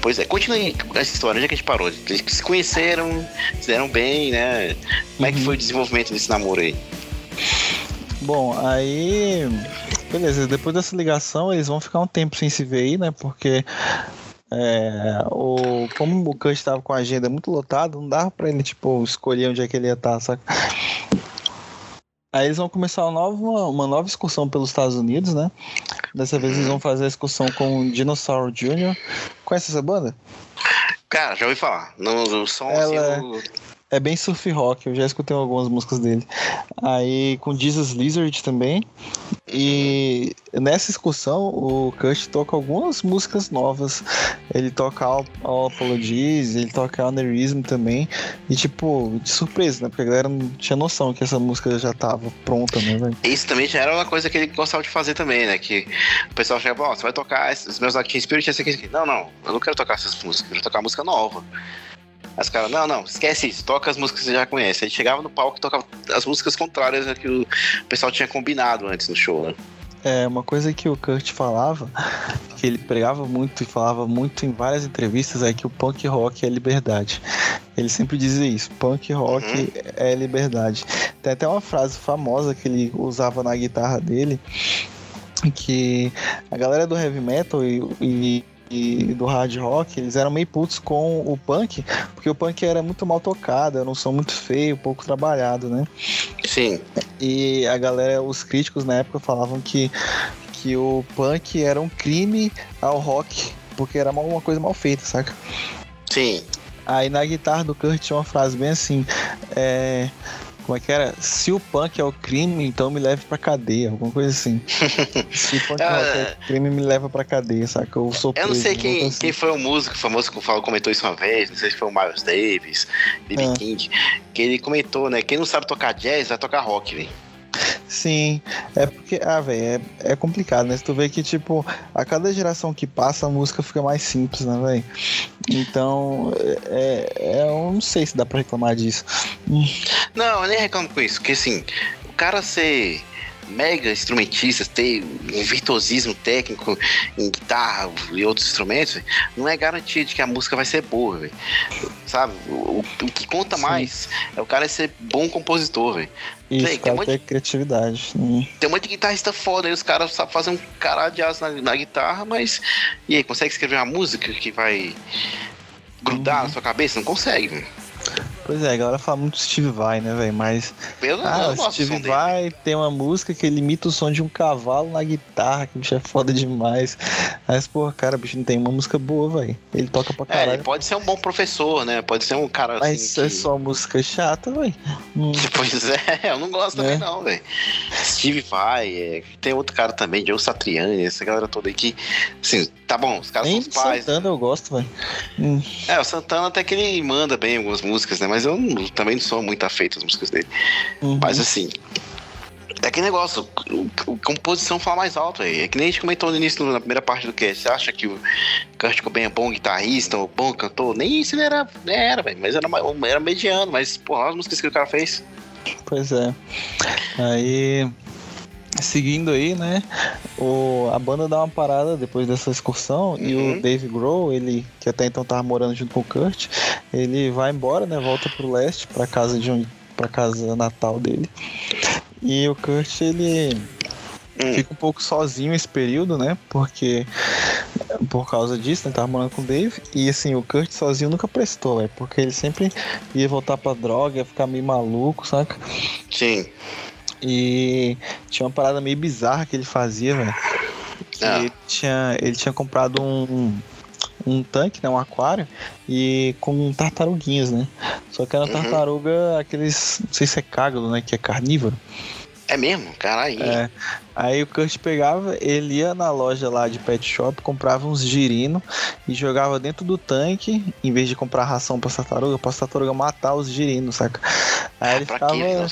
Pois é, continue essa história, onde é que a gente parou? Eles se conheceram, se deram bem, né? Como é que foi o desenvolvimento desse namoro aí? Bom, aí. Beleza, depois dessa ligação eles vão ficar um tempo sem se ver aí, né? Porque é, o, como o Kurt estava com a agenda muito lotada, não dava pra ele, tipo, escolher onde é que ele ia estar, saca? Aí eles vão começar uma nova, uma nova excursão pelos Estados Unidos, né? Dessa vez eles vão fazer a excursão com o Dinosaur Jr. Conhece essa banda? Cara, já ouvi falar. No, no som Ela... assim, é bem surf rock, eu já escutei algumas músicas dele. Aí com Jesus Lizard também. E nessa excursão o Kurt toca algumas músicas novas. Ele toca All Apologies, ele toca Aneurysm também. E tipo, de surpresa, né? Porque a galera não tinha noção que essa música já tava pronta, né, velho? Isso também já era uma coisa que ele gostava de fazer também, né? Que o pessoal chegava, ó, oh, você vai tocar os meus Active Spirit, esse aqui, esse aqui. Não, não, eu não quero tocar essas músicas, eu quero tocar música nova. As caras, não, não, esquece isso, toca as músicas que você já conhece. Aí chegava no palco e tocava as músicas contrárias que o pessoal tinha combinado antes no show, né? É, uma coisa que o Kurt falava, que ele pregava muito e falava muito em várias entrevistas, é que o punk rock é liberdade. Ele sempre dizia isso, punk rock uhum. é liberdade. Tem até uma frase famosa que ele usava na guitarra dele, que a galera do heavy metal e, e e do hard rock, eles eram meio putos com o punk, porque o punk era muito mal tocado, era um som muito feio, pouco trabalhado, né? Sim. E a galera, os críticos na época falavam que, que o punk era um crime ao rock, porque era uma coisa mal feita, saca? Sim. Aí na guitarra do Kurt tinha uma frase bem assim: é, como é que era? Se o punk é o crime, então me leve pra cadeia, alguma coisa assim. Se o punk é o crime, me leva pra cadeia, saca? Eu sou Eu não sei quem, assim. quem foi o músico famoso que falou, comentou isso uma vez, não sei se foi o Miles Davis, B.B. Ah. King, que ele comentou, né? Quem não sabe tocar jazz vai tocar rock, velho. Sim, é porque, ah, velho, é, é complicado, né? Se tu vê que, tipo, a cada geração que passa, a música fica mais simples, né, velho? Então, é, é, eu não sei se dá pra reclamar disso. Não, eu nem reclamo com isso, porque, assim, o cara ser mega instrumentistas, ter um virtuosismo técnico em guitarra e outros instrumentos, não é garantido que a música vai ser boa, véio. sabe? O, o, que conta Sim. mais é o cara ser bom compositor, velho. Isso, Véi, tem, ter criatividade. Hum. Tem um monte de guitarrista foda aí, os caras sabem fazer um caralho de asa na, na, guitarra, mas. E aí, consegue escrever uma música que vai grudar uhum. na sua cabeça? Não consegue, velho. Pois é, a galera fala muito Steve Vai, né, velho? Mas. Eu não, ah, eu Steve Vai tem uma música que ele imita o som de um cavalo na guitarra, que o bicho é foda demais. Mas, pô, cara, o bicho não tem uma música boa, velho. Ele toca pra caralho. É, ele pode ser um bom professor, né? Pode ser um cara Mas assim. Mas é que... só música chata, velho. Hum. Pois é, eu não gosto também, é. não, velho. Steve Vai, é... tem outro cara também, Joe Satriani, essa galera toda aí que. Assim, tá bom, os caras Nem são os pais. Santana eu gosto, velho. Hum. É, o Santana até que ele manda bem algumas músicas, né? Mas eu não, também não sou muito afeito às músicas dele. Uhum. Mas assim. É aquele negócio, composição fala mais alto aí. É que nem a gente comentou no início, na primeira parte do cast. Você acha que o Kurt Cobain é bom guitarrista ou bom cantor? Nem isso ele era, era velho. Mas era, era mediano. Mas, porra, as músicas que o cara fez. Pois é. Aí seguindo aí, né? O, a banda dá uma parada depois dessa excursão uhum. e o uhum. Dave Grohl, ele que até então tava morando junto com o Kurt, ele vai embora, né? Volta pro leste, para casa de onde, para casa natal dele. E o Kurt ele hum. fica um pouco sozinho esse período, né? Porque por causa disso, né? Tava morando com o Dave. E assim, o Kurt sozinho nunca prestou, velho. Porque ele sempre ia voltar pra droga, ia ficar meio maluco, saca? Sim. E tinha uma parada meio bizarra que ele fazia, velho. Ah. Ele, tinha, ele tinha comprado um, um tanque, né, um aquário, e com tartaruguinhas, né? Só que era uhum. tartaruga, aqueles, não sei se é cágalo, né, que é carnívoro. É mesmo? Caralho. É. Aí o Kurt pegava, ele ia na loja lá de pet shop, comprava uns girino e jogava dentro do tanque, em vez de comprar ração pra tartaruga, pra tartaruga matar os girinos, saca? Aí ele pra ficava... Quê,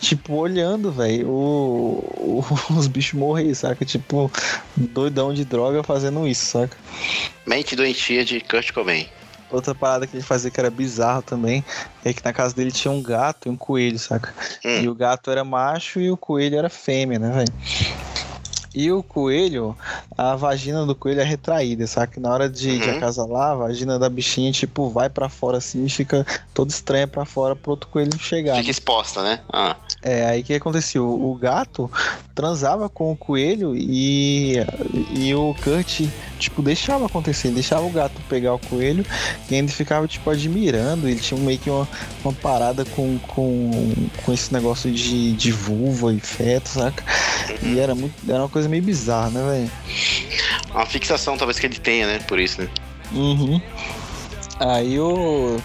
tipo, olhando, velho, os bichos morrer, saca? Tipo, doidão de droga fazendo isso, saca? Mente doentia de Kurt Cobain. Outra parada que ele fazia que era bizarro também é que na casa dele tinha um gato e um coelho, saca? Hum. E o gato era macho e o coelho era fêmea, né, velho? E o coelho, a vagina do coelho é retraída, sabe? Que na hora de, uhum. de acasalar, a vagina da bichinha, tipo, vai para fora assim e fica toda estranha para fora pro outro coelho chegar. Fica exposta, né? Ah. É, aí o que aconteceu? O gato transava com o coelho e, e o Kurt, tipo, deixava acontecer, deixava o gato pegar o coelho e ainda ficava, tipo, admirando. Ele tinha meio que uma, uma parada com, com, com esse negócio de, de vulva e feto, saca? Uhum. E era, muito, era uma coisa meio bizarra, né, velho? Uma fixação, talvez, que ele tenha, né? Por isso, né? Uhum. Aí o.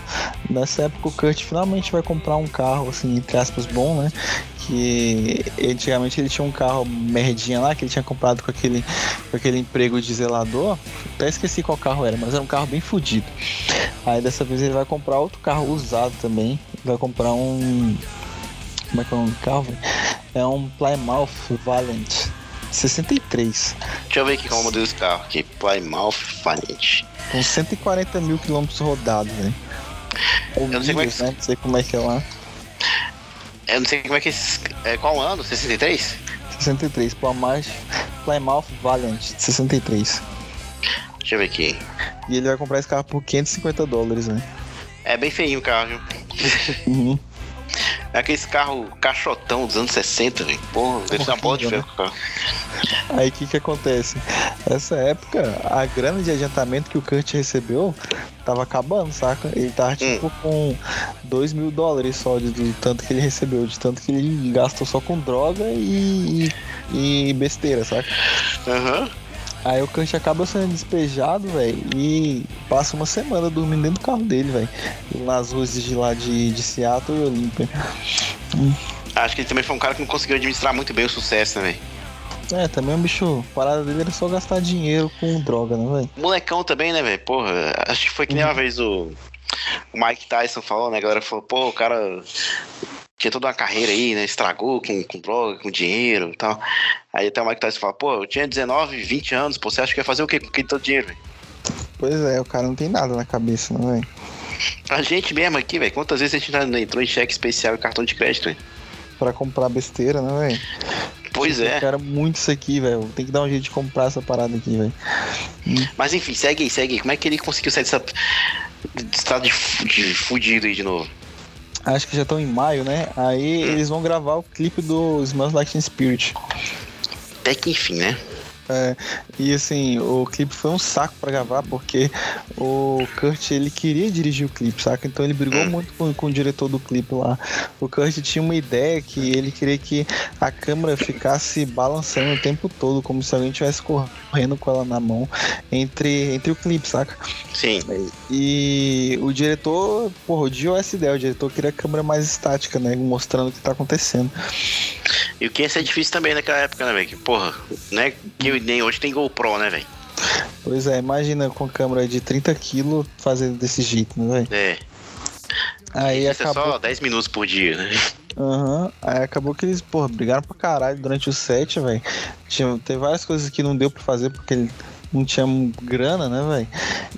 Nessa época o Kurt finalmente vai comprar um carro, assim, entre aspas, bom, né? Que antigamente ele tinha um carro merdinha lá, que ele tinha comprado com aquele, com aquele emprego de zelador. Até esqueci qual carro era, mas era um carro bem fodido. Aí dessa vez ele vai comprar outro carro usado também. Vai comprar um. Como é que é o nome do carro? É um Plymouth Valiant 63. Deixa eu ver aqui qual é o modelo desse carro aqui. Plymouth Valiant. Com 140 mil quilômetros rodados, velho. Eu não sei como é que... Né? Não sei como é que é lá. Eu não sei como é que... É, qual ano? 63? 63. Plymouth, Plymouth Valiant 63. Deixa eu ver aqui. E ele vai comprar esse carro por 550 dólares, né? É bem feinho o carro, viu? uhum. É aqueles carro caixotão dos anos 60, velho. Porra, deve uma bola de ferro carro. Aí o que que acontece? Nessa época, a grana de adiantamento que o Kurt recebeu tava acabando, saca? Ele tava hum. tipo hum. com 2 mil dólares só de, do tanto que ele recebeu, de tanto que ele gastou só com droga e, e, e besteira, saca? Aham. Uhum. Aí o Kant acaba sendo despejado, velho, e passa uma semana dormindo dentro do carro dele, velho. Nas ruas de lá de, de Seattle e Olímpia. Acho que ele também foi um cara que não conseguiu administrar muito bem o sucesso, né, velho? É, também o bicho, a parada dele era só gastar dinheiro com droga, né, velho? Molecão também, né, velho? Porra, acho que foi que nem uma uhum. vez o, o Mike Tyson falou, né? A galera falou, pô, o cara tinha toda uma carreira aí, né? Estragou com, com droga, com dinheiro e tal. Aí até o Mike Tyson fala, pô, eu tinha 19, 20 anos, pô, você acha que ia fazer o quê com aquele todo dinheiro, velho? Pois é, o cara não tem nada na cabeça, não, velho? A gente mesmo aqui, velho, quantas vezes a gente já entrou em cheque especial e cartão de crédito, velho? Pra comprar besteira, né, velho? Pois tipo, é. Eu quero muito isso aqui, velho. Tem que dar um jeito de comprar essa parada aqui, velho. Mas enfim, segue aí, segue aí. Como é que ele conseguiu sair dessa estado de, de fudido aí de novo? Acho que já estão em maio, né? Aí Hum. eles vão gravar o clipe do Smells Like Teen Spirit. Até que enfim, né? É, e assim, o clipe foi um saco pra gravar porque o Kurt ele queria dirigir o clipe, saca? Então ele brigou Hum. muito com, com o diretor do clipe lá. O Kurt tinha uma ideia que ele queria que a câmera ficasse balançando o tempo todo, como se alguém estivesse correndo com ela na mão entre, entre o clipe, saca? Sim. E o diretor, porra, odiou essa ideia. O diretor queria a câmera mais estática, né? Mostrando o que tá acontecendo. E o que ia ser difícil também naquela época, né, velho? Que, porra, né? Que nem hoje tem GoPro, né, velho? Pois é, imagina com câmera de 30 kg fazendo desse jeito, né, velho? É. Aí Isso é acabou. só 10 minutos por dia, né? Aham. Aí acabou que eles, porra, brigaram pra caralho durante o set, velho. Tinha- Teve várias coisas que não deu pra fazer porque ele não tinha grana, né, velho?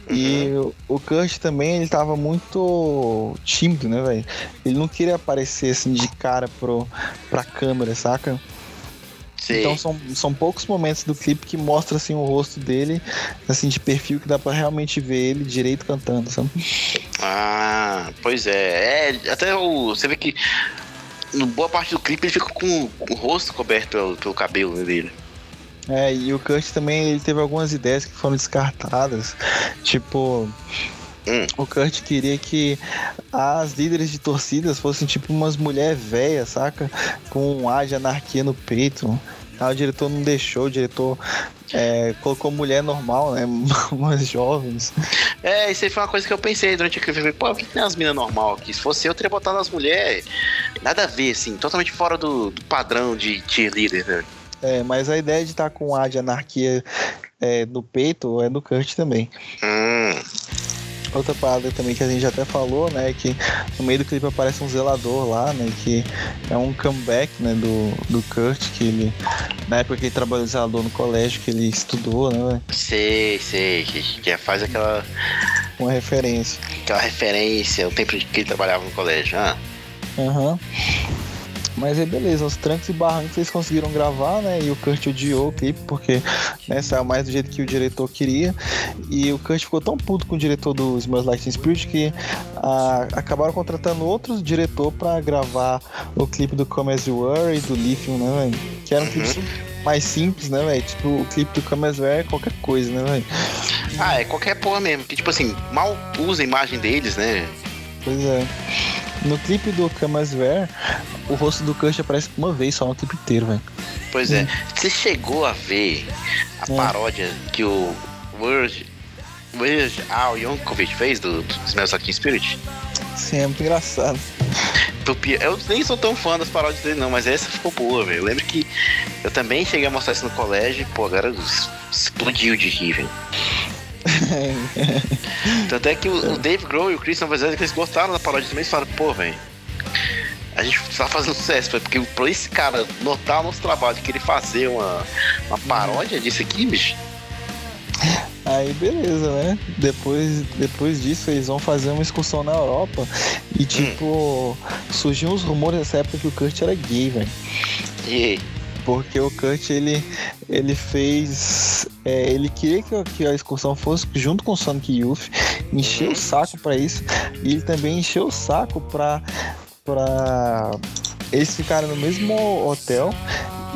E Uhum. o Kurt também, ele tava muito tímido, né, velho? Ele não queria aparecer assim de cara pro, pra câmera, saca? Sei. Então são, são poucos momentos do clipe que mostra assim o rosto dele, assim, de perfil que dá pra realmente ver ele direito cantando, sabe? Ah, pois é. É, até o. Você vê que. Boa parte do clipe ele fica com o rosto coberto pelo, pelo cabelo dele. É, e o Kurt também ele teve algumas ideias que foram descartadas. Tipo, Hum. o Kurt queria que as líderes de torcidas fossem tipo umas mulheres velhas, saca? Com um ar de anarquia no peito. Aí o diretor não deixou, o diretor é, colocou mulher normal, né? Umas jovens. É, isso aí foi uma coisa que eu pensei durante aquele filme. Pô, por que tem umas minas normal aqui? Se fosse eu, eu teria botado as mulheres. Nada a ver, assim, totalmente fora do, do padrão de cheerleader, né? É, mas a ideia de estar com um ar de anarquia é, no peito é do Kurt também. Hum, Outra parada também que a gente até falou, né, é que no meio do clipe aparece um zelador lá, né, que é um comeback, né, do, do Kurt, que ele, na época que ele trabalhou zelador no colégio, que ele estudou, né, velho? sei, sei. Que, que faz aquela, uma referência. aquela referência, o tempo que ele trabalhava no colégio. Ah, Aham. Mas aí beleza, os trancos e barrancos eles conseguiram gravar, né? E o Kurt odiou o clipe, porque né, saiu mais do jeito que o diretor queria. E o Kurt ficou tão puto com o diretor do Smells Like Teen Spirit que ah, acabaram contratando outro diretor pra gravar o clipe do Come As You Were e do Lithium, né, velho? Que era um clipe Uhum. mais simples, né, velho? Tipo, o clipe do Come As You Were é qualquer coisa, né, velho? Ah, é qualquer porra mesmo. Que tipo assim, mal usa a imagem deles, né? Pois é. No clipe do Come As You Were, o rosto do Kurt aparece uma vez só no clipe inteiro, velho. Pois é. Você chegou a ver a É. paródia que o Word. Word Al Yankovic fez do, do Smells Like Spirit? Sim, é muito engraçado. Eu nem sou tão fã das paródias dele, não, mas essa ficou boa, velho. Eu lembro que eu também cheguei a mostrar isso no colégio e, pô, a galera es- explodiu de rir, velho. Tanto é que o, o Dave Grohl e o Chris Novoselic, eles gostaram da paródia também, eles falaram, pô, velho, a gente tá fazendo sucesso, porque pra esse cara notar o nosso trabalho, querer fazer uma, uma paródia disso aqui, bicho, Aí beleza, né? Depois, depois disso eles vão fazer uma excursão na Europa e tipo, surgiu uns rumores nessa época que o Kurt era gay, velho. e Porque o Kurt ele, ele fez. é, ele queria que, a- que a excursão fosse junto com o Sonic Youth, encheu o saco pra isso, e ele também encheu o saco pra. pra eles ficarem no mesmo hotel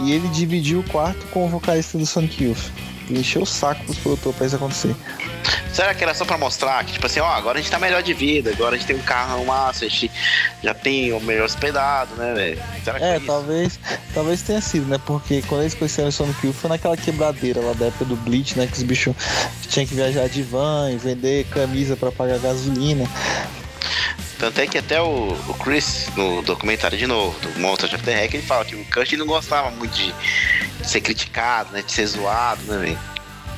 e ele dividiu o quarto com o vocalista do Sonic Youth. Ele encheu o saco pros produtores pra isso acontecer. será que era só pra mostrar que, tipo assim, ó, agora a gente tá melhor de vida, agora a gente tem um carro massa, a gente já tem o melhor hospedado, né, velho? Será que É, talvez, talvez tenha sido, né? Porque quando eles conheceram o Sonic Youth foi naquela quebradeira lá da época do Bleach, né? Que os bichos tinham que viajar de van e vender camisa pra pagar gasolina. Tanto é que até o, o Chris, no documentário de novo, do Monster of the Hack, ele fala que o ele não gostava muito de, ser criticado, né? De ser zoado, né, velho?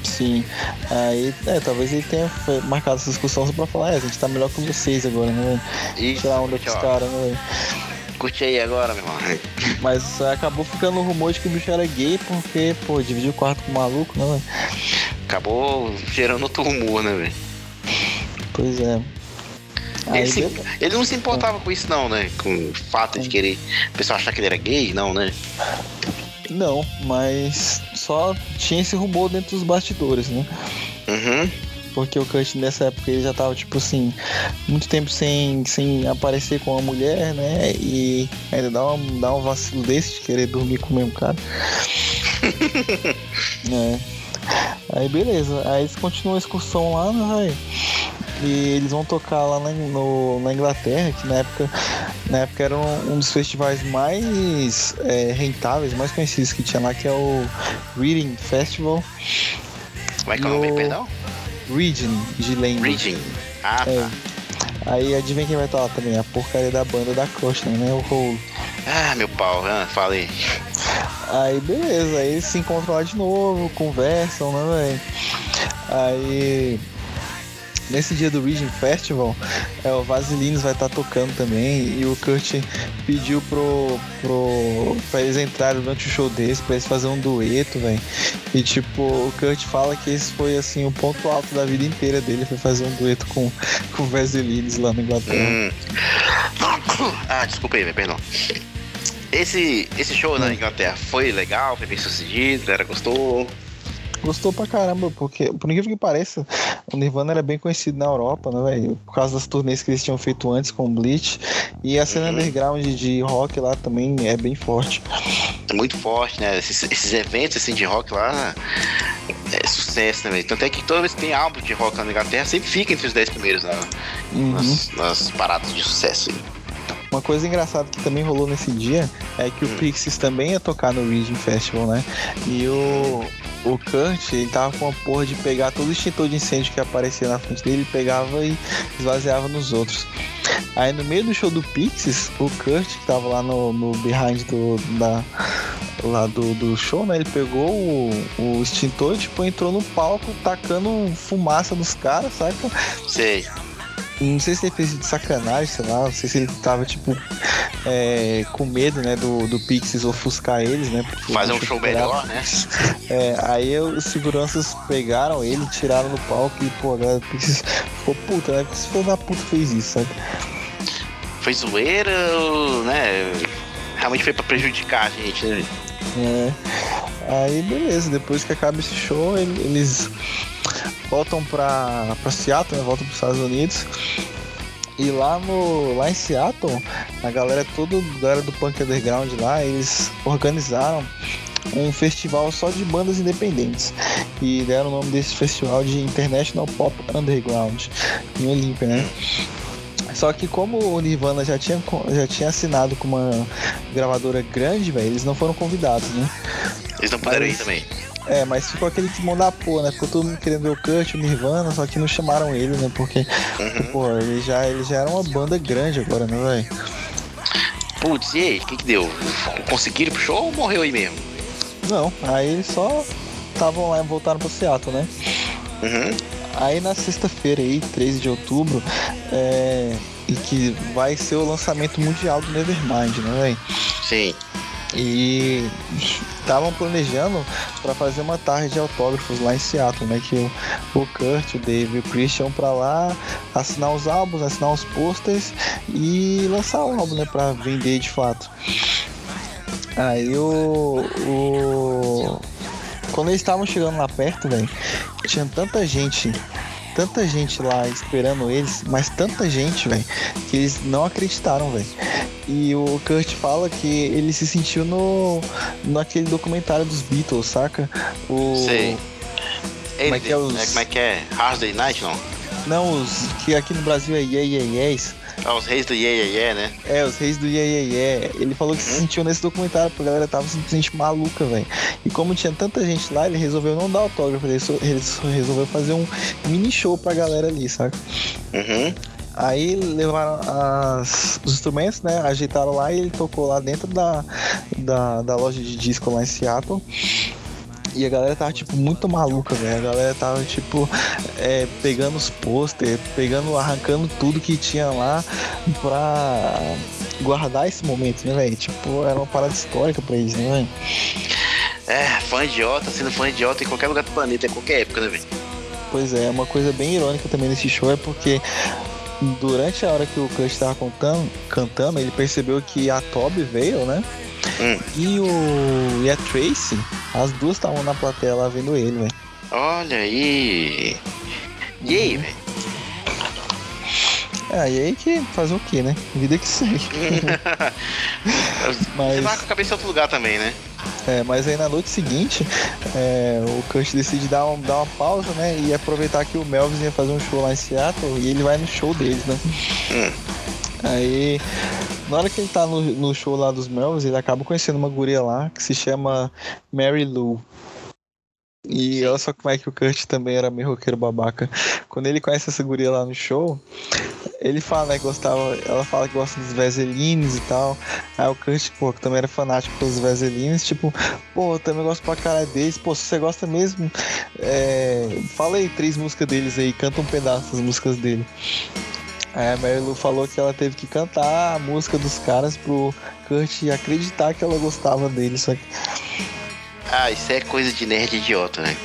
Sim. Aí, é, talvez ele tenha marcado essa discussão só pra falar, é, a gente tá melhor que vocês agora, né? velho? E Tirar onda com os caras, né? curte aí agora, meu irmão. Mas é, acabou ficando o rumor de que o bicho era gay porque, pô, dividiu o quarto com o maluco, né, velho? Acabou gerando outro rumor, né, velho? Pois é. Ele, se- ele não se importava com isso, não, né? Com o fato de querer o pessoal achar que ele era gay, não, né? Não, mas só tinha esse rumor dentro dos bastidores, né? Uhum. Porque o Kurt nessa época ele já tava, tipo assim, muito tempo sem, sem aparecer com a mulher, né? E ainda dá um, dá um vacilo desse de querer dormir com o mesmo cara. é. Aí beleza, aí eles continuam a excursão lá, né, velho? E eles vão tocar lá na, no, na Inglaterra, que na época, na época era um, um dos festivais mais é, rentáveis, mais conhecidos que tinha lá, que é o Reading Festival. Como é que é o nome, perdão? Reading, de Lane. Reading. Ah, É. tá. Aí adivinha quem vai estar lá também? A porcaria da banda da Costa, né? O Hole. Ah, meu pau, ah, falei. Aí beleza, aí se encontram lá de novo, conversam, né, velho? Aí nesse dia do Region Festival, é, o Vaselines vai estar tocando também e o Kurt pediu pro, pro pra eles entrarem durante o show desse, pra eles fazerem um dueto, velho. E tipo, o Kurt fala que esse foi assim o ponto alto da vida inteira dele, foi fazer um dueto com, com o Vaselines lá na Inglaterra. Hum. Ah, desculpa aí, perdão. Esse, esse show na Inglaterra foi legal, foi bem sucedido, a galera gostou. Gostou pra caramba, porque, por incrível que pareça, o Nirvana era bem conhecido na Europa, né, velho? Por causa das turnês que eles tinham feito antes com o Bleach. E a cena Uhum. underground de rock lá também é bem forte. É muito forte, né? Esses, esses eventos assim, de rock lá é sucesso, né, velho? Tanto é que toda vez que tem álbum de rock na Inglaterra, sempre fica entre os 10 primeiros na- Uhum. nas, nas paradas de sucesso. aí. Uma coisa engraçada que também rolou nesse dia é que o Hum. Pixies também ia tocar no Region Festival, né? E o, o Kurt, ele tava com a porra de pegar todo o extintor de incêndio que aparecia na frente dele, pegava e esvaziava nos outros. Aí no meio do show do Pixies, o Kurt, que tava lá no, no behind do, da, lá do, do show, né? Ele pegou o, o extintor e tipo, entrou no palco tacando fumaça nos caras, saca? Sei. Não sei se ele fez de sacanagem, sei lá, não sei se ele tava, tipo, é, com medo, né, do, do Pixies ofuscar eles, né? Fazer um show melhor, né? É, aí os seguranças pegaram ele, tiraram no palco e, pô, a galera do Pixies ficou puta, né? Porque filho da puta fez isso, sabe? Foi zoeira, né? Realmente foi pra prejudicar a gente, né? É. Aí, beleza, depois que acaba esse show, ele- eles voltam pra, pra Seattle, né? Voltam pros Estados Unidos. E lá no lá em Seattle, a galera toda, a galera do punk underground lá, eles organizaram um festival só de bandas independentes. E deram o nome desse festival de International Pop Underground em Olímpia, né? Só que como o Nirvana já tinha, já tinha assinado com uma gravadora grande, velho, eles não foram convidados, né? Eles não puderam ir Mas- também. É, mas ficou aquele timão da porra, né? Ficou todo mundo querendo ver o Kurt, o Nirvana, só que não chamaram ele, né? Porque, Uhum. pô, ele já, ele já era uma banda grande agora, né, velho? Putz, e aí, o que que deu? Conseguiram ir pro show ou morreu aí mesmo? Não, aí eles só estavam lá e voltaram pro Seattle, né? Uhum. Aí na sexta-feira aí, 13 de outubro, é. E que vai ser o lançamento mundial do Nevermind, né, velho? Sim. E estavam planejando para fazer uma tarde de autógrafos lá em Seattle, né? Que o, Kurt, o Dave e o Christian pra lá assinar os álbuns, assinar os posters e lançar o álbum, né? Pra vender de fato. Aí o. o... Quando eles estavam chegando lá perto, velho, tinha tanta gente. Tanta gente lá esperando eles, mas tanta gente, velho, que eles não acreditaram, velho. E o Kurt fala que ele se sentiu no naquele documentário dos Beatles, saca? O Sei. Como é que é os- né, como é que é? Hard Day Night, não? não os que aqui no Brasil é Yeah Yeah Yes. Ah, os reis do Yeah Yeah Yeah, né? É, os reis do Yeah Yeah. Ele falou que se sentiu nesse documentário, porque a galera tava simplesmente maluca, velho. E como tinha tanta gente lá, ele resolveu não dar autógrafo, ele só- ele só resolveu fazer um mini show pra galera ali, saca? Uhum. Aí levaram as- os instrumentos, né? Ajeitaram lá e ele tocou lá dentro da, da, da loja de disco lá em Seattle. E a galera tava, tipo, muito maluca, velho. A galera tava, tipo, é, pegando os pôster, pegando, arrancando tudo que tinha lá pra guardar esse momento, né, velho? Tipo, era uma parada histórica pra eles, né, velho? É, fã idiota, sendo fã idiota em qualquer lugar do planeta, em qualquer época, né, velho? Pois é, uma coisa bem irônica também nesse show é porque durante a hora que o Kurt estava contando, cantando, ele percebeu que a Toby veio, né? Hum. E o e a Tracy, as duas estavam na plateia lá vendo ele, velho. Olha aí. E aí, velho? É, e aí que fazer o que, né? Vida que segue. mas... Você vai com a cabeça em outro lugar também, né? É, mas aí na noite seguinte, é, o Kurt decide dar, um, dar uma pausa, né? E aproveitar que o Melvis ia fazer um show lá em Seattle e ele vai no show deles, né? Hum. Aí, na hora que ele tá no, no show lá dos Melvis, ele acaba conhecendo uma guria lá que se chama Mary Lou. E olha só como é que o Kurt também era meio roqueiro babaca. Quando ele conhece essa guria lá no show, ele fala, né, gostava, ela fala que gosta dos Vaselines e tal. Aí o Kurt, pô, que também era fanático pelos Vaselines, tipo, pô, eu também gosto pra cara deles, pô, se você gosta mesmo, é, fala aí três músicas deles aí, canta um pedaço das músicas dele. A Mary Lou falou que ela teve que cantar a música dos caras pro Kurt acreditar que ela gostava dele, só que ah, isso é coisa de nerd idiota, né?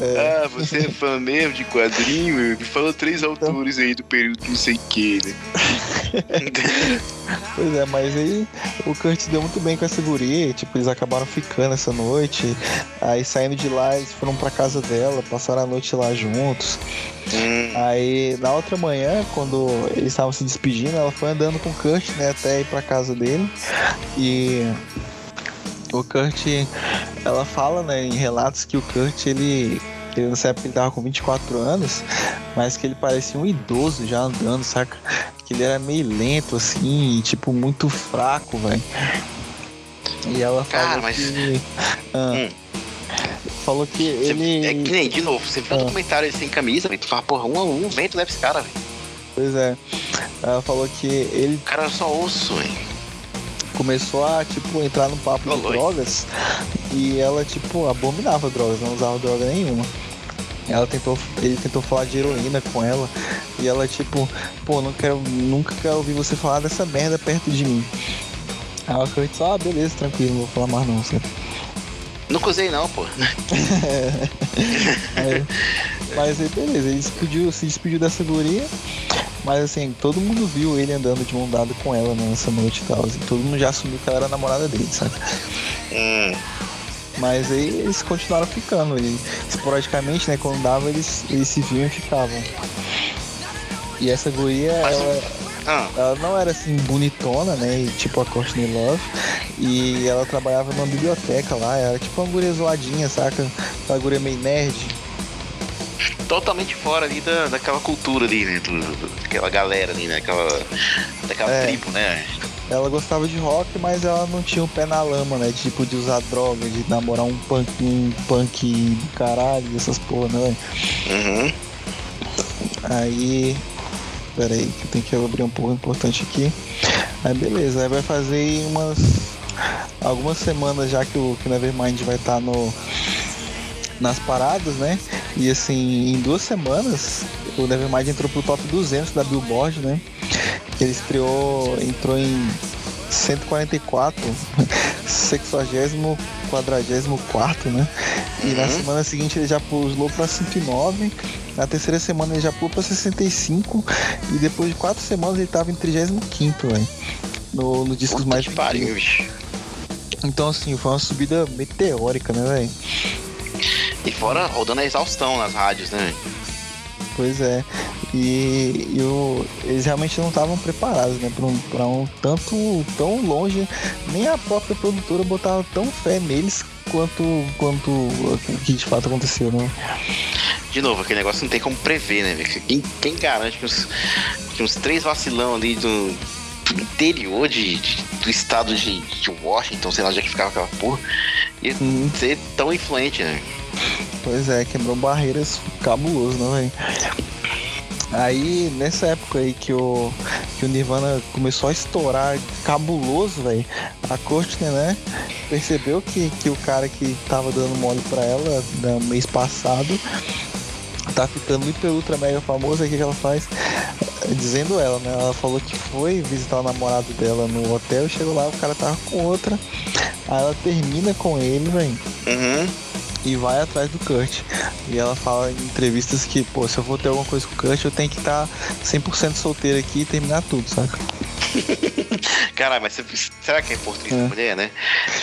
É... Ah, você é fã mesmo de quadrinho? Me fala três autores aí do período não sei que, né? pois é, mas aí o Kurt deu muito bem com essa guria, tipo, eles acabaram ficando essa noite. Aí saindo de lá, eles foram pra casa dela, passaram a noite lá juntos. Hum. Aí na outra manhã, quando eles estavam se despedindo, ela foi andando com o Kurt, né, até ir pra casa dele. E o Kurt, ela fala, né, em relatos que o Kurt, ele, ele nessa época ele tava com 24 anos, mas que ele parecia um idoso já andando, saca? Que ele era meio lento, assim, e, tipo, muito fraco, velho. E ela Cara, mas... que... Ah, hum. Falou que ele... É que nem, de novo, você viu ah. um documentário ele sem camisa, e tu fala, porra, um a um, vento leva esse cara, velho. Pois é. Ela falou que ele... O cara era só osso, velho começou a, tipo, entrar no papo de drogas e ela, tipo, abominava drogas, não usava droga nenhuma. Ela tentou, ele tentou falar de heroína com ela e ela, tipo, pô, não quero, nunca quero ouvir você falar dessa merda perto de mim. Aí ela falou, ah, beleza, tranquilo, não vou falar mais não, certo? Nunca usei não, pô. é, mas aí beleza, ele despediu, se despediu dessa guria mas assim, todo mundo viu ele andando de mão dada com ela nessa noite e tal. Assim, todo mundo já assumiu que ela era a namorada dele, sabe? Hum. Mas aí eles continuaram ficando. E esporadicamente, né? Quando dava, eles, eles se viam e ficavam. E essa guria, ela, ah. ela não era assim bonitona, né? Tipo a Courtney Love. E ela trabalhava numa biblioteca lá, era tipo uma guria zoadinha, saca? Uma guria meio nerd totalmente fora ali da, daquela cultura ali, né? Do, do, daquela galera ali, né? Aquela, daquela é. tribo, né? Ela gostava de rock, mas ela não tinha o pé na lama, né? Tipo, de usar droga, de namorar um punk, um punk do caralho, essas porra, né? Uhum. Aí. Pera aí, que tenho que abrir um pouco importante aqui. Aí beleza, aí vai fazer umas. Algumas semanas já que o, que Nevermind vai estar tá no nas paradas, né? E assim, em duas semanas, o Nevermind entrou pro top 200 da Billboard, né? Ele estreou, entrou em 144, 60 44, né? E uhum. na semana seguinte ele já pulou para 109, na terceira semana ele já pulou para 65 e depois de quatro semanas ele tava em 35, velho. No, no discos mais pariu, Então assim, foi uma subida meteórica, né, velho? E fora rodando a exaustão nas rádios, né? É. E, e o, eles realmente não estavam preparados, né? Pra um, pra um tanto tão longe. Nem a própria produtora botava tão fé neles quanto, quanto o que de fato aconteceu, né? De novo, aquele negócio não tem como prever, né? Quem, quem garante que uns, que uns três vacilão ali do, do interior de, de, do estado de, de Washington, sei lá onde é que ficava aquela porra, ia hum. ser tão influente, né? Pois é, quebrou barreiras cabuloso, né, velho? Aí, nessa época aí que o, que o Nirvana começou a estourar cabuloso, velho, a Courtney, né, percebeu que, que o cara que tava dando mole pra ela no mês passado tá ficando hiper ultra mega famoso, aí o que, que ela faz? Dizendo ela, né? Ela falou que foi visitar o namorado dela no hotel, chegou lá, o cara tava com outra. Aí ela termina com ele, velho. Uhum e vai atrás do Kurt. E ela fala em entrevistas que, pô, se eu for ter alguma coisa com o Kurt, eu tenho que estar tá 100% solteiro aqui e terminar tudo, saca? Caralho, mas será que é importante é. mulher, né?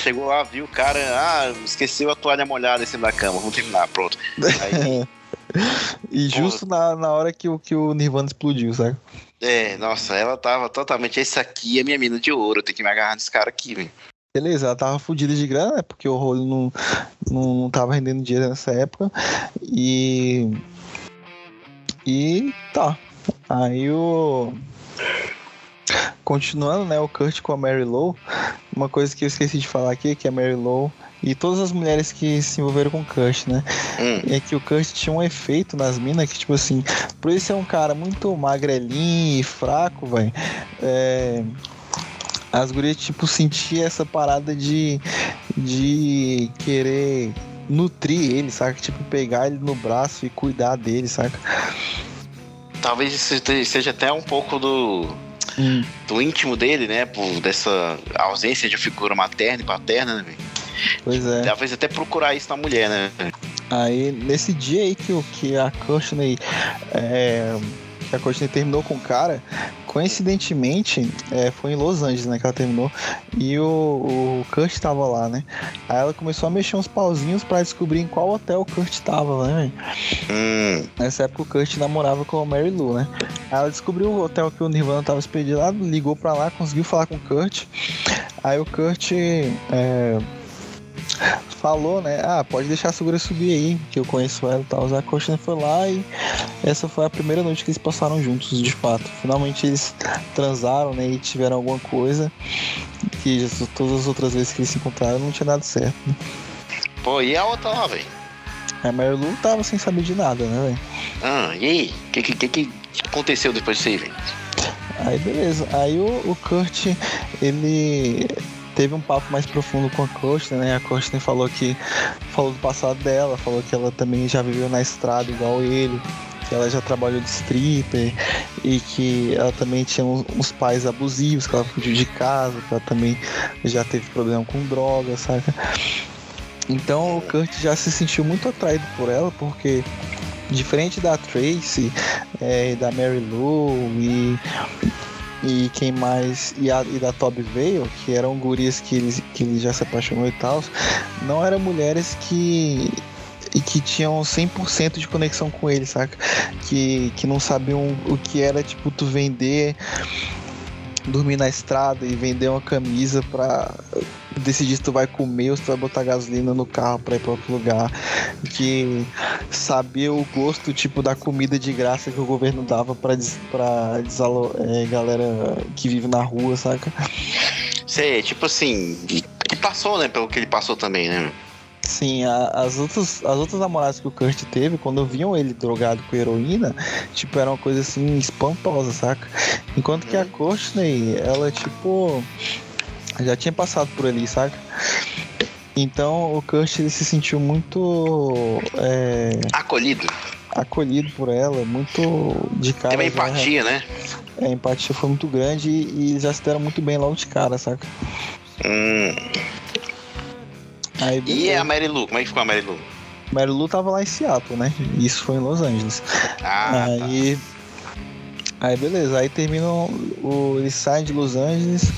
Chegou lá, viu o cara, ah, esqueceu a toalha molhada em cima da cama, vamos terminar, pronto. Aí, e justo na, na hora que, o, que o Nirvana explodiu, sabe? É, nossa, ela tava totalmente. Esse aqui é minha mina de ouro, eu tenho que me agarrar nesse cara aqui, velho. Beleza, ela tava fodida de grana, né? Porque o rolo não, não, não tava rendendo dinheiro nessa época. E. E tá. Aí o. Continuando, né, o Kurt com a Mary Lou, uma coisa que eu esqueci de falar aqui é que a Mary Lou e todas as mulheres que se envolveram com o Kurt, né? Hum. É que o Kurt tinha um efeito nas minas que, tipo assim, por ele ser um cara muito magrelinho e fraco, velho, é, as gurias, tipo, sentiam essa parada de, de querer nutrir ele, saca? Tipo, pegar ele no braço e cuidar dele, saca? Talvez isso seja até um pouco do hum. do íntimo dele, né? Por dessa ausência de figura materna e paterna, né? Pois é. Talvez até procurar isso na mulher, né? Aí, nesse dia aí que, que a Courtney. É, que a Courtney terminou com o cara, coincidentemente, é, foi em Los Angeles, né, que ela terminou, e o, o Kurt tava lá, né? Aí ela começou a mexer uns pauzinhos para descobrir em qual hotel o Kurt tava, né, hum. Nessa época o Kurt namorava com a Mary Lou, né? Aí ela descobriu o hotel que o Nirvana tava expedido lá, ligou pra lá, conseguiu falar com o Kurt. Aí o Kurt é, falou, né? Ah, pode deixar a segura subir aí, que eu conheço ela e tal. A Courtney foi lá e essa foi a primeira noite que eles passaram juntos, de fato. Finalmente eles transaram, né? E tiveram alguma coisa que todas as outras vezes que eles se encontraram não tinha dado certo. Né? Pô, e a outra lá, velho? A Mary Lou tava sem saber de nada, né, velho? Ah, e aí? O que, que, que, aconteceu depois disso aí, velho? Aí beleza. Aí o, o Kurt, ele teve um papo mais profundo com a Courtney, né? A Courtney falou que falou do passado dela, falou que ela também já viveu na estrada igual ele, que ela já trabalhou de stripper e que ela também tinha uns, uns pais abusivos, que ela fugiu de casa, que ela também já teve problema com droga, saca? Então o Kurt já se sentiu muito atraído por ela, porque diferente da Tracy é, da Mary Lou e e quem mais. E, a, e da Toby Veio, que eram gurias que ele, que ele já se apaixonou e tal, não eram mulheres que e que tinham 100% de conexão com ele, saca? Que, que não sabiam o que era, tipo, tu vender dormir na estrada e vender uma camisa pra decidir se tu vai comer ou se tu vai botar gasolina no carro pra ir pra outro lugar. Que saber o gosto, tipo, da comida de graça que o governo dava pra desalo, é, galera que vive na rua, saca? Sei, tipo assim, que passou, né, pelo que ele passou também, né? Sim, a, as, outras, as outras namoradas que o Kurt teve, quando viam ele drogado com heroína, tipo, era uma coisa assim espantosa, saca? Enquanto que a uhum. Courtney, ela, tipo, já tinha passado por ali, saca? Então o Kurt se sentiu muito. É, acolhido. Acolhido por ela, muito de cara. Tem uma empatia, né? É, a empatia foi muito grande e, e já se deram muito bem logo de cara, saca? Hum. Aí, e a Mary Lou? Como é que ficou a Mary Lou? Mary Lou tava lá em Seattle, né? Isso foi em Los Angeles. Ah, aí, tá. Aí beleza, aí terminam. O, eles saem de Los Angeles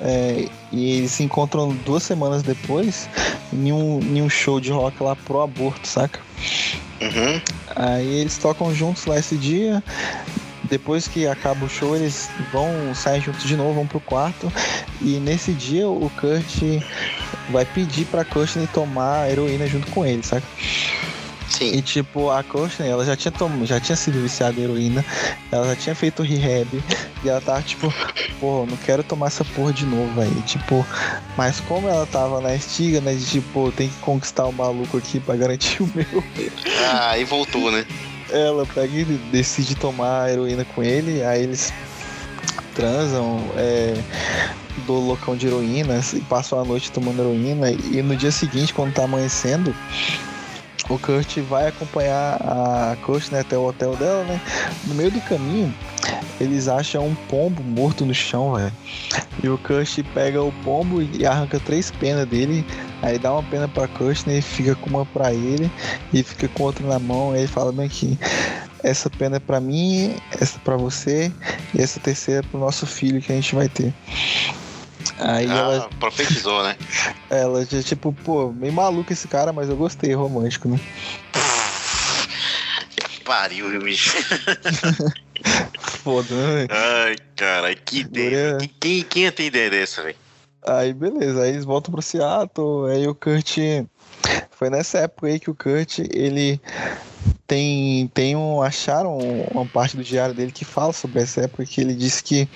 é, e eles se encontram duas semanas depois em um, em um show de rock lá pro aborto, saca? Uhum. Aí eles tocam juntos lá esse dia depois que acaba o show, eles vão sair juntos de novo, vão pro quarto. E nesse dia o Kurt vai pedir pra Courtney tomar heroína junto com ele, saca? Sim. E tipo, a Courtney, ela já tinha, tom... já tinha sido viciada em heroína, ela já tinha feito rehab, e ela tava tipo, pô, não quero tomar essa porra de novo aí. Tipo, mas como ela tava na estiga, né, de tipo, tem que conquistar o maluco aqui pra garantir o meu. Ah, e voltou, né? Ela pega e decide tomar heroína com ele, aí eles transam é, do locão de heroína e passam a noite tomando heroína. E no dia seguinte, quando tá amanhecendo, o Kurt vai acompanhar a Courtney até o hotel dela, né? No meio do caminho, eles acham um pombo morto no chão, velho. E o Kurt pega o pombo e arranca três penas dele. Aí dá uma pena pra Courtney, fica com uma pra ele e fica com outra na mão. Aí ele fala bem que essa pena é pra mim, essa pra você e essa terceira é pro nosso filho que a gente vai ter. Aí ah, ela, profetizou, né? ela já, tipo, pô, meio maluco esse cara, mas eu gostei, romântico, né? Pariu, viu, bicho? Foda, né? Ai, cara, que ideia. Agora- Quem, quem ia ter ideia dessa, velho? Aí beleza, aí eles voltam pro Seattle, aí o Kurt. Foi nessa época aí que o Kurt, ele tem, tem um. Acharam uma parte do diário dele que fala sobre essa época, que ele disse que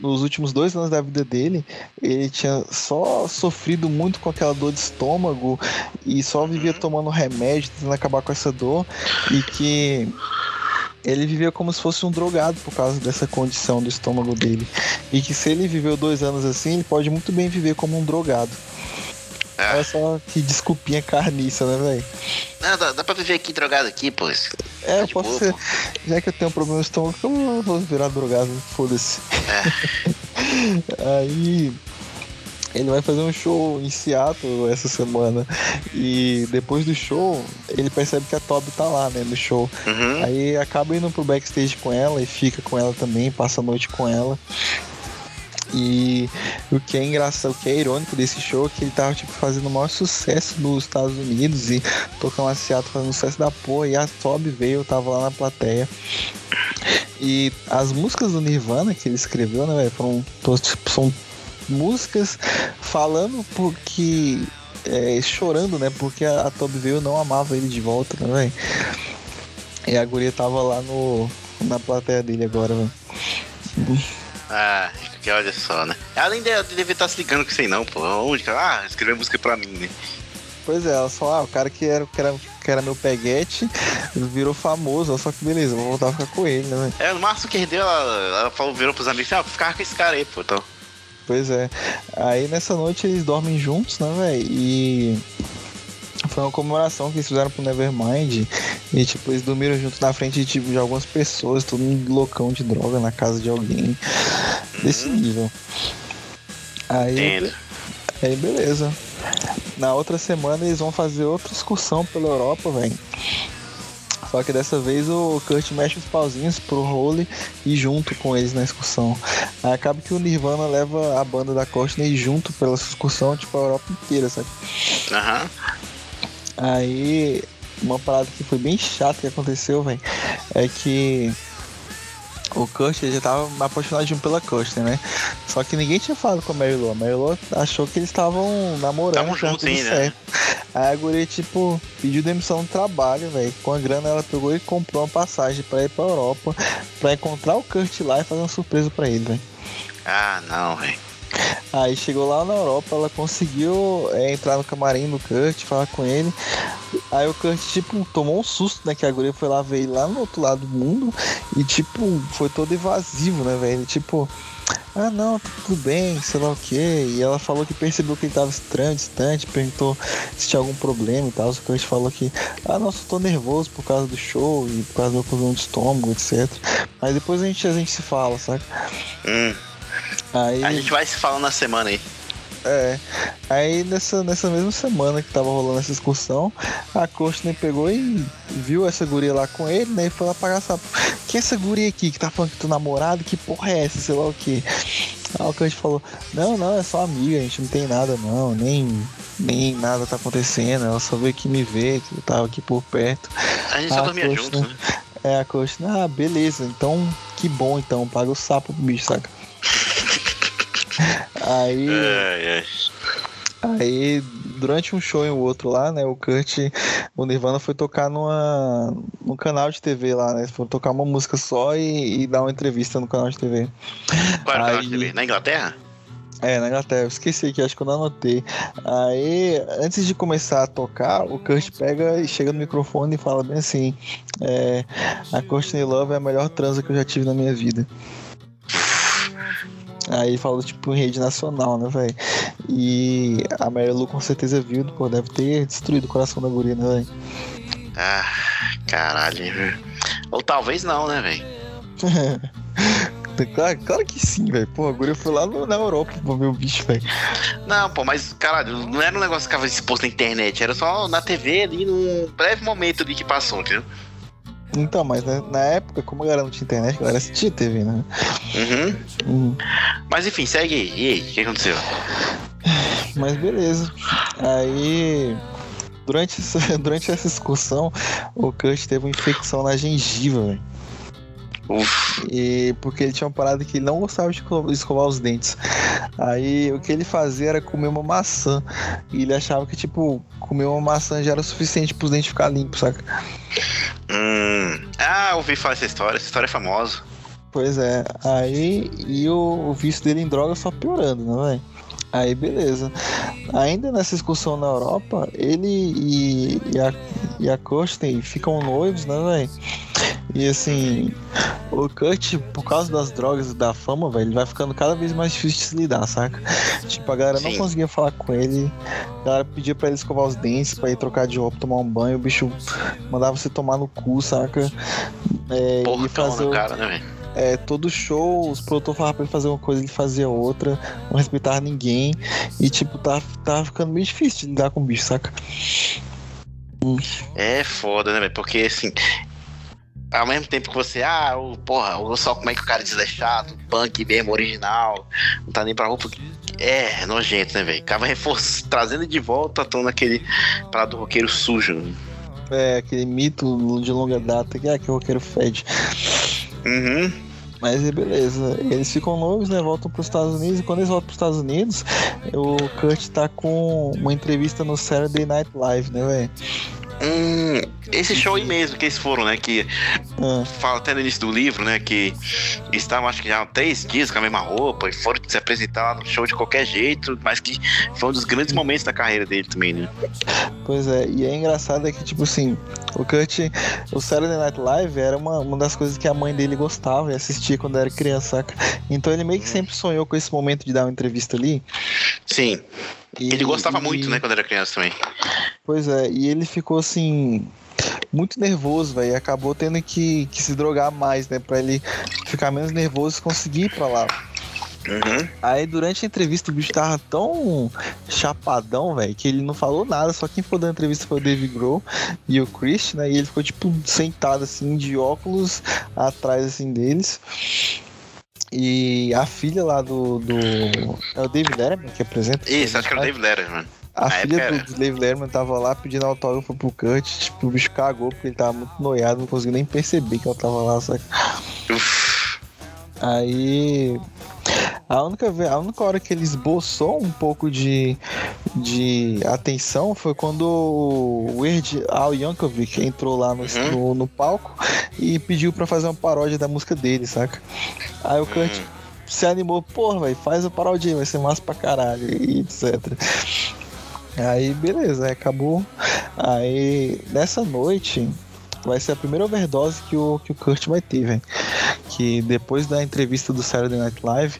nos últimos dois anos da vida dele, ele tinha só sofrido muito com aquela dor de estômago e só vivia Uhum. tomando remédio, tentando acabar com essa dor, e que ele vivia como se fosse um drogado por causa dessa condição do estômago dele. E que se ele viveu dois anos assim, ele pode muito bem viver como um drogado. Ah. Olha só que desculpinha carniça, né, velho? Não, dá, dá pra viver aqui drogado aqui, pô. É, eu posso boa, ser. pô. Já que eu tenho um problema no estômago, eu vou virar drogado, foda-se. É. Aí. Ele vai fazer um show em Seattle essa semana. E depois do show, ele percebe que a Toby tá lá, né, no show. Uhum. Aí acaba indo pro backstage com ela e fica com ela também, passa a noite com ela. E o que é engraçado, o que é irônico desse show é que ele tava tipo, fazendo o maior sucesso nos Estados Unidos e tocando a Seattle fazendo sucesso da porra. E a Toby veio, eu tava lá na plateia. E as músicas do Nirvana que ele escreveu, né, velho, foram tipo, são músicas falando porque. é, chorando, né? Porque a, a Toby veio não amava ele de volta, né, velho? E a guria tava lá no, na plateia dele agora, velho. Ah, que olha só, né? Ela nem deve, estar se ligando com isso aí, não, pô. Onde? que Ah, escreveu música pra mim, né? Pois é, ela só, ah, o cara que era, que era, que era meu peguete virou famoso, só que beleza, vou voltar a ficar com ele, né? É, no máximo que rendeu, ela, ela falou, virou pros amigos, ah, ficar com esse cara aí, pô. Então. Pois é. Aí nessa noite eles dormem juntos, né, velho? E foi uma comemoração que eles fizeram pro Nevermind. E tipo, eles dormiram juntos na frente de, tipo, de algumas pessoas, todo mundo loucão de droga na casa de alguém. Desse nível. Aí, aí beleza. Na outra semana eles vão fazer outra excursão pela Europa, velho. Só que dessa vez o Kurt mexe os pauzinhos pro Role e junto com eles na excursão. Aí acaba que o Nirvana leva a banda da Courtney junto pela excursão, tipo, a Europa inteira, sabe? Aham. Aí, uma parada que foi bem chata que aconteceu, velho, é que o ele já tava apaixonadinho pela Courtney, né? Só que ninguém tinha falado com a Mary Lou. A Mary Lou achou que eles estavam namorando, Tavam tava juntos ainda, né? Aí a guria, tipo, pediu demissão do trabalho, velho. Com a grana ela pegou e comprou uma passagem pra ir pra Europa pra encontrar o Kurt lá e fazer uma surpresa pra ele, velho. Ah, não, velho. Aí chegou lá na Europa, ela conseguiu é, entrar no camarim do Kurt, falar com ele. Aí o Kurt, tipo, tomou um susto, né? Que a guria foi lá ver ele lá no outro lado do mundo e, tipo, foi todo evasivo, né, velho? Tipo, ah, não, tá tudo bem, sei lá o quê. E ela falou que percebeu que ele tava estranho, distante, perguntou se tinha algum problema e tal. O Kurt falou que, ah, nossa, eu tô nervoso por causa do show e por causa do meu problema de estômago, etc. Mas depois a gente, a gente se fala, saca? Hum. Aí. A gente vai se falando na semana aí. É. Aí nessa, nessa mesma semana que tava rolando essa excursão, a Courtney pegou e viu essa guria lá com ele, né? E foi lá pagar essa. Que é essa guria aqui que tá falando que tu namorado? Que porra é essa? Sei lá o que. Aí o Kurt falou, não, não, é só amiga, a gente não tem nada não, nem, nem nada tá acontecendo, ela só veio aqui me ver, que eu tava aqui por perto. A gente só Ah, dormia né? né? É, a Courtney, ah, beleza, então que bom então, paga o sapo pro bicho, saca? Aí. É, é. Aí, durante um show e o outro lá, né, o Kurt, o Nirvana foi tocar numa, num canal de TV lá, né? Foi tocar uma música só e, e dar uma entrevista no canal de TV. Qual era o canal de TV? Na Inglaterra? É, na Inglaterra, eu esqueci aqui, acho que eu não anotei. Aí, antes de começar a tocar, o Kurt pega e chega no microfone e fala bem assim: é, A Courtney Love é a melhor transa que eu já tive na minha vida. Aí ele falou, tipo, em rede nacional, né, velho? E a Mary Lou com certeza viu, pô, deve ter destruído o coração da guria, né, velho? Ah, caralho. Ou talvez não, né, velho? Claro, claro que sim, velho. Pô, a guria foi lá no- na Europa pra ver o bicho, velho. Não, pô, mas, caralho, não era um negócio que ficava exposto na internet, era só na TV ali, num breve momento ali que passou, entendeu? Então, mas né, na época, como a galera não tinha internet, a galera assistia TV, né? Uhum. Uhum. Mas enfim, segue aí. E aí, o que aconteceu? Mas beleza. Aí. Durante essa, durante essa excursão, o Kurt teve uma infecção na gengiva, velho. Uf. E porque ele tinha uma parada que ele não gostava de esco- escovar os dentes. Aí o que ele fazia era comer uma maçã. E ele achava que, tipo, comer uma maçã já era o suficiente pros dentes ficar limpos, saca? Hum. Ah, ouvi falar essa história. Essa história é famosa. Pois é. Aí e o, o vício dele em droga só piorando, né, velho? Aí beleza. Ainda nessa excursão na Europa, ele e, e a, e a Kirsten ficam noivos, né, velho? E assim, o Kurt, por causa das drogas e da fama, velho, ele vai ficando cada vez mais difícil de se lidar, saca? Tipo, a galera não Sim. conseguia falar com ele, a galera pedia pra ele escovar os dentes, pra ir trocar de roupa, tomar um banho, o bicho mandava você tomar no cu, saca? É, e Porcão fazer no o- cara, né, velho? É, todo show, os produtores falavam pra ele fazer uma coisa, ele fazia outra, não respeitava ninguém. E tipo, tá, tá ficando meio difícil de lidar com o bicho, saca? É foda, né, velho? Porque assim. Ao mesmo tempo que você, ah, o, porra, olha só como é que o cara é desleixado, punk mesmo, original, não tá nem pra roupa. É, é nojento, né, velho? Acaba reforçando, trazendo de volta à tona aquele parado do roqueiro sujo. né? É, aquele mito de longa data que é que o roqueiro fede. Uhum. Mas é beleza. Eles ficam noivos, né? Voltam pros Estados Unidos. E quando eles voltam pros Estados Unidos, o Kurt tá com uma entrevista no Saturday Night Live, né, velho? Hum, esse show aí mesmo que eles foram, né? Que Ah, fala até no início do livro, né? Que estavam, acho que já há três dias com a mesma roupa e foram se apresentar lá no show de qualquer jeito, mas que foi um dos grandes momentos da carreira dele também, né? Pois é, e é engraçado é que, tipo assim, o Kurt, o Saturday Night Live era uma, uma das coisas que a mãe dele gostava e assistia quando era criança, saca? Então ele meio que sempre sonhou com esse momento de dar uma entrevista ali. Sim. E, Ele gostava e- muito, né, quando era criança também. Pois é, e ele ficou assim. Muito nervoso, velho. e Acabou tendo que, que se drogar mais, né? Pra ele ficar menos nervoso e conseguir ir pra lá. Uhum. Aí durante a entrevista o bicho tava tão chapadão, velho, que ele não falou nada, só quem ficou dando entrevista foi o Dave Grohl e o Chris, né? E ele ficou tipo sentado assim, de óculos atrás assim deles. E a filha lá do. do é o David Letterman que apresenta? Isso, acho que era o Dave Letterman. A filha do, do Dave Letterman tava lá pedindo autógrafo pro Kurt, tipo, o bicho cagou porque ele tava muito noiado, não conseguiu nem perceber que ela tava lá, saca? Uf. Aí. A única, a única hora que ele esboçou um pouco de, de atenção foi quando o Weird Al Yankovic entrou lá no, Uhum. no, no palco e pediu pra fazer uma paródia da música dele, saca? Aí o Kurt Hum. se animou, porra, velho, faz a paródia vai ser massa pra caralho, e etc. Aí, beleza, acabou. Aí, nessa noite, vai ser a primeira overdose que o, que o Kurt vai ter, velho. Que depois da entrevista do Saturday Night Live,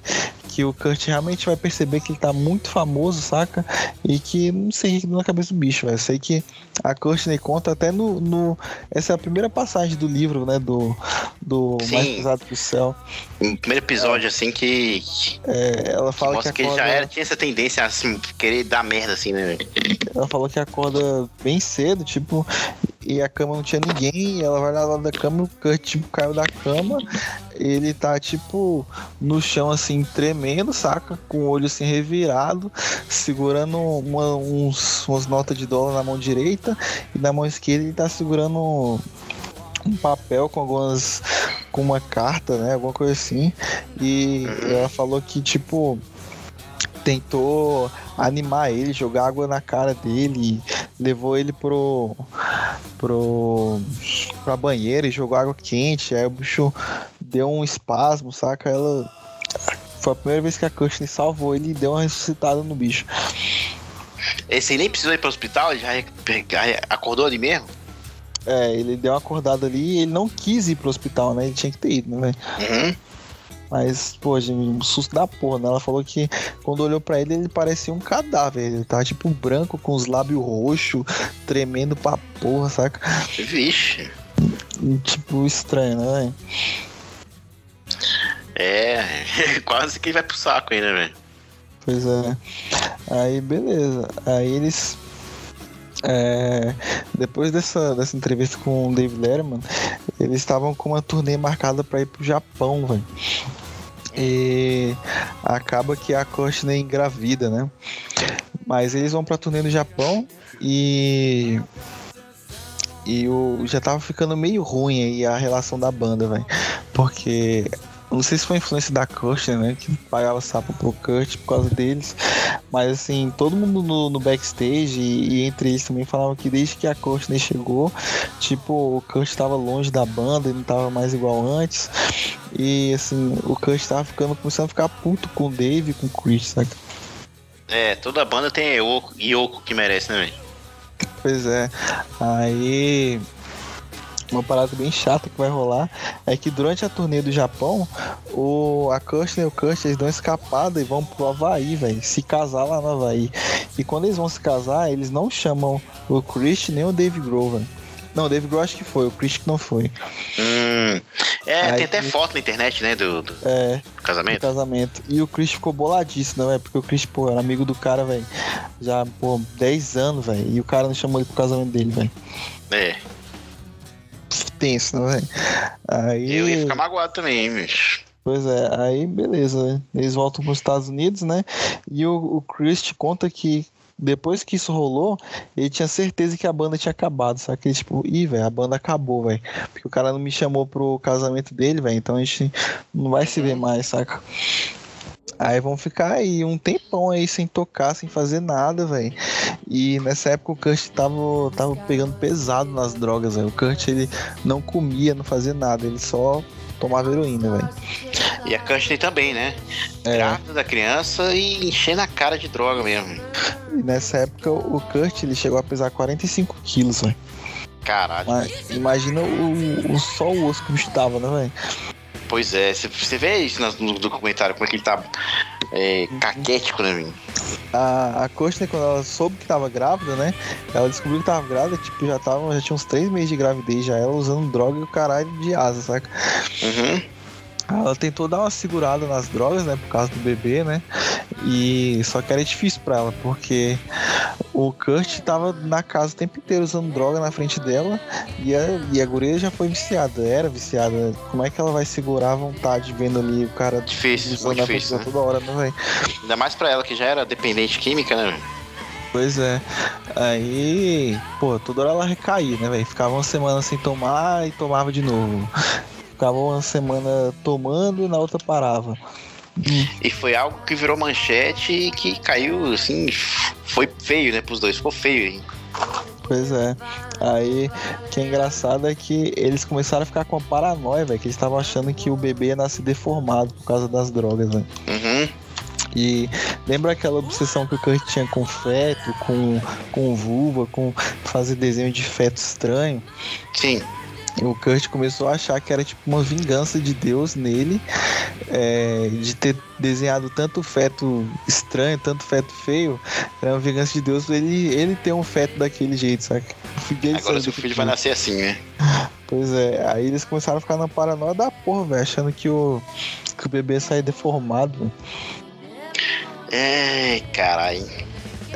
que o Kurt realmente vai perceber que ele tá muito famoso, saca? E que não sei o que deu na cabeça do bicho, velho. Eu sei que a Courtney conta até no, no. Essa é a primeira passagem do livro, né? Do, do Sim. Mais Pesado que o Céu. O primeiro episódio, assim, que, que É, ela fala mostra que que ele já acorda- era, tinha essa tendência a assim, querer dar merda, assim, né? Ela falou que acorda bem cedo, tipo, e a cama não tinha ninguém, ela vai lá do lado da cama, o Kurt, tipo, caiu da cama, ele tá, tipo, no chão, assim, tremendo, saca? Com o olho, assim, revirado, segurando uma- uns, umas notas de dólar na mão direita, e na mão esquerda ele tá segurando um papel com algumas com uma carta, né, alguma coisa assim. E ela falou que tipo tentou animar ele, jogar água na cara dele, levou ele pro pro pra banheira e jogou água quente, aí o bicho deu um espasmo, saca? Ela foi a primeira vez que a Kirsten salvou ele e deu uma ressuscitada no bicho. Esse aí nem precisou ir pro hospital, ele já, acordou ali mesmo? É, ele deu uma acordada ali e ele não quis ir pro hospital, né? Ele tinha que ter ido, né, velho? Uhum. Mas, pô, gente, um susto da porra, né? Ela falou que quando olhou pra ele, ele parecia um cadáver. Ele tava tipo branco, com os lábios roxos, tremendo pra porra, saca? Vixe. E, tipo, estranho, né, velho? É, quase que vai pro saco aí, né, velho? Pois é. Aí, beleza. Aí eles. É, depois dessa, dessa entrevista com o David Letterman, eles estavam com uma turnê marcada para ir pro Japão, velho. E acaba que a Courtney engravida, né? Mas eles vão pra turnê no Japão e. E o, já tava ficando meio ruim aí a relação da banda, velho. Porque não sei se foi influência da Kirsten, né? Que pagava sapo pro Kurt por causa deles. Mas assim, todo mundo no, no backstage e, e, entre eles também falavam que desde que a Kirsten chegou, tipo, o Kurt estava longe da banda, ele não tava mais igual antes. E assim, o Kurt tava ficando, começando a ficar puto com o Dave e com o Chris, sabe? É, toda banda tem Yoko, Yoko que merece, né, velho? Pois é. Aí uma parada bem chata que vai rolar é que durante a turnê do Japão, o, a Kirsten e o Kurt eles dão escapada e vão pro Havaí, velho. Se casar lá no Havaí. E quando eles vão se casar, eles não chamam o Chris nem o Dave Grover. Não, o Dave Grohl acho que foi, o Chris que não foi. Hum, é, Aí, tem até foto na internet, né, do, do, é, do casamento. Do casamento. E o Chris ficou boladíssimo, né, Porque o Chris, pô, era amigo do cara, velho. Já, pô, 10 anos, velho. E o cara não chamou ele pro casamento dele, velho. É tenso, né, velho? Aí... Eu ia ficar magoado também, bicho. Pois é, aí beleza, né? eles voltam para os Estados Unidos, né? E o, o Chris conta que depois que isso rolou, ele tinha certeza que a banda tinha acabado. Só que, tipo, ih, velho, a banda acabou, velho. Porque o cara não me chamou pro casamento dele, velho. Então a gente não vai se ver mais, saca? Aí vão ficar aí um tempão aí sem tocar, sem fazer nada, velho. E nessa época o Kurt tava, tava pegando pesado nas drogas, velho. O Kurt ele não comia, não fazia nada, ele só tomava heroína, velho. E a Kirsten também, né? É. Grávida da criança e enchendo a cara de droga mesmo. E nessa época o Kurt ele chegou a pesar 45 quilos, velho. Caralho. Mas, imagina o, o, só o osso que o bicho tava, né, velho? Pois é, você vê isso no documentário, como é que ele tá é, caquético, né, menino? A, a Costa, quando ela soube que tava grávida, né? Ela descobriu que tava grávida, tipo, já tava, já tinha uns três meses de gravidez, já ela usando droga e o caralho de asa, saca? Uhum. Ela tentou dar uma segurada nas drogas, né, por causa do bebê, né? E só que era difícil para ela, porque o Kurt tava na casa o tempo inteiro usando droga na frente dela e a, e a guria já foi viciada, era viciada. Como é que ela vai segurar a vontade vendo ali o cara difícil, muito difícil, né? toda hora, né, velho? Ainda mais para ela que já era dependente química, né? Pois é. Aí, pô, toda hora ela recaía, né, velho? Ficava uma semana sem tomar e tomava de novo. Ficava uma semana tomando e na outra parava. E foi algo que virou manchete e que caiu, assim, foi feio, né, pros dois, ficou feio, hein? Pois é. Aí, o que é engraçado é que eles começaram a ficar com a paranoia, velho, que eles estavam achando que o bebê ia nascer deformado por causa das drogas, velho. Uhum. E lembra aquela obsessão que o Kurt tinha com feto, com, com vulva, com fazer desenho de feto estranho? Sim o Kurt começou a achar que era tipo uma vingança de Deus nele, é, de ter desenhado tanto feto estranho, tanto feto feio, era uma vingança de Deus ele, ele ter um feto daquele jeito, sabe? Agora seu filho vai nascer assim, né? Pois é, aí eles começaram a ficar na paranoia da porra, velho, achando que o, que o bebê ia sair deformado, véio. É, caralho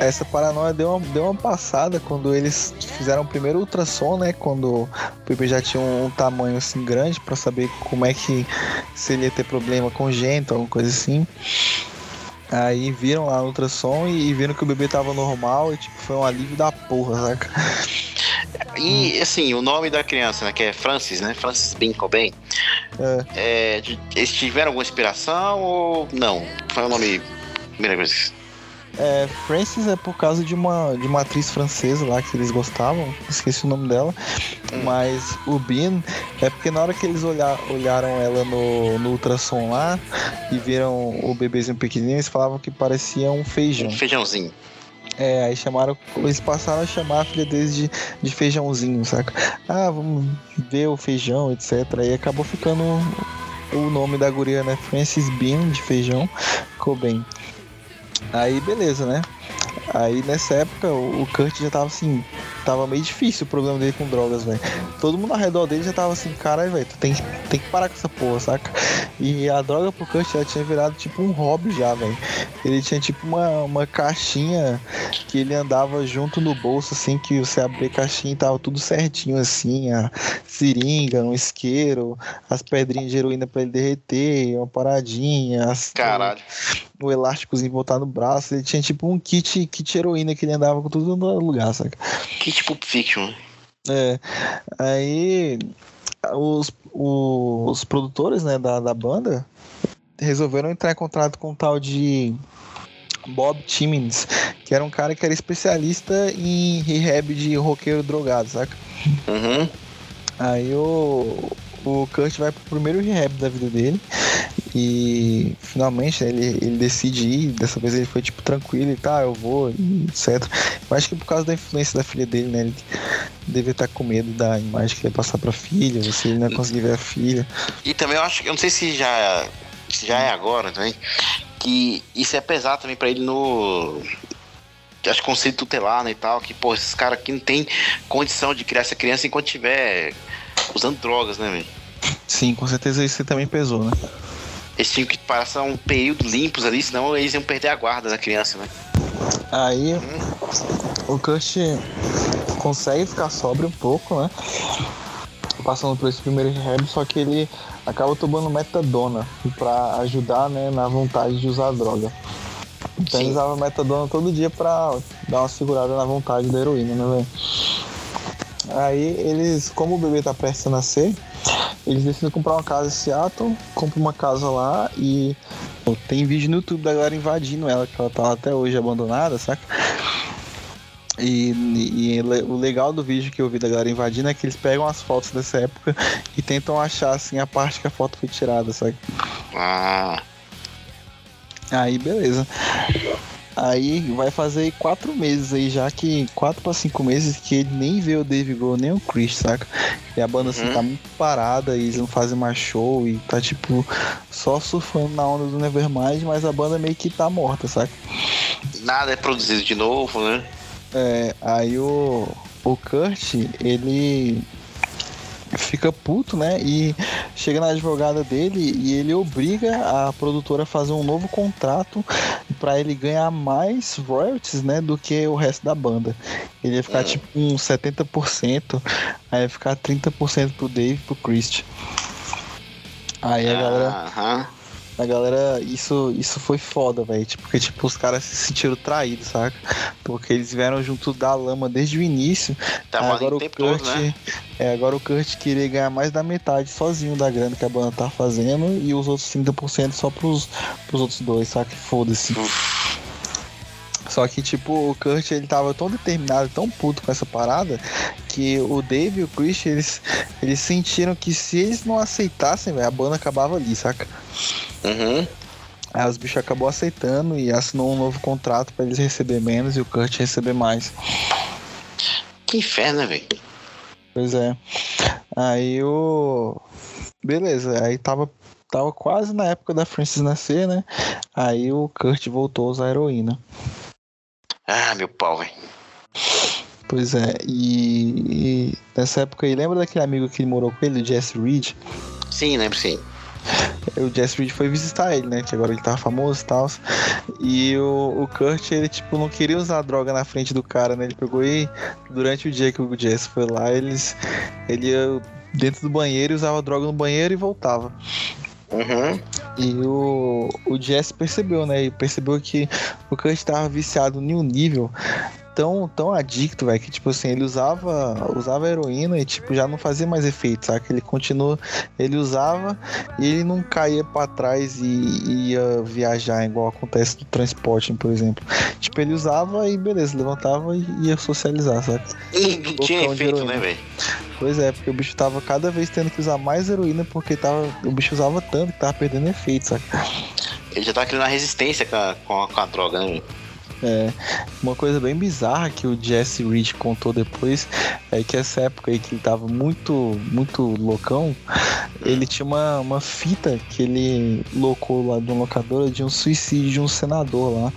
essa paranoia deu uma, deu uma passada quando eles fizeram o primeiro ultrassom, né? Quando o bebê já tinha um, um tamanho assim grande para saber como é que se ele ia ter problema congênito, alguma coisa assim. Aí viram lá no ultrassom e, e viram que o bebê tava normal e tipo, foi um alívio da porra, saca? E assim, o nome da criança, né? Que é Francis, né? Francis Binkoben. É. é. eles tiveram alguma inspiração ou não? Foi o nome. Primeira coisa. É, Frances é por causa de uma, de uma atriz francesa lá que eles gostavam, esqueci o nome dela. Hum. Mas o Bean é porque na hora que eles olhar, olharam ela no, no ultrassom lá e viram o bebezinho pequenininho, eles falavam que parecia um feijão. Um feijãozinho. É, aí chamaram, eles passaram a chamar a filha deles de, de feijãozinho, saca? Ah, vamos ver o feijão, etc. Aí acabou ficando o nome da guria, né? Francis Bean, de feijão, ficou bem. Aí beleza, né? Aí nessa época o Kurt já tava assim, tava meio difícil o problema dele com drogas, velho. Todo mundo ao redor dele já tava assim, caralho, velho, tu tem, tem que parar com essa porra, saca? E a droga pro Kurt já tinha virado tipo um hobby já, velho. Ele tinha tipo uma, uma caixinha que ele andava junto no bolso, assim, que você abria a caixinha e tava tudo certinho, assim, a seringa, um isqueiro, as pedrinhas de heroína pra ele derreter, uma paradinha, as, Caralho. O, o elásticozinho voltar no braço. Ele tinha tipo um kit, kit heroína que ele andava com tudo no lugar, saca? Que tipo Fiction. É. Aí os, os produtores né, da, da banda resolveram entrar em contato com um tal de Bob Timmins, que era um cara que era especialista em rehab de roqueiro drogado, saca? Uhum. Aí o, o Kurt vai pro primeiro rehab da vida dele e finalmente né, ele, ele decide ir. Dessa vez ele foi tipo tranquilo e tá, eu vou, etc. Eu acho que por causa da influência da filha dele, né? Ele devia estar com medo da imagem que ele ia passar pra filha, você ele não ia conseguir ver a filha. E também eu acho que, eu não sei se já, se já é agora também, que isso é pesado também pra ele no. Acho conceito tutelar, né, e tal, que, pô, esses caras aqui não tem condição de criar essa criança enquanto tiver usando drogas, né, velho? Sim, com certeza isso também pesou, né? Eles tinham que passar um período limpos ali, senão eles iam perder a guarda da criança, né? Aí o Kurt consegue ficar sóbrio um pouco, né? Passando por esse primeiro rehab, só que ele acaba tomando metadona pra ajudar, né, na vontade de usar a droga. Então Sim. ele usava metadona todo dia pra dar uma segurada na vontade da heroína, né, velho? Aí eles, como o bebê tá prestes a nascer, eles decidem comprar uma casa em Seattle, compram uma casa lá e pô, tem vídeo no YouTube da galera invadindo ela, que ela tá lá até hoje abandonada, saca? E, e le- o legal do vídeo que eu vi da galera invadindo é que eles pegam as fotos dessa época e tentam achar assim a parte que a foto foi tirada, sabe? Ah, Aí beleza. Aí vai fazer aí quatro meses aí, já que quatro pra cinco meses que ele nem vê o Dave Grohl nem o Chris, saca? E a banda assim Uhum. tá muito parada e eles não fazem mais show e tá tipo só surfando na onda do Nevermind, mas a banda meio que tá morta, saca? nada é produzido de novo, né? É, aí o, o Kurt, ele fica puto, né? E chega na advogada dele e ele obriga a produtora a fazer um novo contrato pra ele ganhar mais royalties, né? Do que o resto da banda. Ele ia ficar Hum. tipo uns 70%, aí ia ficar 30% pro Dave e pro Christian. Aí a galera Aham. A galera, isso, isso foi foda, velho. Tipo, porque, tipo, os caras se sentiram traídos, saca? Porque eles vieram junto da lama desde o início. Ali agora o Kurt. todo, né? É, agora o Kurt queria ganhar mais da metade sozinho da grana que a banda tá fazendo e os outros 30% só pros, pros outros dois, saca? Foda-se. Só que, tipo, o Kurt ele tava tão determinado, tão puto com essa parada, que o Dave e o Christian, eles, eles sentiram que se eles não aceitassem, velho, a banda acabava ali, saca? Uhum. Aí os bichos acabou aceitando e assinou um novo contrato pra eles receber menos e o Kurt receber mais. Que inferno, né, velho? Pois é. Aí o. Beleza, aí tava, tava quase na época da Francis nascer, né? Aí o Kurt voltou a usar heroína. Ah, meu pau, velho. Pois é, e, e nessa época aí, lembra daquele amigo que morou com ele, o Jesse Reed? Sim, lembro sim. O Jesse Reed foi visitar ele, né? Que agora ele tava famoso e tal. E o, o Kurt, ele, tipo, não queria usar droga na frente do cara, né? Ele pegou e durante o dia que o Jesse foi lá, eles. Ele ia dentro do banheiro usava droga no banheiro e voltava. Uhum. E o, o Jesse percebeu, né? E percebeu que o Kurt tava viciado em um nível tão, tão adicto, velho, que tipo assim, ele usava, usava heroína e tipo já não fazia mais efeito, sabe? Ele continua, ele usava e ele não caía pra trás e, e ia viajar igual acontece no transporte, por exemplo. Tipo, ele usava e beleza, levantava e ia socializar, sabe? E não tinha efeito, né, velho? Pois é, porque o bicho tava cada vez tendo que usar mais heroína porque tava, o bicho usava tanto que tava perdendo efeito, sabe? Ele já tava criando uma resistência com a, com a, com a droga, né, velho? É, uma coisa bem bizarra que o Jesse Reed contou depois é que essa época aí que ele tava muito, muito loucão, ele tinha uma, uma fita que ele locou lá de uma locadora de um suicídio de um senador lá,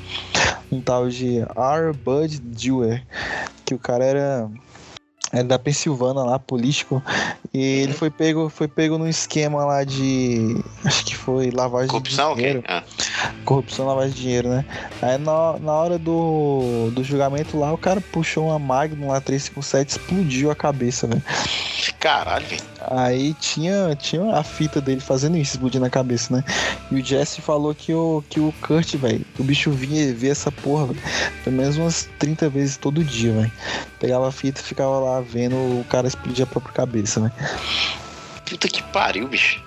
um tal de R. Bud Dewey, que o cara era é da Pensilvânia lá, político. E ele foi pego, foi pego num esquema lá de. Acho que foi lavagem Corrupção, de dinheiro. ok? Ah. Corrupção, lavagem de dinheiro, né? Aí na, na hora do, do julgamento lá, o cara puxou uma Magnum lá 357 explodiu a cabeça, velho. Caralho, velho. Aí tinha, tinha a fita dele fazendo isso, explodindo a cabeça, né? E o Jesse falou que o, que o Kurt, velho, o bicho vinha ver essa porra, velho, pelo menos umas 30 vezes todo dia, velho. Pegava a fita e ficava lá vendo o cara explodir a própria cabeça, né? Puta que pariu, bicho.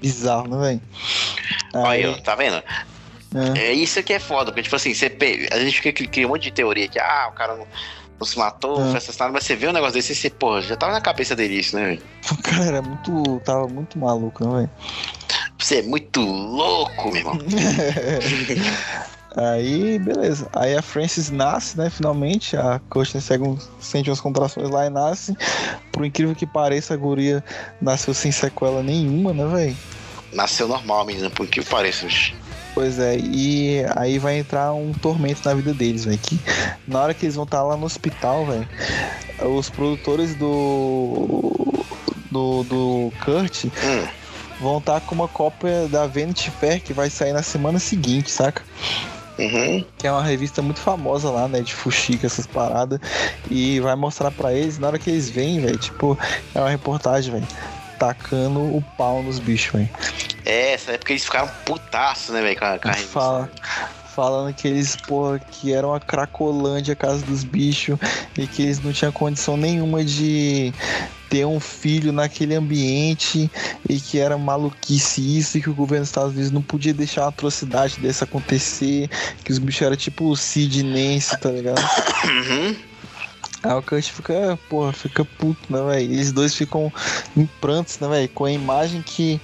Bizarro, né, velho? Olha Aí, aí, ó, tá vendo? é, É isso que é foda, porque, tipo assim, você a gente fica cria um monte de teoria que, ah, o cara não, não se matou, Ah. foi assassinado, mas você vê um negócio desse e você, porra, já tava na cabeça dele isso, né, velho? o cara era muito. tava muito maluco, né, velho? Você é muito louco, meu irmão. Aí, beleza. Aí a Frances nasce, né? Finalmente. A Kirsten segue um, sente umas contrações lá e nasce. Por incrível que pareça, a guria nasceu sem sequela nenhuma, né, velho? Nasceu normal, menina, por que pareça, bicho. Pois é, e aí vai entrar um tormento na vida deles, velho. Que na hora que eles vão estar lá no hospital, velho, os produtores do. do, do Kurt Hum, vão estar com uma cópia da Vanity Fair que vai sair na semana seguinte, saca? uhum. que é uma revista muito famosa lá, né, de fuxica, essas paradas, e vai mostrar pra eles, na hora que eles vêm, velho, tipo, é uma reportagem, velho, tacando o pau nos bichos, velho. É, essa época eles ficaram putaços, né, velho, com a, com a revista. Fala, falando que eles, porra, que era uma cracolândia a casa dos bichos, e que eles não tinham condição nenhuma de ter um filho naquele ambiente e que era maluquice isso e que o governo dos Estados Unidos não podia deixar uma atrocidade dessa acontecer, que os bichos eram tipo o Sidnense, tá ligado? Uhum. Aí o Kurt fica, porra, fica puto, né, velho? Eles dois ficam em prantos, né, velho? Com a imagem que,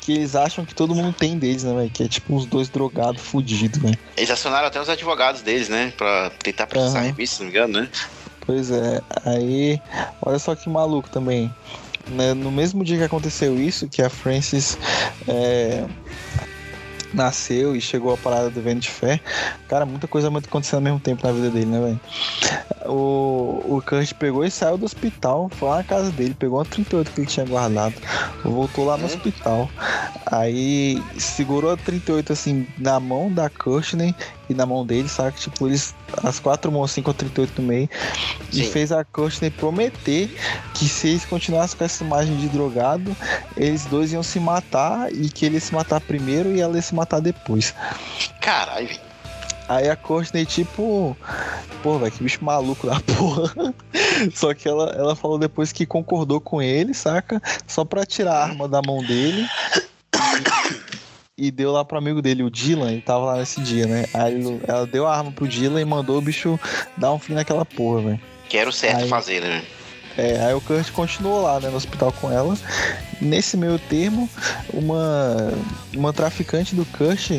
que eles acham que todo mundo tem deles, né, velho? Que é tipo uns dois drogados fudidos, velho. Eles acionaram até os advogados deles, né, pra tentar processar a Aham. revista, se não me engano, né? Pois é, aí, olha só que maluco também. Né, No mesmo dia que aconteceu isso, que a Frances é, nasceu e chegou a parada do Vanity Fair, cara, muita coisa muito acontecendo ao mesmo tempo na vida dele, né, velho? O, o Kurt pegou e saiu do hospital, foi lá na casa dele, pegou uma 38 que ele tinha guardado, voltou lá no Hum. hospital. Aí segurou a 38 assim na mão da Kirsten e na mão dele, sabe? Tipo, eles, as quatro mãos assim com a 38 no meio. E Sim. fez a Kirsten prometer que se eles continuassem com essa imagem de drogado, eles dois iam se matar e que ele ia se matar primeiro e ela ia se matar depois. Caralho, velho. Aí a Courtney, tipo, pô, velho, que bicho maluco da porra. Só que ela, ela falou depois que concordou com ele, saca? Só pra tirar a arma da mão dele. E, deu lá pro amigo dele, o Dylan, ele tava lá nesse dia, né? Aí ele- ela deu a arma pro Dylan e mandou o bicho dar um fim naquela porra, velho. Que era o certo Aí- fazer, né? É, aí o Kurt continuou lá, né, no hospital com ela. Nesse meio termo, uma, uma traficante do Kurt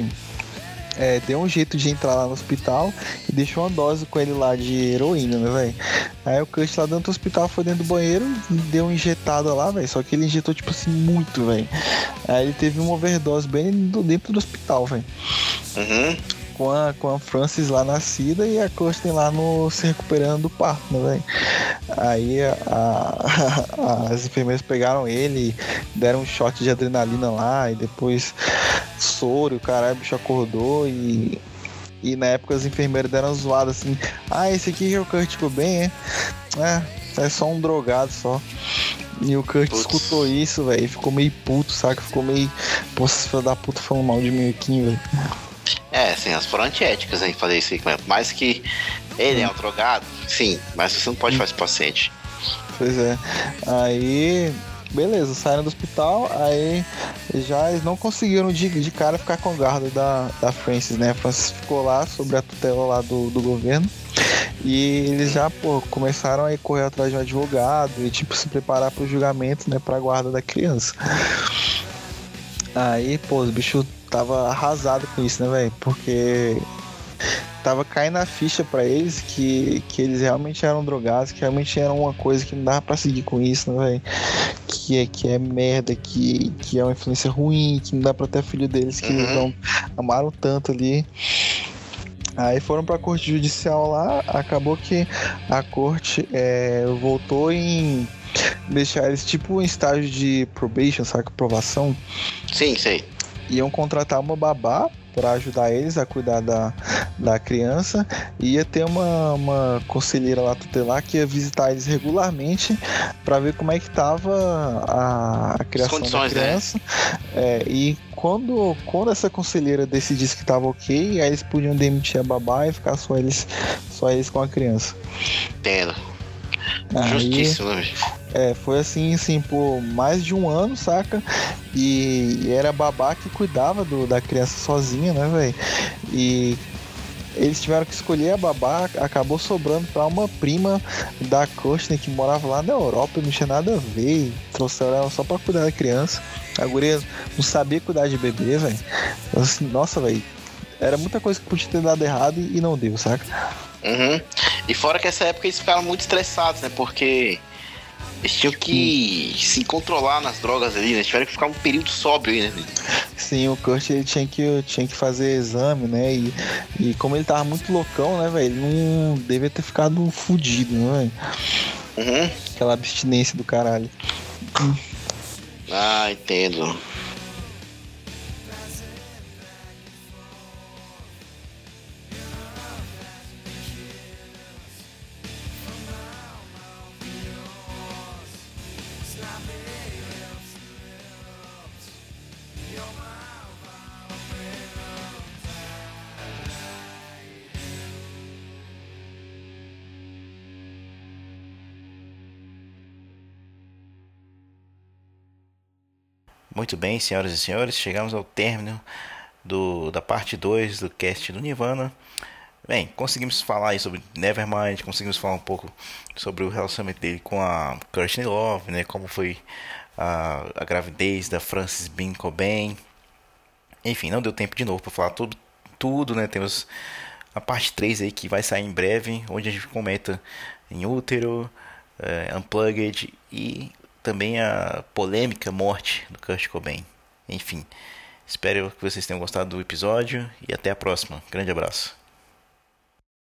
é, deu um jeito de entrar lá no hospital e deixou uma dose com ele lá de heroína, né, velho? Aí o Kurt lá dentro do hospital foi dentro do banheiro e deu uma injetada lá, velho. Só que ele injetou, tipo assim, muito, velho. Aí ele teve uma overdose bem dentro do hospital, velho Uhum. Com a, com a Francis lá nascida e a Kirsten lá no se recuperando do parto, né? Aí a- a- as enfermeiras pegaram ele, deram um shot de adrenalina lá e depois soro, o caralho, o bicho acordou e. E na época as enfermeiras deram zoada assim, ah, esse aqui é o Kurt Cobain, é? É, é só um drogado só. E o Kurt Putz. escutou isso, velho, e ficou meio puto, saca? Ficou meio. Pô, esse filho da puta falando mal de mim aqui, velho. É, assim, elas foram antiéticas em fazer isso aí. Mais que ele é um drogado, sim, mas você não pode fazer paciente. Pois é. Aí, beleza, saíram do hospital, aí já eles não conseguiram de, de cara ficar com a guarda da, da Francis, né? A Francis ficou lá sobre a tutela lá do, do governo. E eles já, pô, começaram a correr atrás de um advogado e, tipo, se preparar pro julgamento, né, pra guarda da criança. Aí, pô, os bichos tava arrasado com isso, né, velho? Porque tava caindo a ficha pra eles que, que eles realmente eram drogados, que realmente era uma coisa que não dava pra seguir com isso, né, velho? Que é, que é merda, que, que é uma influência ruim, que não dá pra ter filho deles, que eles Uhum. não amaram tanto ali. Aí foram pra corte judicial lá, acabou que a corte é, voltou em deixar eles tipo em estágio de probation, sabe? Provação. Sim, sei. Iam contratar uma babá para ajudar eles a cuidar da, da criança. E ia ter uma, uma conselheira lá tutelar que ia visitar eles regularmente para ver como é que tava a, a criação da né? criança. É, e quando, quando essa conselheira decidisse que tava ok, aí eles podiam demitir a babá e ficar só eles, só eles com a criança. Entendo. Aí- Justíssimo, né? É, foi assim, assim, por mais de um ano, saca? E, e era a babá que cuidava do, da criança sozinha, né, velho? E eles tiveram que escolher a babá, acabou sobrando pra uma prima da Kirsten que morava lá na Europa e não tinha nada a ver. Trouxeram ela só pra cuidar da criança. A guria não sabia cuidar de bebê, velho. Assim, Nossa, velho. Era muita coisa que podia ter dado errado e e não deu, saca? Uhum. E fora que essa época eles ficaram muito estressados, né? Porque eles tinham que se controlar nas drogas ali, né? Eles tiveram que ficar um período sóbrio aí, né? Sim, o Kurt ele tinha que, tinha que fazer exame, né? E, e como ele tava muito loucão, né, velho? Ele não devia ter ficado fudido, né, velho? Uhum. Aquela abstinência do caralho. Ah, entendo. Muito bem, senhoras e senhores, chegamos ao término do, da parte 2 do cast do Nirvana. Bem, conseguimos falar sobre Nevermind, conseguimos falar um pouco sobre o relacionamento dele com a Courtney Love, né? Como foi a, a gravidez da Frances Bean Cobain. Enfim, não deu tempo de novo para falar tudo, tudo, né? Temos a parte 3 aí que vai sair em breve, onde a gente comenta em útero, eh, Unplugged e também a polêmica morte do Kurt Cobain. Enfim, espero que vocês tenham gostado do episódio e até a próxima. Grande abraço.